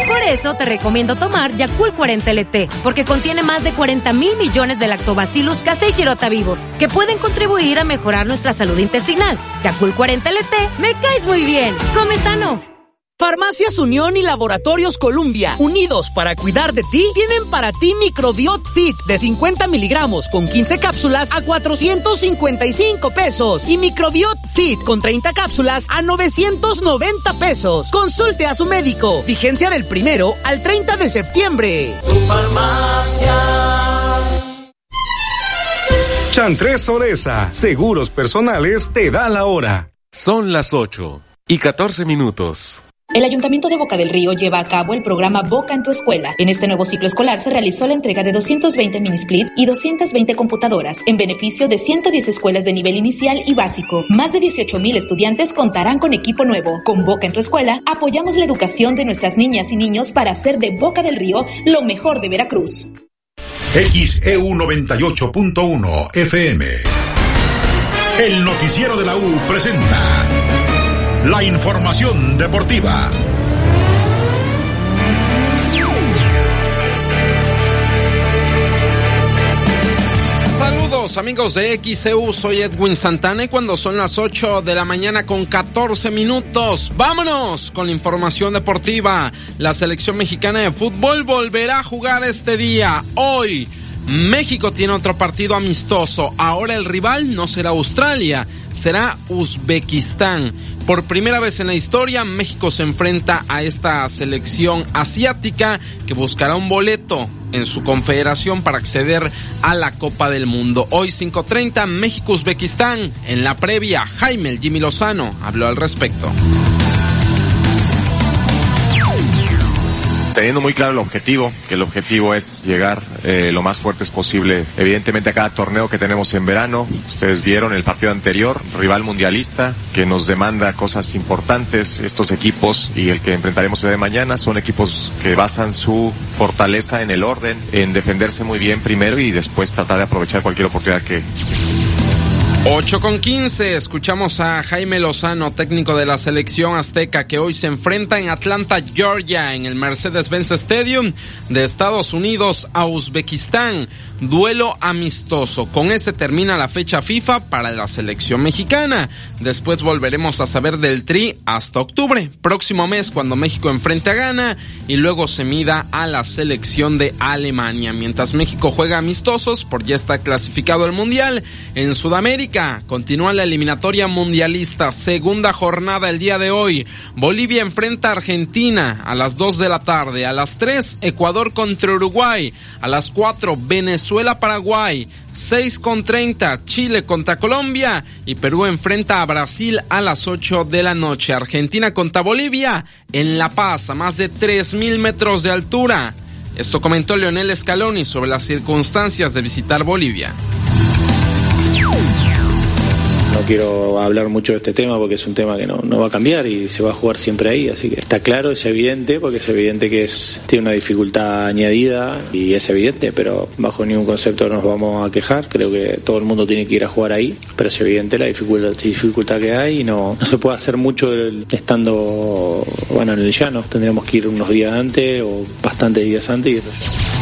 [SPEAKER 19] Por eso te recomiendo tomar Yakult 40 LT, porque contiene más de 40 mil millones de lactobacillus casei shirota vivos, que pueden contribuir a mejorar nuestra salud intestinal. Yakult 40 LT, me caes muy bien. Come sano.
[SPEAKER 47] Farmacias Unión y Laboratorios Columbia, unidos para cuidar de ti, tienen para ti Microbiot Fit de 50 miligramos con 15 cápsulas a 455 pesos y Microbiot Fit con 30 cápsulas a 990 pesos. Consulte a su médico. Vigencia del primero al 30 de septiembre.
[SPEAKER 45] Tu farmacia.
[SPEAKER 48] Chantres Soresa, Seguros Personales te da la hora.
[SPEAKER 49] Son las 8 y 14 minutos.
[SPEAKER 35] El Ayuntamiento de Boca del Río lleva a cabo el programa Boca en tu escuela. En este nuevo ciclo escolar se realizó la entrega de 220 mini split y 220 computadoras en beneficio de 110 escuelas de nivel inicial y básico. Más de 18 mil estudiantes contarán con equipo nuevo. Con Boca en tu escuela apoyamos la educación de nuestras niñas y niños para hacer de Boca del Río lo mejor de Veracruz.
[SPEAKER 2] XEU 98.1 FM. El noticiero de la U presenta la información deportiva.
[SPEAKER 4] Saludos amigos de XEU, soy Edwin Santana y cuando son las 8 de la mañana con 14 minutos, vámonos con la información deportiva. La selección mexicana de fútbol volverá a jugar este día, hoy. México tiene otro partido amistoso. Ahora el rival no será Australia, será Uzbekistán. Por primera vez en la historia, México se enfrenta a esta selección asiática que buscará un boleto en su confederación para acceder a la Copa del Mundo. Hoy 5.30, México-Uzbekistán. En la previa, Jaime el Jimmy Lozano habló al respecto.
[SPEAKER 50] Teniendo muy claro el objetivo, que el objetivo es llegar eh, lo más fuertes posible, evidentemente a cada torneo que tenemos en verano. Ustedes vieron el partido anterior, rival mundialista, que nos demanda cosas importantes. Estos equipos y el que enfrentaremos el de mañana son equipos que basan su fortaleza en el orden, en defenderse muy bien primero y después tratar de aprovechar cualquier oportunidad que
[SPEAKER 4] 8 con 15, escuchamos a Jaime Lozano, técnico de la selección azteca, que hoy se enfrenta en Atlanta, Georgia, en el Mercedes-Benz Stadium de Estados Unidos a Uzbekistán. Duelo amistoso. Con ese termina la fecha FIFA para la selección mexicana. Después volveremos a saber del Tri hasta octubre, próximo mes cuando México enfrente a Ghana y luego se mida a la selección de Alemania. Mientras México juega amistosos, por ya está clasificado el Mundial, en Sudamérica continúa la eliminatoria mundialista, segunda jornada el día de hoy. Bolivia enfrenta a Argentina a las 2 de la tarde, a las 3 Ecuador contra Uruguay, a las 4 Venezuela Venezuela-Paraguay, 6 con 30, Chile contra Colombia y Perú enfrenta a Brasil a las 8 de la noche. Argentina contra Bolivia en La Paz a más de 3.000 metros de altura. Esto comentó Leonel Scaloni sobre las circunstancias de visitar Bolivia.
[SPEAKER 51] No quiero hablar mucho de este tema porque es un tema que no, no, va a cambiar y se va a jugar siempre ahí. Así que está claro, es evidente, porque es evidente que es, tiene una dificultad añadida y es evidente, pero bajo ningún concepto nos vamos a quejar. Creo que todo el mundo tiene que ir a jugar ahí, pero es evidente la dificultad, dificultad que hay y no, no se puede hacer mucho estando bueno en el llano. Tendríamos que ir unos días antes o bastantes días antes y eso.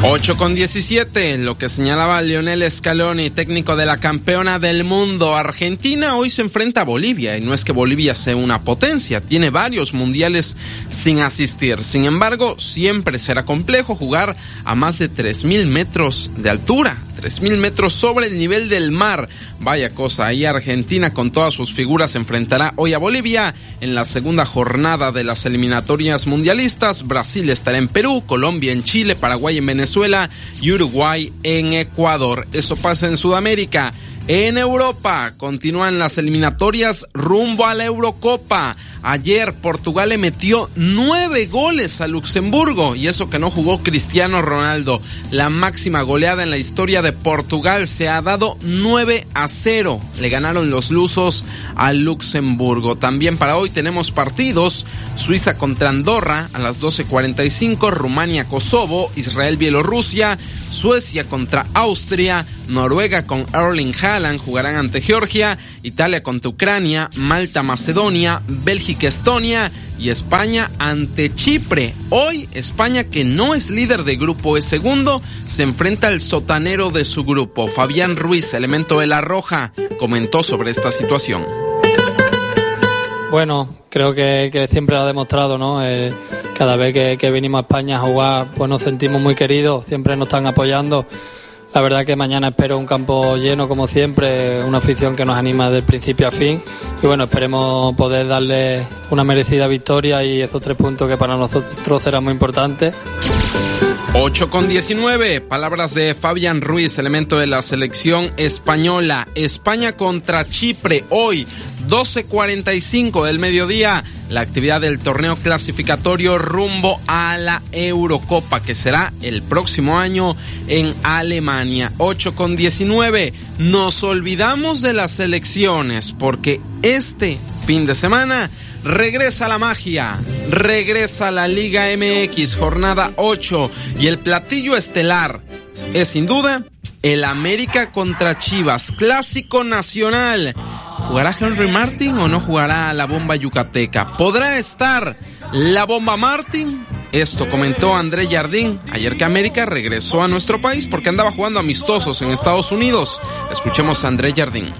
[SPEAKER 4] 8 con 17, lo que señalaba Lionel Scaloni, técnico de la campeona del mundo. Argentina hoy se enfrenta a Bolivia y no es que Bolivia sea una potencia, tiene varios mundiales sin asistir. Sin embargo, siempre será complejo jugar a más de 3.000 metros de altura. 3.000 metros sobre el nivel del mar. Vaya cosa, ahí Argentina con todas sus figuras enfrentará hoy a Bolivia en la segunda jornada de las eliminatorias mundialistas. Brasil estará en Perú, Colombia en Chile, Paraguay en Venezuela y Uruguay en Ecuador. Eso pasa en Sudamérica. En Europa continúan las eliminatorias rumbo a la Eurocopa. Ayer Portugal le metió nueve goles a Luxemburgo y eso que no jugó Cristiano Ronaldo. La máxima goleada en la historia de Portugal se ha dado 9 a 0. Le ganaron los lusos a Luxemburgo. También para hoy tenemos partidos. Suiza contra Andorra a las 12.45. Rumania Kosovo. Israel Bielorrusia. Suecia contra Austria. Noruega con Erling Haaland jugarán ante Georgia. Italia contra Ucrania. Malta Macedonia. Bélgica Estonia y España ante Chipre. Hoy España, que no es líder de grupo, es segundo, se enfrenta al sotanero de su grupo. Fabián Ruiz, elemento de la Roja, comentó sobre esta situación.
[SPEAKER 52] Bueno, creo que, siempre ha demostrado, ¿no? Eh, cada vez que, que venimos a España a jugar, pues nos sentimos muy queridos, siempre nos están apoyando. La verdad que mañana espero un campo lleno como siempre, una afición que nos anima de principio a fin y bueno, esperemos poder darle una merecida victoria y esos tres puntos que para nosotros serán muy importantes.
[SPEAKER 4] 8 con 19, palabras de Fabián Ruiz, elemento de la selección española. España contra Chipre hoy, 12.45 del mediodía, la actividad del torneo clasificatorio rumbo a la Eurocopa, que será el próximo año en Alemania. 8 con 19, nos olvidamos de las elecciones porque este fin de semana regresa la magia, regresa la Liga MX, jornada 8 y el platillo estelar es sin duda el América contra Chivas, clásico nacional. ¿Jugará Henry Martin o no jugará la bomba yucateca? ¿Podrá estar la bomba Martin? Esto comentó André Jardín ayer que América regresó a nuestro país porque andaba jugando amistosos en Estados Unidos. Escuchemos a André Jardín.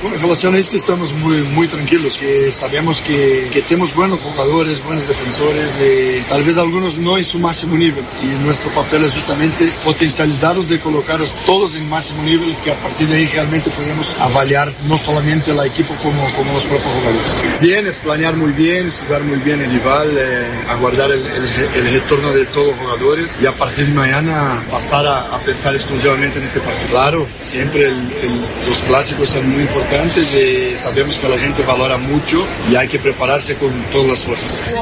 [SPEAKER 53] Con relación a esto estamos muy, muy tranquilos, que sabemos que, que tenemos buenos jugadores, buenos defensores, de, tal vez algunos no en su máximo nivel. Y nuestro papel es justamente potencializarlos y colocarlos todos en máximo nivel, que a partir de ahí realmente podemos avaliar no solamente la equipo como, como los propios jugadores. Bien, es planear muy bien, estudiar muy bien el rival, eh, aguardar el, el, el, retorno de todos los jugadores y a partir de mañana pasar a, a pensar exclusivamente en este partido. Claro, siempre los clásicos son muy importantes y sabemos que la gente valora mucho y hay que prepararse con todas las fuerzas.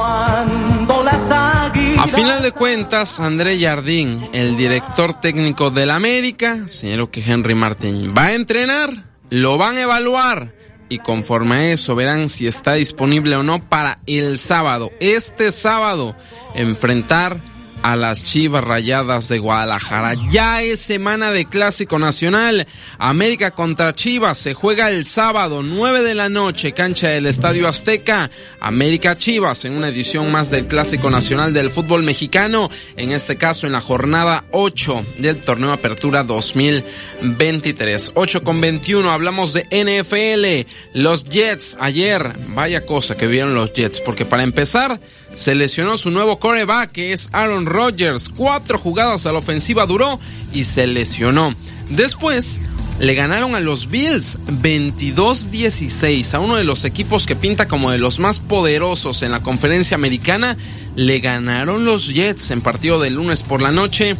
[SPEAKER 4] A final de cuentas, André Jardín, el director técnico del América, señaló que Henry Martin va a entrenar, lo van a evaluar y conforme a eso verán si está disponible o no para el sábado, este sábado, enfrentar a las Chivas Rayadas de Guadalajara. Ya es semana de Clásico Nacional. América contra Chivas se juega el sábado 9 de la noche, cancha del Estadio Azteca. América Chivas en una edición más del Clásico Nacional del fútbol mexicano, en este caso en la jornada 8 del torneo Apertura 2023. 8 con 21 hablamos de NFL. Los Jets ayer, vaya cosa que vieron los Jets, porque para empezar se lesionó su nuevo coreback que es Aaron Rodgers. Cuatro jugadas a la ofensiva duró y se lesionó. Después le ganaron a los Bills 22-16 a uno de los equipos que pinta como de los más poderosos en la conferencia americana. Le ganaron los Jets en partido de lunes por la noche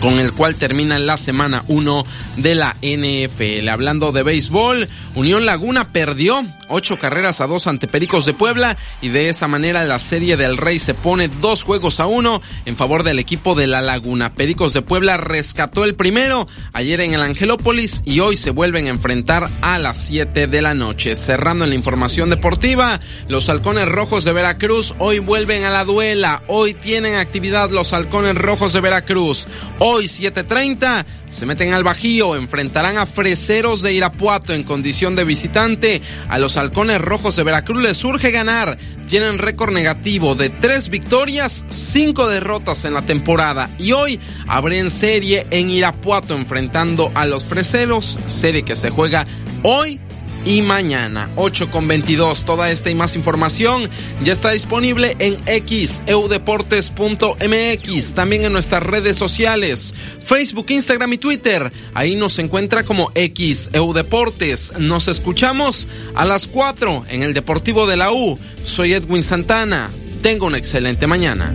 [SPEAKER 4] con el cual termina la semana 1 de la NFL. Hablando de béisbol, Unión Laguna perdió ocho carreras a dos ante Pericos de Puebla y de esa manera la serie del Rey se pone dos juegos a uno en favor del equipo de La Laguna. Pericos de Puebla rescató el primero ayer en el Angelópolis y hoy se vuelven a enfrentar a las 7 de la noche. Cerrando en la información deportiva, los halcones rojos de Veracruz hoy vuelven a la duela. Hoy tienen actividad los halcones rojos de Veracruz. Hoy 7.30 se meten al Bajío, enfrentarán a Freseros de Irapuato en condición de visitante. A los halcones rojos de Veracruz les surge ganar. Tienen récord negativo de tres victorias, cinco derrotas en la temporada. Y hoy abren serie en Irapuato enfrentando a los Freseros, serie que se juega hoy y mañana. 8 con 22. Toda esta y más información ya está disponible en xeudeportes.mx. También en nuestras redes sociales, Facebook, Instagram y Twitter. Ahí nos encuentra como xeudeportes. Nos escuchamos a las 4 en el Deportivo de la U. Soy Edwin Santana. Tengo una excelente mañana.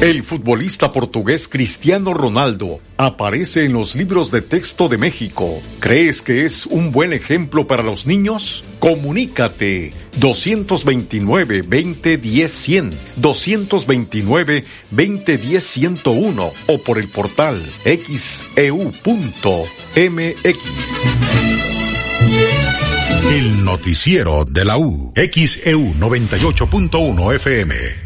[SPEAKER 5] El futbolista portugués Cristiano Ronaldo aparece en los libros de texto de México. ¿Crees que es un buen ejemplo para los niños? Comunícate 229 2010 100, 229 2010 101 o por el portal xeu.mx.
[SPEAKER 2] El noticiero de la U, XEU 98.1 FM.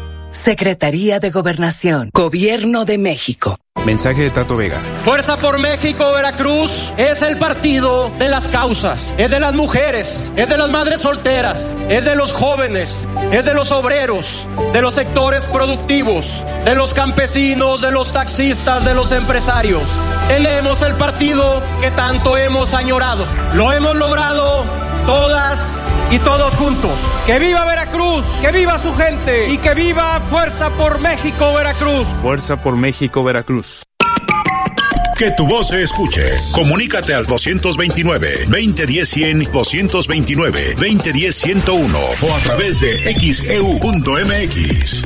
[SPEAKER 54] Secretaría de Gobernación, Gobierno de México.
[SPEAKER 55] Mensaje de Tato Vega.
[SPEAKER 56] Fuerza por México, Veracruz es el partido de las causas, es de las mujeres, es de las madres solteras, es de los jóvenes, es de los obreros, de los sectores productivos, de los campesinos, de los taxistas, de los empresarios. Tenemos el partido que tanto hemos añorado. Lo hemos logrado todas y todos juntos. Que viva Veracruz, que viva su gente y que viva Fuerza por México Veracruz.
[SPEAKER 55] Fuerza por México Veracruz.
[SPEAKER 2] Que tu voz se escuche. Comunícate al 229-2010-100, 229-2010-101 o a través de xeu.mx.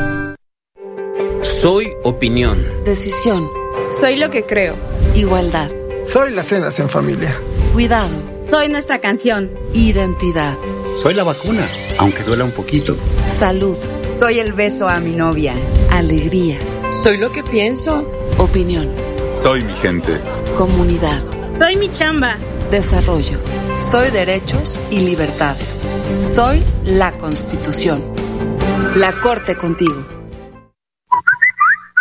[SPEAKER 57] Soy opinión.
[SPEAKER 58] Decisión.
[SPEAKER 59] Soy lo que creo.
[SPEAKER 58] Igualdad.
[SPEAKER 60] Soy las cenas en familia.
[SPEAKER 58] Cuidado.
[SPEAKER 59] Soy nuestra canción.
[SPEAKER 58] Identidad.
[SPEAKER 61] Soy la vacuna, aunque duela un poquito.
[SPEAKER 58] Salud.
[SPEAKER 59] Soy el beso a mi novia.
[SPEAKER 58] Alegría.
[SPEAKER 59] Soy lo que pienso.
[SPEAKER 58] Opinión.
[SPEAKER 62] Soy mi gente.
[SPEAKER 58] Comunidad.
[SPEAKER 59] Soy mi chamba.
[SPEAKER 58] Desarrollo. Soy derechos y libertades. Soy la Constitución. La Corte contigo.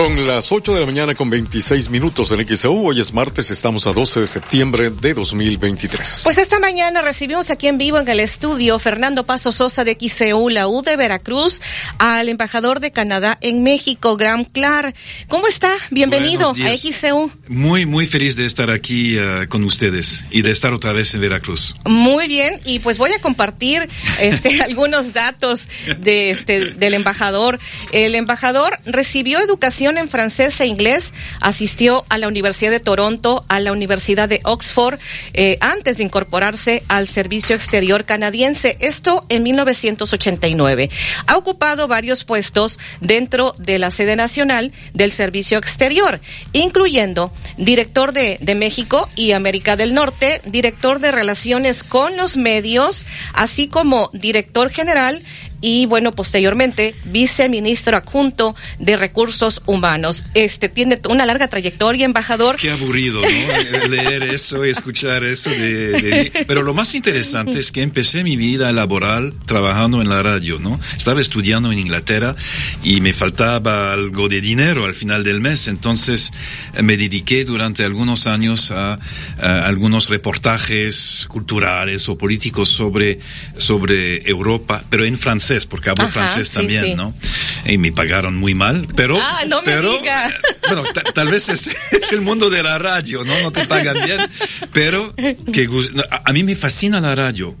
[SPEAKER 5] Son las 8 de la mañana con 26 minutos en XEU. Hoy es martes, estamos a 12 de septiembre de 2023.
[SPEAKER 3] Pues esta mañana recibimos aquí en vivo en el estudio Fernando Paso Sosa de XEU, la U de Veracruz, al embajador de Canadá en México, Graham Clark. ¿Cómo está? Bienvenido a XEU.
[SPEAKER 63] Muy, muy feliz de estar aquí uh, con ustedes y de estar otra vez en Veracruz.
[SPEAKER 3] Muy bien, y pues voy a compartir este, algunos datos de este, del embajador. El embajador recibió educación en francés e inglés, asistió a la Universidad de Toronto, a la Universidad de Oxford, eh, antes de incorporarse al Servicio Exterior Canadiense, esto en 1989. Ha ocupado varios puestos dentro de la sede nacional del Servicio Exterior, incluyendo director de, de México y América del Norte, director de Relaciones con los Medios, así como director general y bueno, posteriormente viceministro adjunto de Recursos Humanos. Este tiene una larga trayectoria, embajador.
[SPEAKER 63] Qué aburrido, ¿no? Leer eso y escuchar eso de, de, Pero lo más interesante es que empecé mi vida laboral trabajando en la radio, ¿no? Estaba estudiando en Inglaterra y me faltaba algo de dinero al final del mes, entonces eh, me dediqué durante algunos años a, a algunos reportajes culturales o políticos sobre, sobre Europa, pero en francés, porque hablo
[SPEAKER 3] Ajá,
[SPEAKER 63] francés
[SPEAKER 3] sí,
[SPEAKER 63] también,
[SPEAKER 3] sí.
[SPEAKER 63] ¿no? Y me pagaron muy mal, pero...
[SPEAKER 3] Ah, no me
[SPEAKER 63] pero,
[SPEAKER 3] diga.
[SPEAKER 63] Bueno, ta- tal vez es el mundo de la radio, ¿no? No te pagan bien, pero que a, mí me fascina la radio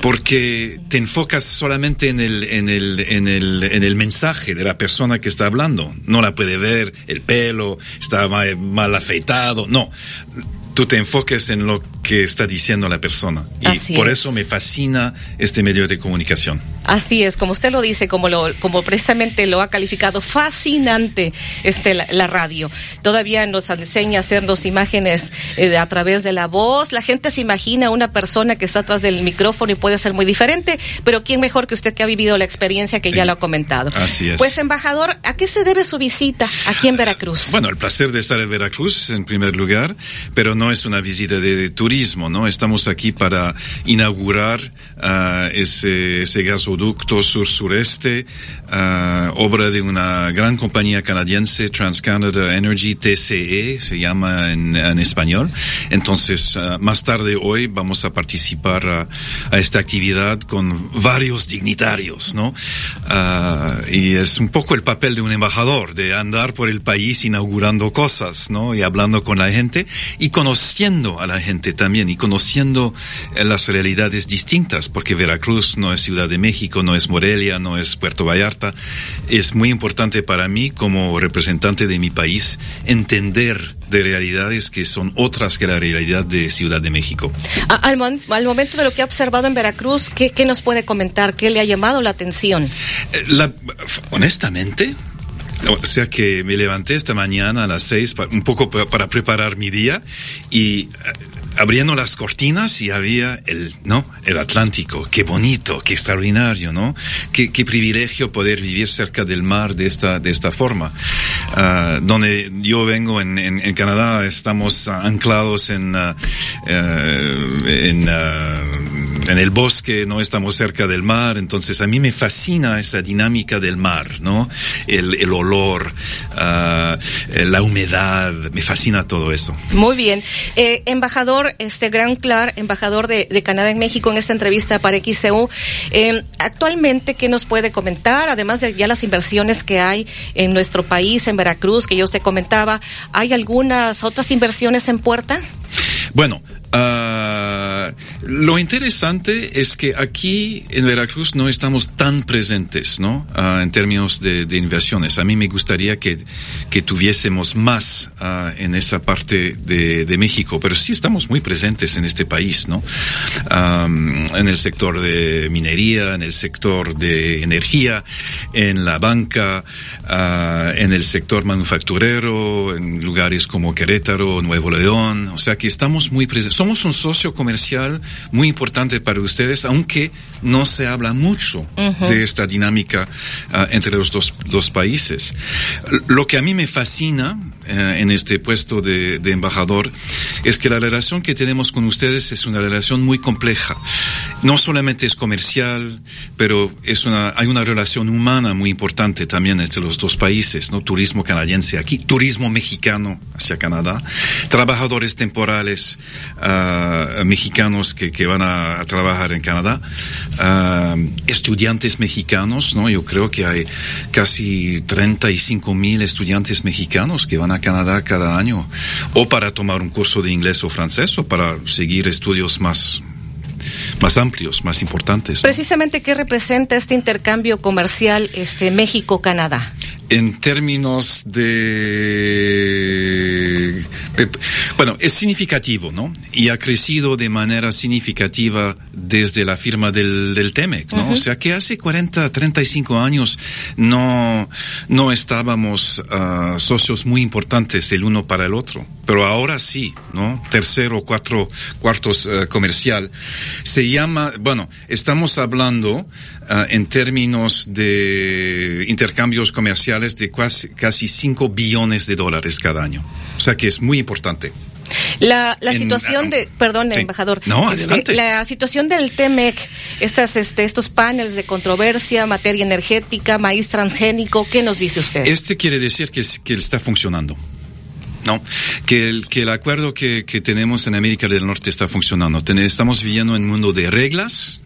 [SPEAKER 63] porque te enfocas solamente en el, en el, en el, en el mensaje de la persona que está hablando. No la puede ver, el pelo, está ma- mal afeitado, no. Tú te enfoques en lo que está diciendo la persona. Y
[SPEAKER 3] Así
[SPEAKER 63] por
[SPEAKER 3] es.
[SPEAKER 63] eso me fascina este medio de comunicación.
[SPEAKER 3] Así es, como usted lo dice, como lo, como precisamente lo ha calificado, fascinante este la, la radio. Todavía nos enseña a hacernos imágenes eh, a través de la voz. La gente se imagina una persona que está atrás del micrófono y puede ser muy diferente, pero quién mejor que usted que ha vivido la experiencia que ya lo ha comentado.
[SPEAKER 63] Así es.
[SPEAKER 3] Pues embajador, ¿a qué se debe su visita aquí en Veracruz?
[SPEAKER 63] Bueno, el placer de estar en Veracruz en primer lugar, pero no es una visita de, turismo, ¿no? Estamos aquí para inaugurar ah, ese, gasoducto sur-sureste, ah, obra de una gran compañía canadiense, TransCanada Energy, TCE, se llama en, español. Entonces, ah, más tarde hoy vamos a participar a, esta actividad con varios dignitarios, ¿no? Y es un poco el papel de un embajador, de andar por el país inaugurando cosas, ¿no? Y hablando con la gente y conociendo a la gente también y conociendo eh, las realidades distintas, porque Veracruz no es Ciudad de México, no es Morelia, no es Puerto Vallarta. Es muy importante para mí como representante de mi país entender de realidades que son otras que la realidad de Ciudad de México.
[SPEAKER 3] Al, al momento de lo que ha observado en Veracruz, ¿qué, ¿qué nos puede comentar? ¿Qué le ha llamado la atención?
[SPEAKER 63] Eh, La, honestamente, o sea que me levanté esta mañana a las seis un poco pa- para preparar mi día y eh, abriendo las cortinas y había el, ¿no? El Atlántico. Qué bonito, qué extraordinario, ¿no? Qué, qué privilegio poder vivir cerca del mar de esta, de esta forma. Ah, donde yo vengo en, en, en Canadá estamos ah, anclados en, ah, eh, en, en el bosque, no estamos cerca del mar, entonces a mí me fascina esa dinámica del mar, ¿no? El, el olor, ah, la humedad, me fascina todo eso.
[SPEAKER 3] Muy bien. Eh, embajador, este Gran Clark, embajador de, de Canadá en México, en esta entrevista para XCU, eh, actualmente, ¿qué nos puede comentar? Además de ya las inversiones que hay en nuestro país, en Veracruz, que yo usted comentaba, ¿hay algunas otras inversiones en puerta?
[SPEAKER 63] Bueno, ah, lo interesante es que aquí en Veracruz no estamos tan presentes, ¿no? Ah, en términos de, de inversiones. A mí me gustaría que, que tuviésemos más ah, en esa parte de, México, pero sí estamos muy presentes en este país, ¿no? En el sector de minería, en el sector de energía, en la banca, en el sector manufacturero, en lugares como Querétaro, Nuevo León, o sea que estamos muy presentes. Somos un socio comercial muy importante para ustedes, aunque no se habla mucho de esta dinámica ah, entre los dos, dos países. Lo que a mí me fascina eh, en este puesto de, de embajador es que la relación que tenemos con ustedes es una relación muy compleja. No solamente es comercial, pero es una, hay una relación humana muy importante también entre los dos países, ¿no? Turismo canadiense aquí, turismo mexicano hacia Canadá, trabajadores temporales mexicanos que, que van a, trabajar en Canadá, estudiantes mexicanos, ¿no? Yo creo que hay casi 35 mil estudiantes mexicanos que van a Canadá cada año, o para tomar un curso de inglés o francés, o para seguir estudios más, más amplios, más importantes.
[SPEAKER 3] Precisamente, ¿qué representa este intercambio comercial este México-Canadá?
[SPEAKER 63] En términos de, Bueno, es significativo, ¿no? Y ha crecido de manera significativa desde la firma del, del TEMEC, ¿no? O sea que hace 40, 35 años no, no estábamos uh, socios muy importantes el uno para el otro, pero ahora sí, ¿no? Tercero, cuatro, cuartos uh, comercial. Se llama, bueno, estamos hablando uh, en términos de intercambios comerciales de casi, casi 5 billones de dólares cada año. O sea que es muy importante.
[SPEAKER 3] La, la en, situación de, perdón,
[SPEAKER 63] sí.
[SPEAKER 3] embajador.
[SPEAKER 63] No,
[SPEAKER 3] este. La situación del TEMEC, estas, este, estos paneles de controversia, materia energética, maíz transgénico, ¿qué nos dice usted?
[SPEAKER 63] Este quiere decir que, que está funcionando. No, que el, que el acuerdo que, que tenemos en América del Norte está funcionando. Estamos viviendo en un mundo de reglas,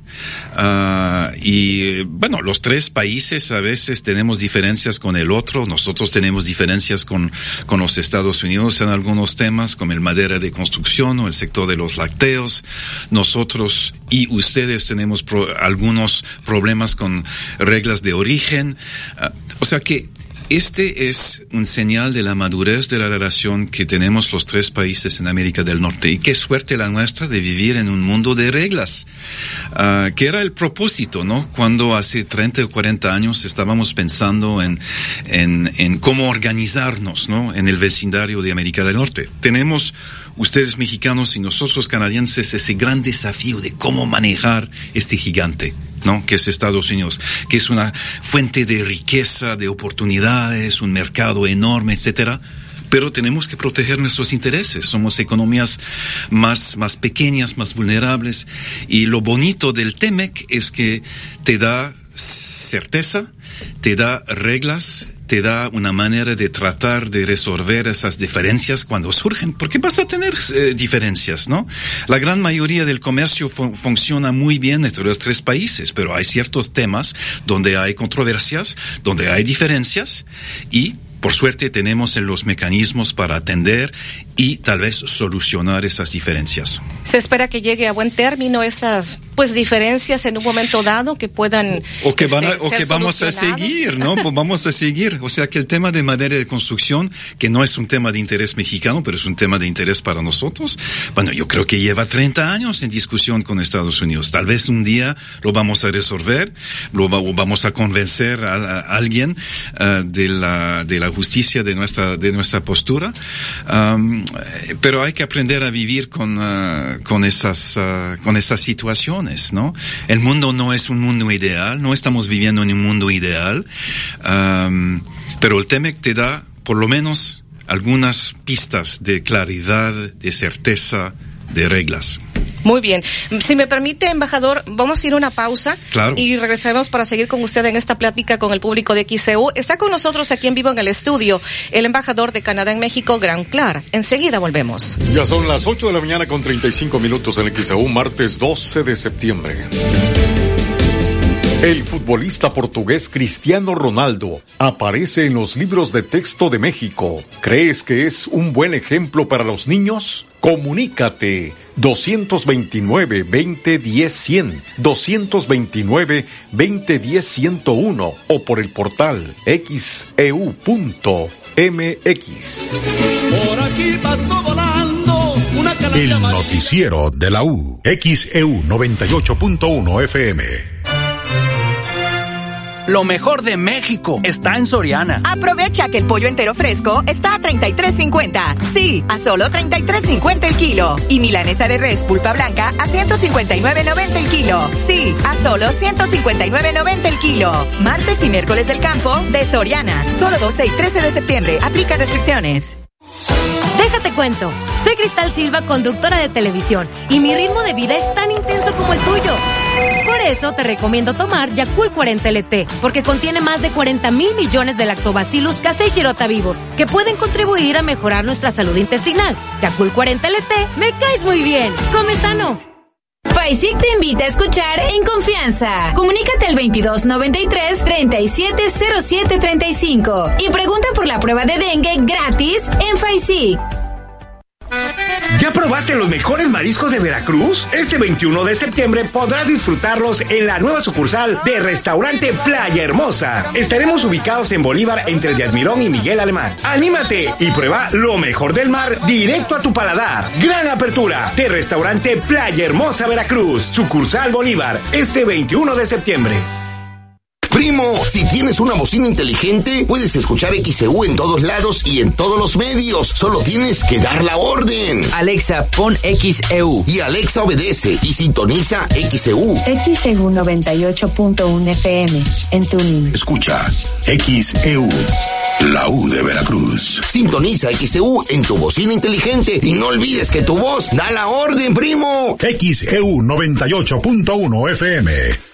[SPEAKER 63] Uh, y bueno, los tres países a veces tenemos diferencias con el otro, nosotros tenemos diferencias con, con los Estados Unidos en algunos temas, como el madera de construcción o el sector de los lácteos. Nosotros y ustedes tenemos pro, algunos problemas con reglas de origen. Uh, o sea que este es un señal de la madurez de la relación que tenemos los tres países en América del Norte. Y qué suerte la nuestra de vivir en un mundo de reglas, uh, que era el propósito, ¿no? Cuando hace 30 o 40 años estábamos pensando en, en, en cómo organizarnos, ¿no? En el vecindario de América del Norte. Tenemos ustedes mexicanos y nosotros canadienses ese gran desafío de cómo manejar este gigante, ¿no? Que es Estados Unidos, que es una fuente de riqueza, de oportunidades, un mercado enorme, etcétera. Pero tenemos que proteger nuestros intereses. Somos economías más, más pequeñas, más vulnerables. Y lo bonito del TEMEC es que te da certeza, te da reglas, te da una manera de tratar de resolver esas diferencias cuando surgen, porque vas a tener eh, diferencias, ¿no? La gran mayoría del comercio fu funciona muy bien entre los tres países, pero hay ciertos temas donde hay controversias, donde hay diferencias y por suerte tenemos los mecanismos para atender y tal vez solucionar esas diferencias.
[SPEAKER 3] Se espera que llegue a buen término estas pues diferencias en un momento dado que puedan
[SPEAKER 63] o que van a, este, o que vamos a seguir, ¿no? pues vamos a seguir, o sea que el tema de madera de construcción que no es un tema de interés mexicano, pero es un tema de interés para nosotros. Bueno, yo creo que lleva 30 años en discusión con Estados Unidos. Tal vez un día lo vamos a resolver, lo va, vamos a convencer a, a alguien uh, de la de la justicia de nuestra de nuestra postura. Um, pero hay que aprender a vivir con uh, con esas uh, con esas situaciones. ¿no? El mundo no es un mundo ideal, no estamos viviendo en un mundo ideal, pero el TEMEC te da por lo menos algunas pistas de claridad, de certeza, de reglas.
[SPEAKER 3] Muy bien. Si me permite, embajador, vamos a ir a una pausa
[SPEAKER 63] claro.
[SPEAKER 3] y regresaremos para seguir con usted en esta plática con el público de XCU. Está con nosotros aquí en vivo en el estudio el embajador de Canadá en México, Gran Clar. Enseguida volvemos.
[SPEAKER 5] Ya son las 8 de la mañana con 35 minutos en XCU, martes 12 de septiembre. El futbolista portugués Cristiano Ronaldo aparece en los libros de texto de México. ¿Crees que es un buen ejemplo para los niños? Comunícate 229 2010 100, 229 2010 101 o por el portal xeu.mx.
[SPEAKER 64] Por aquí pasó volando una
[SPEAKER 2] El noticiero de la U, XEU 98.1 FM.
[SPEAKER 65] Lo mejor de México está en Soriana.
[SPEAKER 66] Aprovecha que el pollo entero fresco está a 33.50. Sí, a solo 33.50 el kilo. Y milanesa de res pulpa blanca a 159.90 el kilo. Sí, a solo 159.90 el kilo. Martes y miércoles del campo de Soriana. Solo 12 y 13 de septiembre. Aplica restricciones.
[SPEAKER 19] Déjate cuento. Soy Cristal Silva, conductora de televisión, y mi ritmo de vida es tan intenso como el tuyo. Por eso te recomiendo tomar Yakult 40 LT, porque contiene más de 40 mil millones de lactobacillus casei shirota vivos, que pueden contribuir a mejorar nuestra salud intestinal. Yakult 40 LT, me caes muy bien. Come sano.
[SPEAKER 27] FAISIC te invita a escuchar En Confianza. Comunícate al 2293-370735 y pregunta por la prueba de dengue gratis en FAISIC.
[SPEAKER 20] ¿Ya probaste los mejores mariscos de Veracruz? Este 21 de septiembre podrás disfrutarlos en la nueva sucursal de Restaurante Playa Hermosa. Estaremos ubicados en Bolívar entre de Admirón y Miguel Alemán. Anímate y prueba lo mejor del mar directo a tu paladar. Gran apertura de Restaurante Playa Hermosa Veracruz, sucursal Bolívar, este 21 de septiembre.
[SPEAKER 32] Primo, si tienes una bocina inteligente, puedes escuchar XEU en todos lados y en todos los medios. Solo tienes que dar la orden.
[SPEAKER 67] Alexa, pon XEU.
[SPEAKER 32] Y Alexa obedece y sintoniza XEU.
[SPEAKER 68] XEU 98.1 FM en tu
[SPEAKER 32] Escucha, XEU. La U de Veracruz. Sintoniza XEU en tu bocina inteligente y no olvides que tu voz da la orden, primo.
[SPEAKER 2] XEU 98.1 FM.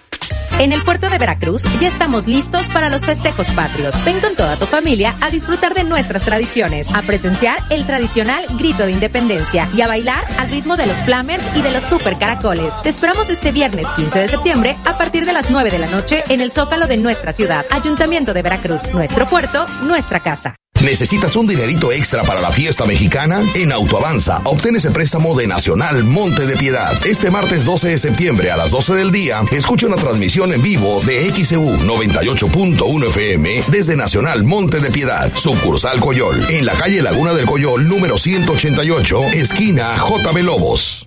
[SPEAKER 19] En el puerto de Veracruz ya estamos listos para los festejos patrios. Ven con toda tu familia a disfrutar de nuestras tradiciones, a presenciar el tradicional grito de independencia y a bailar al ritmo de los flamers y de los super caracoles. Te esperamos este viernes 15 de septiembre a partir de las 9 de la noche en el Zócalo de nuestra ciudad. Ayuntamiento de Veracruz, nuestro puerto, nuestra casa.
[SPEAKER 32] ¿Necesitas un dinerito extra para la fiesta mexicana? En Autoavanza, obtén ese préstamo de Nacional Monte de Piedad. Este martes 12 de septiembre a las 12 del día, escucha una transmisión en vivo de XEU 98.1 FM desde Nacional Monte de Piedad, sucursal Coyol, en la calle Laguna del Coyol, número 188, esquina JB Lobos.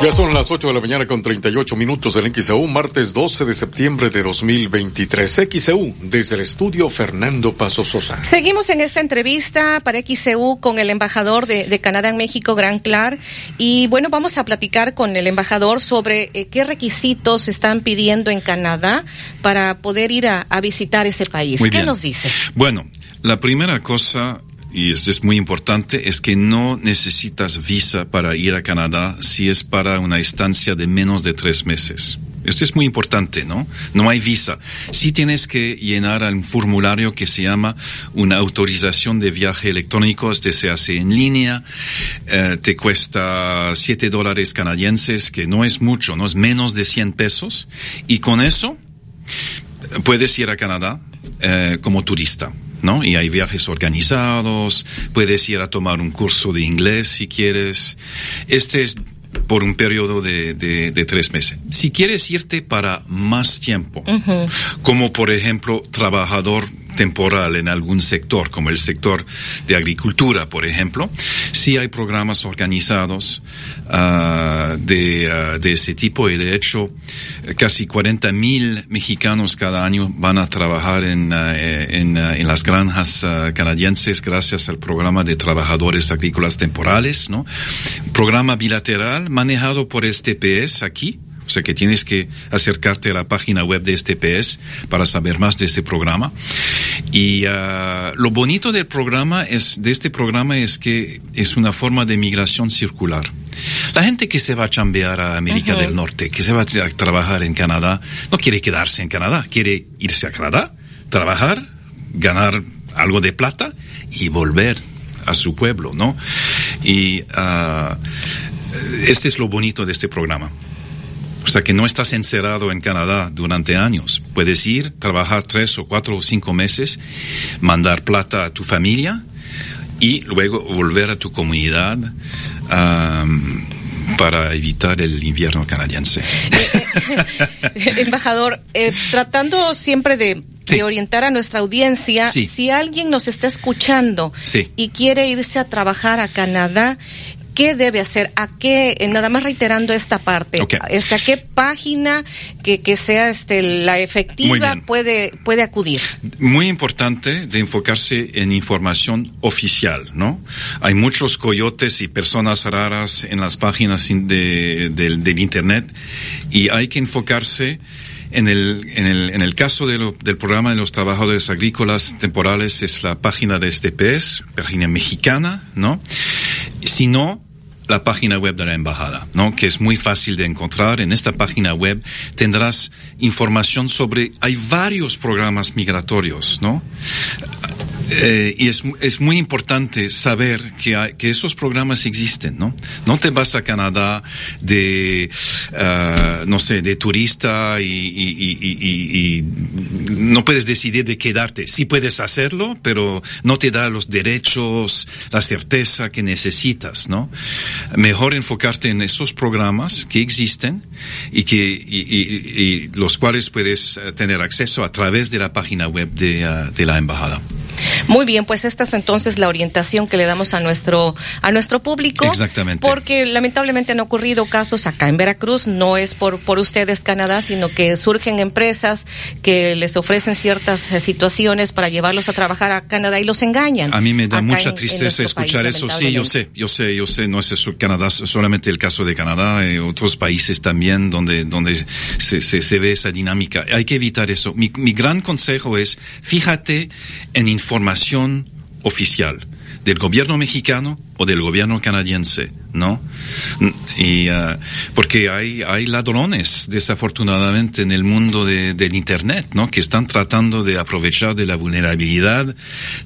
[SPEAKER 5] Ya son las 8 de la mañana con 38 minutos en XEU, martes 12 de septiembre de 2023. XEU, desde el estudio Fernando Paso Sosa.
[SPEAKER 3] Seguimos en esta entrevista para XEU con el embajador de, de Canadá en México, Gran Clar. Y bueno, vamos a platicar con el embajador sobre eh, qué requisitos están pidiendo en Canadá para poder ir a, a visitar ese país.
[SPEAKER 63] Muy
[SPEAKER 3] ¿Qué
[SPEAKER 63] bien.
[SPEAKER 3] nos dice?
[SPEAKER 63] Bueno, la primera cosa, y esto es muy importante, es que no necesitas visa para ir a Canadá si es para una estancia de menos de tres meses. Esto es muy importante, ¿no? No hay visa. Sí tienes que llenar un formulario que se llama una autorización de viaje electrónico. Este se hace en línea. eh, te cuesta siete dólares canadienses, que no es mucho, no es menos de 100 pesos. Y con eso, puedes ir a Canadá eh, como turista, ¿no? Y hay viajes organizados, puedes ir a tomar un curso de inglés si quieres. Este es por un periodo de, de, de tres meses. Si quieres irte para más tiempo, como por ejemplo trabajador temporal en algún sector, como el sector de agricultura, por ejemplo, sí hay programas organizados ah, de, ah, de ese tipo y de hecho casi 40 mil mexicanos cada año van a trabajar en, ah, eh, en, en las granjas canadienses gracias al programa de trabajadores agrícolas temporales, ¿no? Programa bilateral manejado por STPS aquí, o sea que tienes que acercarte a la página web de STPS para saber más de este programa. Y ah, lo bonito del programa es, de este programa es que es una forma de migración circular. La gente que se va a chambear a América del Norte, que se va a tra- trabajar en Canadá, no quiere quedarse en Canadá, quiere irse a Canadá, trabajar, ganar algo de plata y volver a su pueblo, ¿no? Y ah, este es lo bonito de este programa. O sea que no estás encerrado en Canadá durante años. Puedes ir, trabajar tres o cuatro o cinco meses, mandar plata a tu familia y luego volver a tu comunidad para evitar el invierno canadiense.
[SPEAKER 3] Embajador, eh, tratando siempre de,
[SPEAKER 63] Sí.
[SPEAKER 3] de orientar a nuestra audiencia,
[SPEAKER 63] Sí.
[SPEAKER 3] si alguien nos está escuchando
[SPEAKER 63] Sí.
[SPEAKER 3] y quiere irse a trabajar a Canadá, ¿qué debe hacer? ¿A qué? eh, Nada más reiterando esta parte.
[SPEAKER 63] Ok.
[SPEAKER 3] Este, ¿A qué página que, que sea este, la efectiva puede, puede acudir?
[SPEAKER 63] Muy importante de enfocarse en información oficial, ¿no? Hay muchos coyotes y personas raras en las páginas in- de- del, del Internet y hay que enfocarse en el, en el, en el caso de lo- del programa de los trabajadores agrícolas temporales es la página de STPS, página mexicana, ¿no? Si no, la página web de la embajada, ¿no? Que es muy fácil de encontrar. En esta página web tendrás información sobre, hay varios programas migratorios, ¿no? Eh, y es, es muy importante saber que, que esos programas existen, ¿no? No te vas a Canadá de, ah, no sé, de turista y- y- y- y no puedes decidir de quedarte. Sí puedes hacerlo, pero no te da los derechos, la certeza que necesitas, ¿no? Mejor enfocarte en esos programas que existen y que, y, y- y los cuales puedes eh, tener acceso a través de la página web de, ah, de la embajada.
[SPEAKER 3] Muy bien, pues esta es entonces la orientación que le damos a nuestro a nuestro público.
[SPEAKER 63] Exactamente.
[SPEAKER 3] Porque lamentablemente han ocurrido casos acá en Veracruz, no es por por ustedes Canadá, sino que surgen empresas que les ofrecen ciertas eh, situaciones para llevarlos a trabajar a Canadá y los engañan.
[SPEAKER 63] A mí me da
[SPEAKER 3] acá
[SPEAKER 63] mucha
[SPEAKER 3] en-
[SPEAKER 63] tristeza escuchar
[SPEAKER 3] país,
[SPEAKER 63] eso. Sí, yo sé, yo sé, yo sé. No es eso Canadá, solamente el caso de Canadá, eh, otros países también donde donde se, se, se ve esa dinámica. Hay que evitar eso. Mi, mi gran consejo es fíjate en información oficial del gobierno mexicano o del gobierno canadiense, ¿no? Y ah, porque hay hay ladrones desafortunadamente en el mundo de, del internet, ¿no? Que están tratando de aprovechar de la vulnerabilidad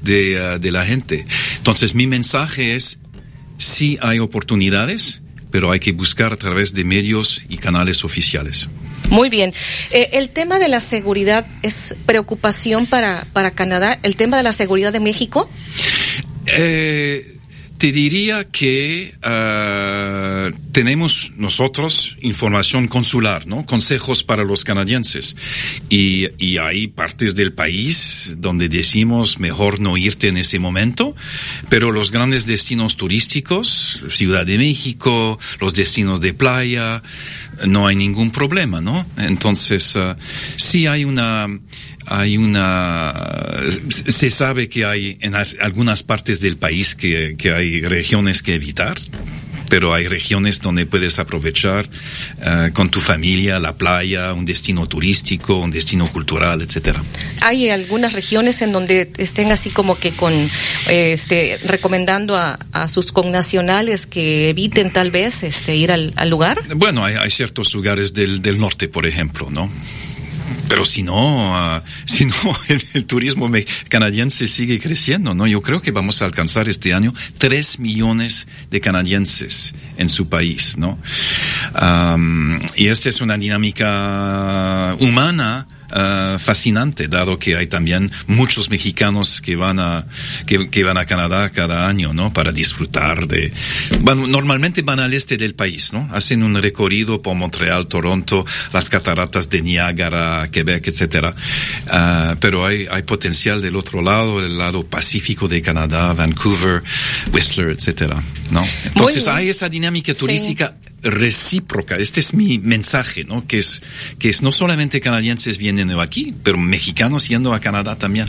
[SPEAKER 63] de, ah, de la gente. Entonces mi mensaje es sí hay oportunidades, pero hay que buscar a través de medios y canales oficiales.
[SPEAKER 3] Muy bien. Eh, el tema de la seguridad es preocupación para para Canadá. El tema de la seguridad de México.
[SPEAKER 63] Eh, te diría que ah, tenemos nosotros información consular, ¿no? Consejos para los canadienses. Y, y hay partes del país donde decimos mejor no irte en ese momento, pero los grandes destinos turísticos, Ciudad de México, los destinos de playa, no hay ningún problema, ¿no? Entonces, ah, sí hay una, hay una, se sabe que hay en as- algunas partes del país que, que hay regiones que evitar, pero hay regiones donde puedes aprovechar eh, con tu familia la playa, un destino turístico, un destino cultural, etcétera.
[SPEAKER 3] Hay algunas regiones en donde estén así como que con, eh, este, recomendando a, a sus connacionales que eviten tal vez, este, ir al, al lugar.
[SPEAKER 63] Bueno, hay, hay ciertos lugares del, del norte, por ejemplo, ¿no? Pero si no, ah, si no, el, el turismo canadiense sigue creciendo, ¿no? Yo creo que vamos a alcanzar este año tres millones de canadienses en su país, ¿no? Am, y esta es una dinámica humana ah, fascinante, dado que hay también muchos mexicanos que van a que, que van a Canadá cada año, ¿no? Para disfrutar de. Van, normalmente van al este del país, ¿no? Hacen un recorrido por Montreal, Toronto, las cataratas de Niágara, Quebec, etcétera. Ah, pero hay hay potencial del otro lado, el lado pacífico de Canadá, Vancouver, Whistler, etcétera, ¿no? Entonces hay esa dinámica turística recíproca. Este es mi mensaje, ¿no? Que es, que es no solamente canadienses vienen aquí, pero mexicanos yendo a Canadá también.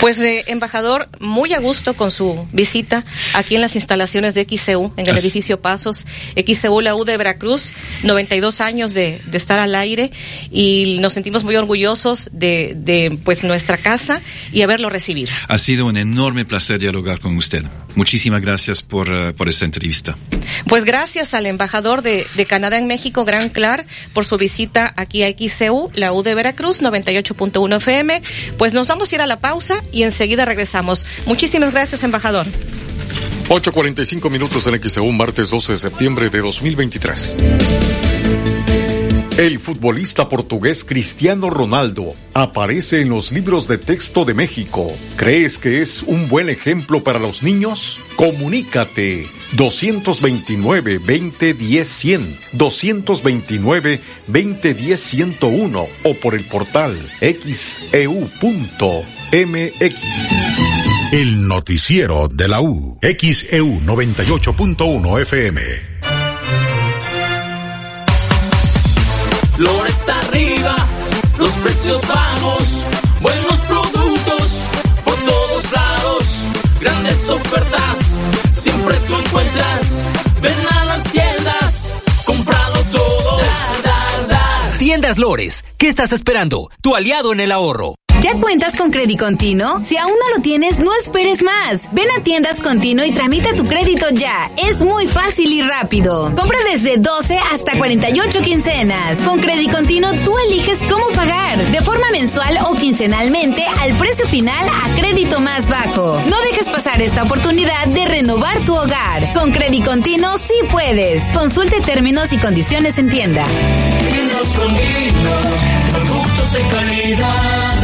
[SPEAKER 3] Pues, eh, embajador, muy a gusto con su visita aquí en las instalaciones de XCU, en el edificio Pasos. XCU, la U de Veracruz, 92 años de, de estar al aire y nos sentimos muy orgullosos de, de, pues, nuestra casa y haberlo recibido.
[SPEAKER 63] Ha sido un enorme placer dialogar con usted. Muchísimas gracias por, eh, por esta entrevista.
[SPEAKER 3] Pues gracias al embajador de, de Canadá en México, Gran Clar, por su visita aquí a XCU, la U de Veracruz, 98.1 FM. Pues nos vamos a ir a la pausa y enseguida regresamos. Muchísimas gracias, embajador.
[SPEAKER 5] 8.45 minutos en XEU, martes 12 de septiembre de 2023. El futbolista portugués Cristiano Ronaldo aparece en los libros de texto de México. ¿Crees que es un buen ejemplo para los niños? Comunícate 229-2010-100, 229-2010-101 o por el portal xeu.mx.
[SPEAKER 2] El noticiero de la U. XEU 98.1 FM.
[SPEAKER 69] Flores arriba, los precios bajos, buenos productos por todos lados, grandes ofertas, siempre tú encuentras. Ven a las tiendas, comprado todo. Dar, dar, dar.
[SPEAKER 70] Tiendas Lores, ¿qué estás esperando? Tu aliado en el ahorro.
[SPEAKER 27] ¿Ya cuentas con Crédito Continuo? Si aún no lo tienes, no esperes más. Ven a Tiendas Continuo y tramita tu crédito ya. Es muy fácil y rápido. Compra desde 12 hasta 48 quincenas. Con Crédito Continuo tú eliges cómo pagar, de forma mensual o quincenalmente al precio final a crédito más bajo. No dejes pasar esta oportunidad de renovar tu hogar. Con Crédito Continuo sí puedes. Consulte términos y condiciones en tienda.
[SPEAKER 69] Tiendas productos de calidad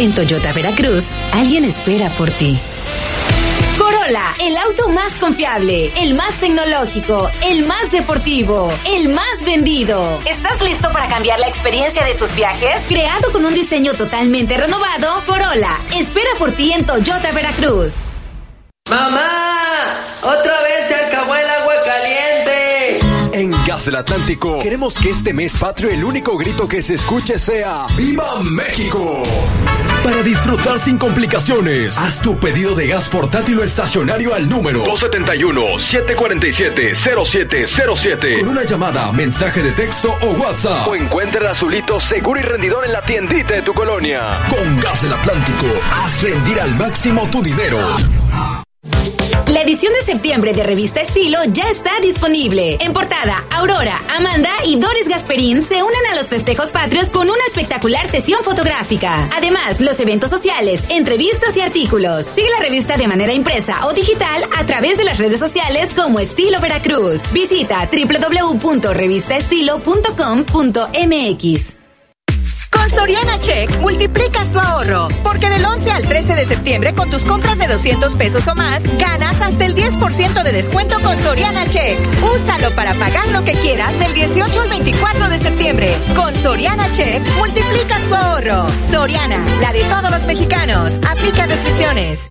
[SPEAKER 27] En Toyota Veracruz, alguien espera por ti. Corolla, el auto más confiable, el más tecnológico, el más deportivo, el más vendido. ¿Estás listo para cambiar la experiencia de tus viajes? Creado con un diseño totalmente renovado, Corolla espera por ti en Toyota Veracruz.
[SPEAKER 71] ¡Mamá! ¡Otra vez se acabó el agua caliente!
[SPEAKER 24] En Gas del Atlántico queremos que este mes patrio el único grito que se escuche sea ¡Viva México! Para disfrutar sin complicaciones, haz tu pedido de gas portátil o estacionario al número 271-747-0707 con una llamada, mensaje de texto o WhatsApp. O encuentra el azulito seguro y rendidor en la tiendita de tu colonia. Con Gas del Atlántico, haz rendir al máximo tu dinero.
[SPEAKER 27] La edición de septiembre de Revista Estilo ya está disponible. En portada, Aurora, Amanda y Doris Gasperín se unen a los festejos patrios con una espectacular sesión fotográfica. Además, los eventos sociales, entrevistas y artículos. Sigue la revista de manera impresa o digital a través de las redes sociales como Estilo Veracruz. Visita www.revistaestilo.com.mx.
[SPEAKER 17] Con Soriana Check multiplicas tu ahorro, porque del 11 al 13 de septiembre con tus compras de 200 pesos o más, ganas hasta el 10% de descuento con Soriana Check. Úsalo para pagar lo que quieras del 18 al 24 de septiembre. Con Soriana Check multiplicas tu ahorro. Soriana, la de todos los mexicanos. Aplica restricciones.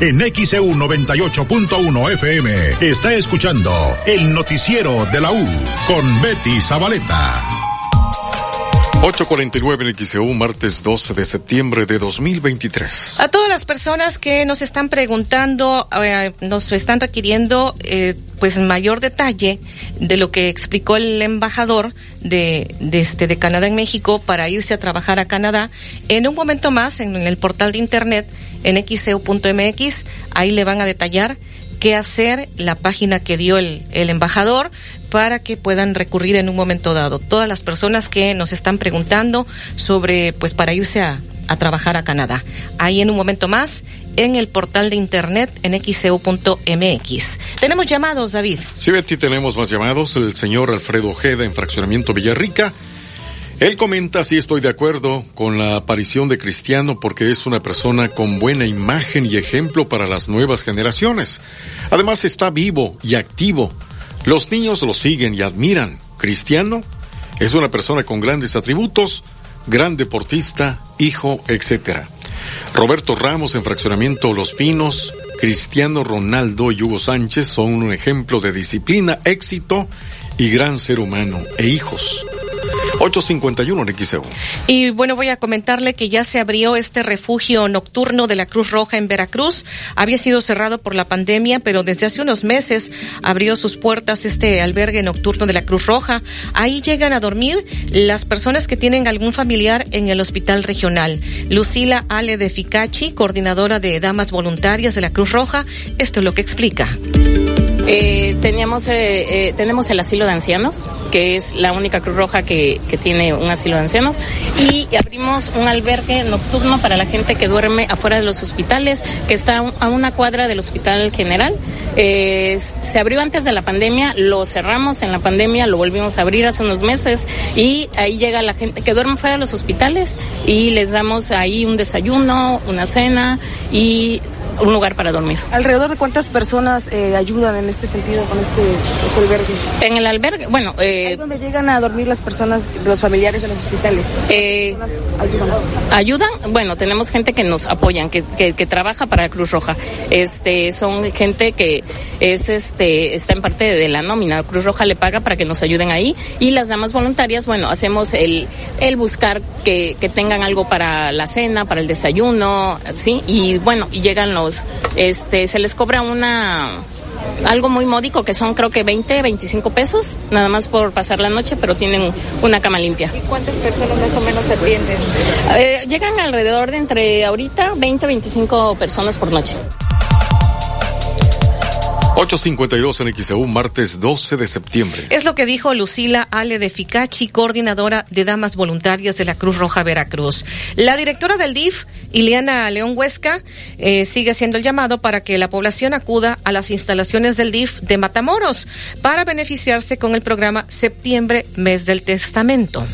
[SPEAKER 2] En XEU 98.1 FM está escuchando el noticiero de la U con Betty Zabaleta.
[SPEAKER 5] 849 en XEU, martes 12 de septiembre de 2023.
[SPEAKER 3] A todas las personas que nos están preguntando, eh, nos están requiriendo eh, pues mayor detalle de lo que explicó el embajador de, de, este, de Canadá en México para irse a trabajar a Canadá. En un momento más, en el portal de internet, en xeu.mx, ahí le van a detallar qué hacer, la página que dio el, el embajador para que puedan recurrir en un momento dado. Todas las personas que nos están preguntando sobre, pues para irse a, a trabajar a Canadá. Ahí en un momento más, en el portal de internet en. Tenemos llamados, David.
[SPEAKER 5] Sí, Betty, tenemos más llamados. El señor Alfredo Ojeda en Fraccionamiento Villarrica. Él comenta si estoy de acuerdo con la aparición de Cristiano porque es una persona con buena imagen y ejemplo para las nuevas generaciones. Además está vivo y activo. Los niños lo siguen y admiran. Cristiano es una persona con grandes atributos, gran deportista, hijo, etc. Roberto Ramos en Fraccionamiento Los Pinos, Cristiano Ronaldo y Hugo Sánchez son un ejemplo de disciplina, éxito y gran ser humano e hijos. 851 en XEU.
[SPEAKER 3] Y bueno, voy a comentarle que ya se abrió este refugio nocturno de la Cruz Roja en Veracruz. Había sido cerrado por la pandemia, pero desde hace unos meses abrió sus puertas este albergue nocturno de la Cruz Roja. Ahí llegan a dormir las personas que tienen algún familiar en el hospital regional. Lucila Ale de Ficachi, coordinadora de Damas Voluntarias de la Cruz Roja, esto es lo que explica.
[SPEAKER 72] Eh, teníamos, eh, eh, tenemos el asilo de ancianos, que es la única Cruz Roja que, que, tiene un asilo de ancianos, y abrimos un albergue nocturno para la gente que duerme afuera de los hospitales, que está a una cuadra del Hospital General. Eh, se abrió antes de la pandemia, lo cerramos en la pandemia, lo volvimos a abrir hace unos meses, y ahí llega la gente que duerme fuera de los hospitales y les damos ahí un desayuno, una cena y un lugar para dormir.
[SPEAKER 73] ¿Alrededor de cuántas personas eh, ayudan en este sentido con este, este albergue?
[SPEAKER 72] En el albergue, bueno... Eh,
[SPEAKER 73] ¿Dónde llegan a dormir las personas, los familiares de los hospitales?
[SPEAKER 72] Eh, ayudan? ¿Ayudan? Bueno, tenemos gente que nos apoyan, que, que, que, trabaja para Cruz Roja. Este, son gente que es este, está en parte de la nómina. Cruz Roja le paga para que nos ayuden ahí. Y las damas voluntarias, bueno, hacemos el, el buscar que, que tengan algo para la cena, para el desayuno, ¿sí? Y bueno, y llegan los este, se les cobra una algo muy módico que son creo que 20, 25 pesos nada más por pasar la noche, pero tienen una cama limpia.
[SPEAKER 73] ¿Y cuántas personas más o menos se atienden?
[SPEAKER 72] Eh, llegan alrededor de entre ahorita 20, 25 personas por noche.
[SPEAKER 5] 852 en XEU, martes 12 de septiembre.
[SPEAKER 3] Es lo que dijo Lucila Ale de Ficachi, coordinadora de Damas Voluntarias de la Cruz Roja Veracruz. La directora del DIF, Ileana León Huesca, eh, sigue haciendo el llamado para que la población acuda a las instalaciones del DIF de Matamoros para beneficiarse con el programa Septiembre, Mes del Testamento.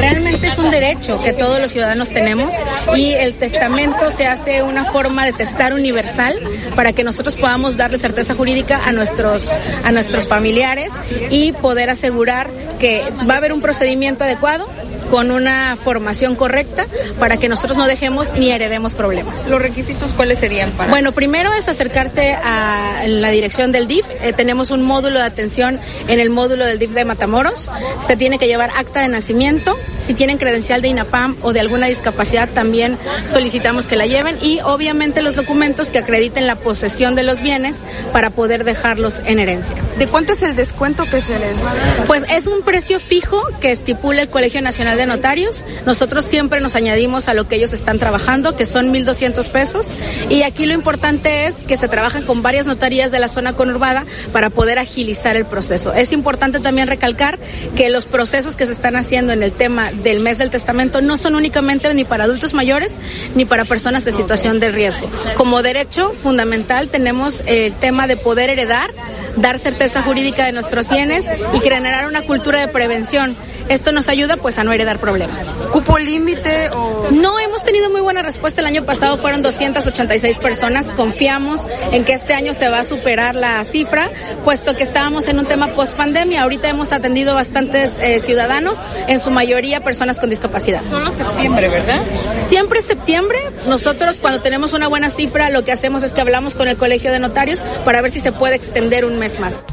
[SPEAKER 37] Realmente es un derecho que todos los ciudadanos tenemos y el testamento se hace una forma de testar universal para que nosotros podamos darle certeza jurídica a nuestros a nuestros familiares y poder asegurar que va a haber un procedimiento adecuado con una formación correcta para que nosotros no dejemos ni heredemos problemas.
[SPEAKER 73] ¿Los requisitos cuáles serían para?
[SPEAKER 37] Bueno, primero es acercarse a la dirección del DIF. Eh, tenemos un módulo de atención en el módulo del DIF de Matamoros. Se tiene que llevar acta de nacimiento. Si tienen credencial de INAPAM o de alguna discapacidad, también solicitamos que la lleven y obviamente los documentos que acrediten la posesión de los bienes para poder dejarlos en herencia.
[SPEAKER 73] ¿De cuánto es el descuento que se les va a dar?
[SPEAKER 37] Pues es un precio fijo que estipula el Colegio Nacional de Notarios. Nosotros siempre nos añadimos a lo que ellos están trabajando, que son 1.200 pesos. Y aquí lo importante es que se trabajan con varias notarías de la zona conurbada para poder agilizar el proceso. Es importante también recalcar que los procesos que se están haciendo en el tema del mes del testamento no son únicamente ni para adultos mayores ni para personas de situación de riesgo. Como derecho fundamental tenemos el tema de poder heredar, dar certeza jurídica de nuestros bienes y generar una cultura de prevención. Esto nos ayuda pues a no heredar problemas.
[SPEAKER 73] ¿Cupo límite o...?
[SPEAKER 37] No, hemos tenido muy buena respuesta. El año pasado fueron 286 personas. Confiamos en que este año se va a superar la cifra, puesto que estábamos en un tema post pandemia. Ahorita hemos atendido bastantes eh, ciudadanos, en su mayoría personas con discapacidad.
[SPEAKER 73] Solo septiembre, ¿verdad?
[SPEAKER 37] Siempre septiembre. Nosotros cuando tenemos una buena cifra, lo que hacemos es que hablamos con el Colegio de Notarios para ver si se puede extender un mes más.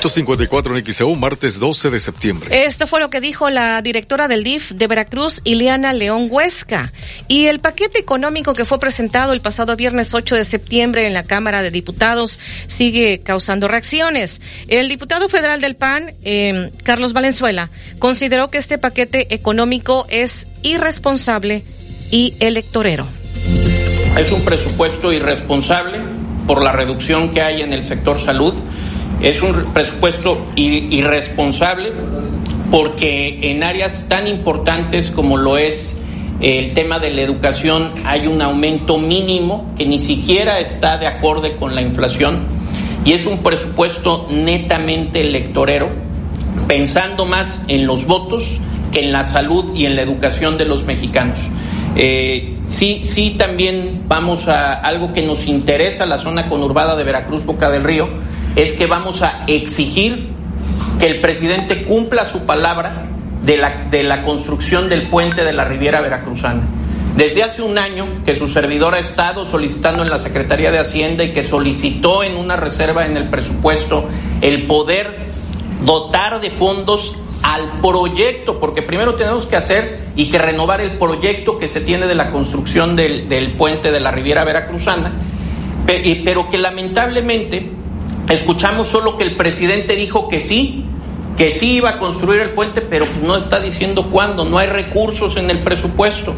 [SPEAKER 5] 854 en XEU, martes 12 de septiembre.
[SPEAKER 3] Esto fue lo que dijo la directora del DIF de Veracruz, Ileana León Huesca. Y el paquete económico que fue presentado el pasado viernes 8 de septiembre en la Cámara de Diputados sigue causando reacciones. El diputado federal del PAN, eh, Carlos Valenzuela, consideró que este paquete económico es irresponsable y electorero.
[SPEAKER 74] Es un presupuesto irresponsable por la reducción que hay en el sector salud es un presupuesto irresponsable porque en áreas tan importantes como lo es el tema de la educación hay un aumento mínimo que ni siquiera está de acorde con la inflación y es un presupuesto netamente electorero, pensando más en los votos que en la salud y en la educación de los mexicanos. Eh, sí, sí, también vamos a algo que nos interesa, la zona conurbada de Veracruz, Boca del Río, es que vamos a exigir que el presidente cumpla su palabra de la, de la construcción del puente de la Riviera Veracruzana. Desde hace un año que su servidor ha estado solicitando en la Secretaría de Hacienda y que solicitó en una reserva en el presupuesto el poder dotar de fondos al proyecto, porque primero tenemos que hacer y que renovar el proyecto que se tiene de la construcción del, del puente de la Riviera Veracruzana, pero que lamentablemente escuchamos solo que el presidente dijo que sí, que sí iba a construir el puente, pero no está diciendo cuándo, no hay recursos en el presupuesto.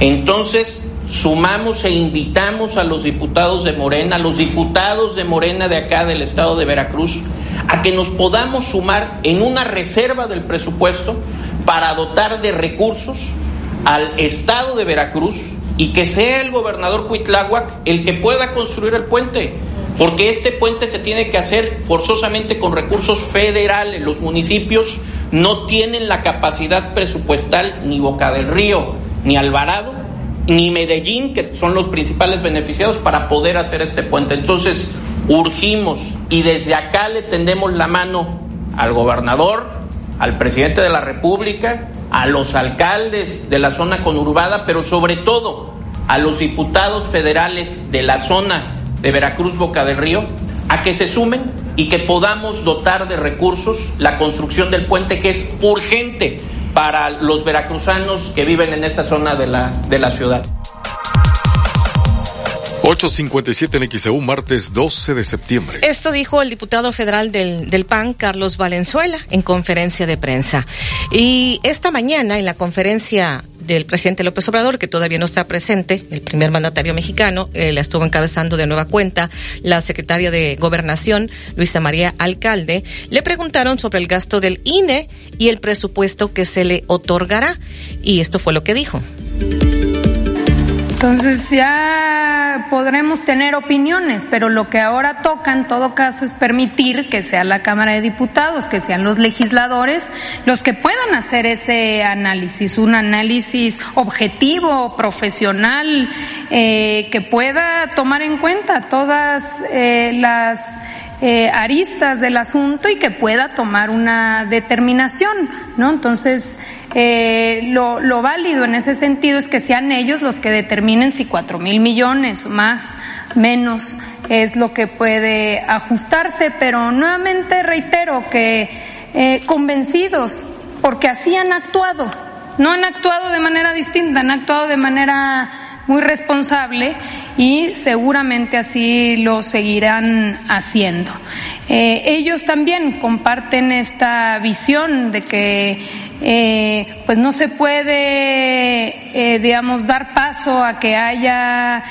[SPEAKER 74] Entonces, sumamos e invitamos a los diputados de Morena, a los diputados de Morena de acá del estado de Veracruz, a que nos podamos sumar en una reserva del presupuesto para dotar de recursos al estado de Veracruz y que sea el gobernador Cuitláhuac el que pueda construir el puente, porque este puente se tiene que hacer forzosamente con recursos federales. Los municipios no tienen la capacidad presupuestal ni Boca del Río, ni Alvarado, ni Medellín, que son los principales beneficiados para poder hacer este puente. Entonces, urgimos y desde acá le tendemos la mano al gobernador, al presidente de la República, a los alcaldes de la zona conurbada, pero sobre todo a los diputados federales de la zona de Veracruz Boca del Río, a que se sumen y que podamos dotar de recursos la construcción del puente que es urgente para los veracruzanos que viven en esa zona de la, de la ciudad.
[SPEAKER 5] 8.57 en XEU, martes 12 de septiembre.
[SPEAKER 3] Esto dijo el diputado federal del, del, PAN, Carlos Valenzuela, en conferencia de prensa. Y esta mañana, en la conferencia del presidente López Obrador, que todavía no está presente, el primer mandatario mexicano, eh, la estuvo encabezando de nueva cuenta la secretaria de Gobernación, Luisa María Alcalde, le preguntaron sobre el gasto del INE y el presupuesto que se le otorgará. Y esto fue lo que dijo.
[SPEAKER 75] Entonces ya podremos tener opiniones, pero lo que ahora toca en todo caso es permitir que sea la Cámara de Diputados, que sean los legisladores los que puedan hacer ese análisis, un análisis objetivo, profesional, eh, que pueda tomar en cuenta todas eh, las eh, aristas del asunto y que pueda tomar una determinación, ¿no? Entonces, eh, lo, lo, válido en ese sentido es que sean ellos los que determinen si cuatro mil millones más, menos es lo que puede ajustarse, pero nuevamente reitero que eh, convencidos, porque así han actuado, no han actuado de manera distinta, han actuado de manera muy responsable y seguramente así lo seguirán haciendo. Eh, ellos también comparten esta visión de que eh, pues no se puede, eh, digamos, dar paso a que haya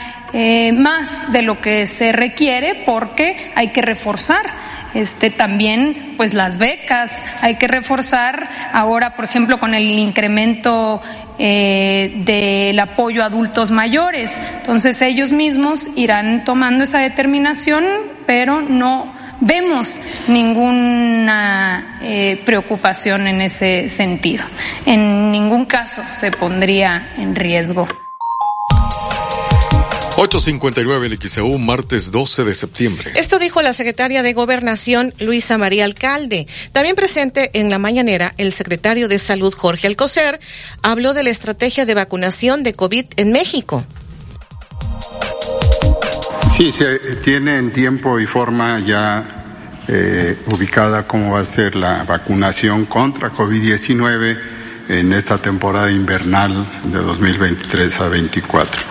[SPEAKER 75] más de lo que se requiere porque hay que reforzar este también pues las becas hay que reforzar ahora por ejemplo con el incremento eh, del apoyo a adultos mayores. Entonces ellos mismos irán tomando esa determinación pero no vemos ninguna eh, preocupación en ese sentido. En ningún caso se pondría en riesgo
[SPEAKER 5] 859 el XEU, martes 12 de septiembre.
[SPEAKER 3] Esto dijo la secretaria de Gobernación, Luisa María Alcalde. También presente en la mañanera, el secretario de Salud, Jorge Alcocer, habló de la estrategia de vacunación de COVID en México.
[SPEAKER 76] Sí, se tiene en tiempo y forma ya eh, ubicada cómo va a ser la vacunación contra COVID-19 en esta temporada invernal de 2023 a 24.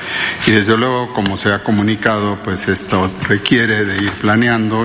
[SPEAKER 76] Y desde luego, como se ha comunicado, pues esto requiere de ir planeando y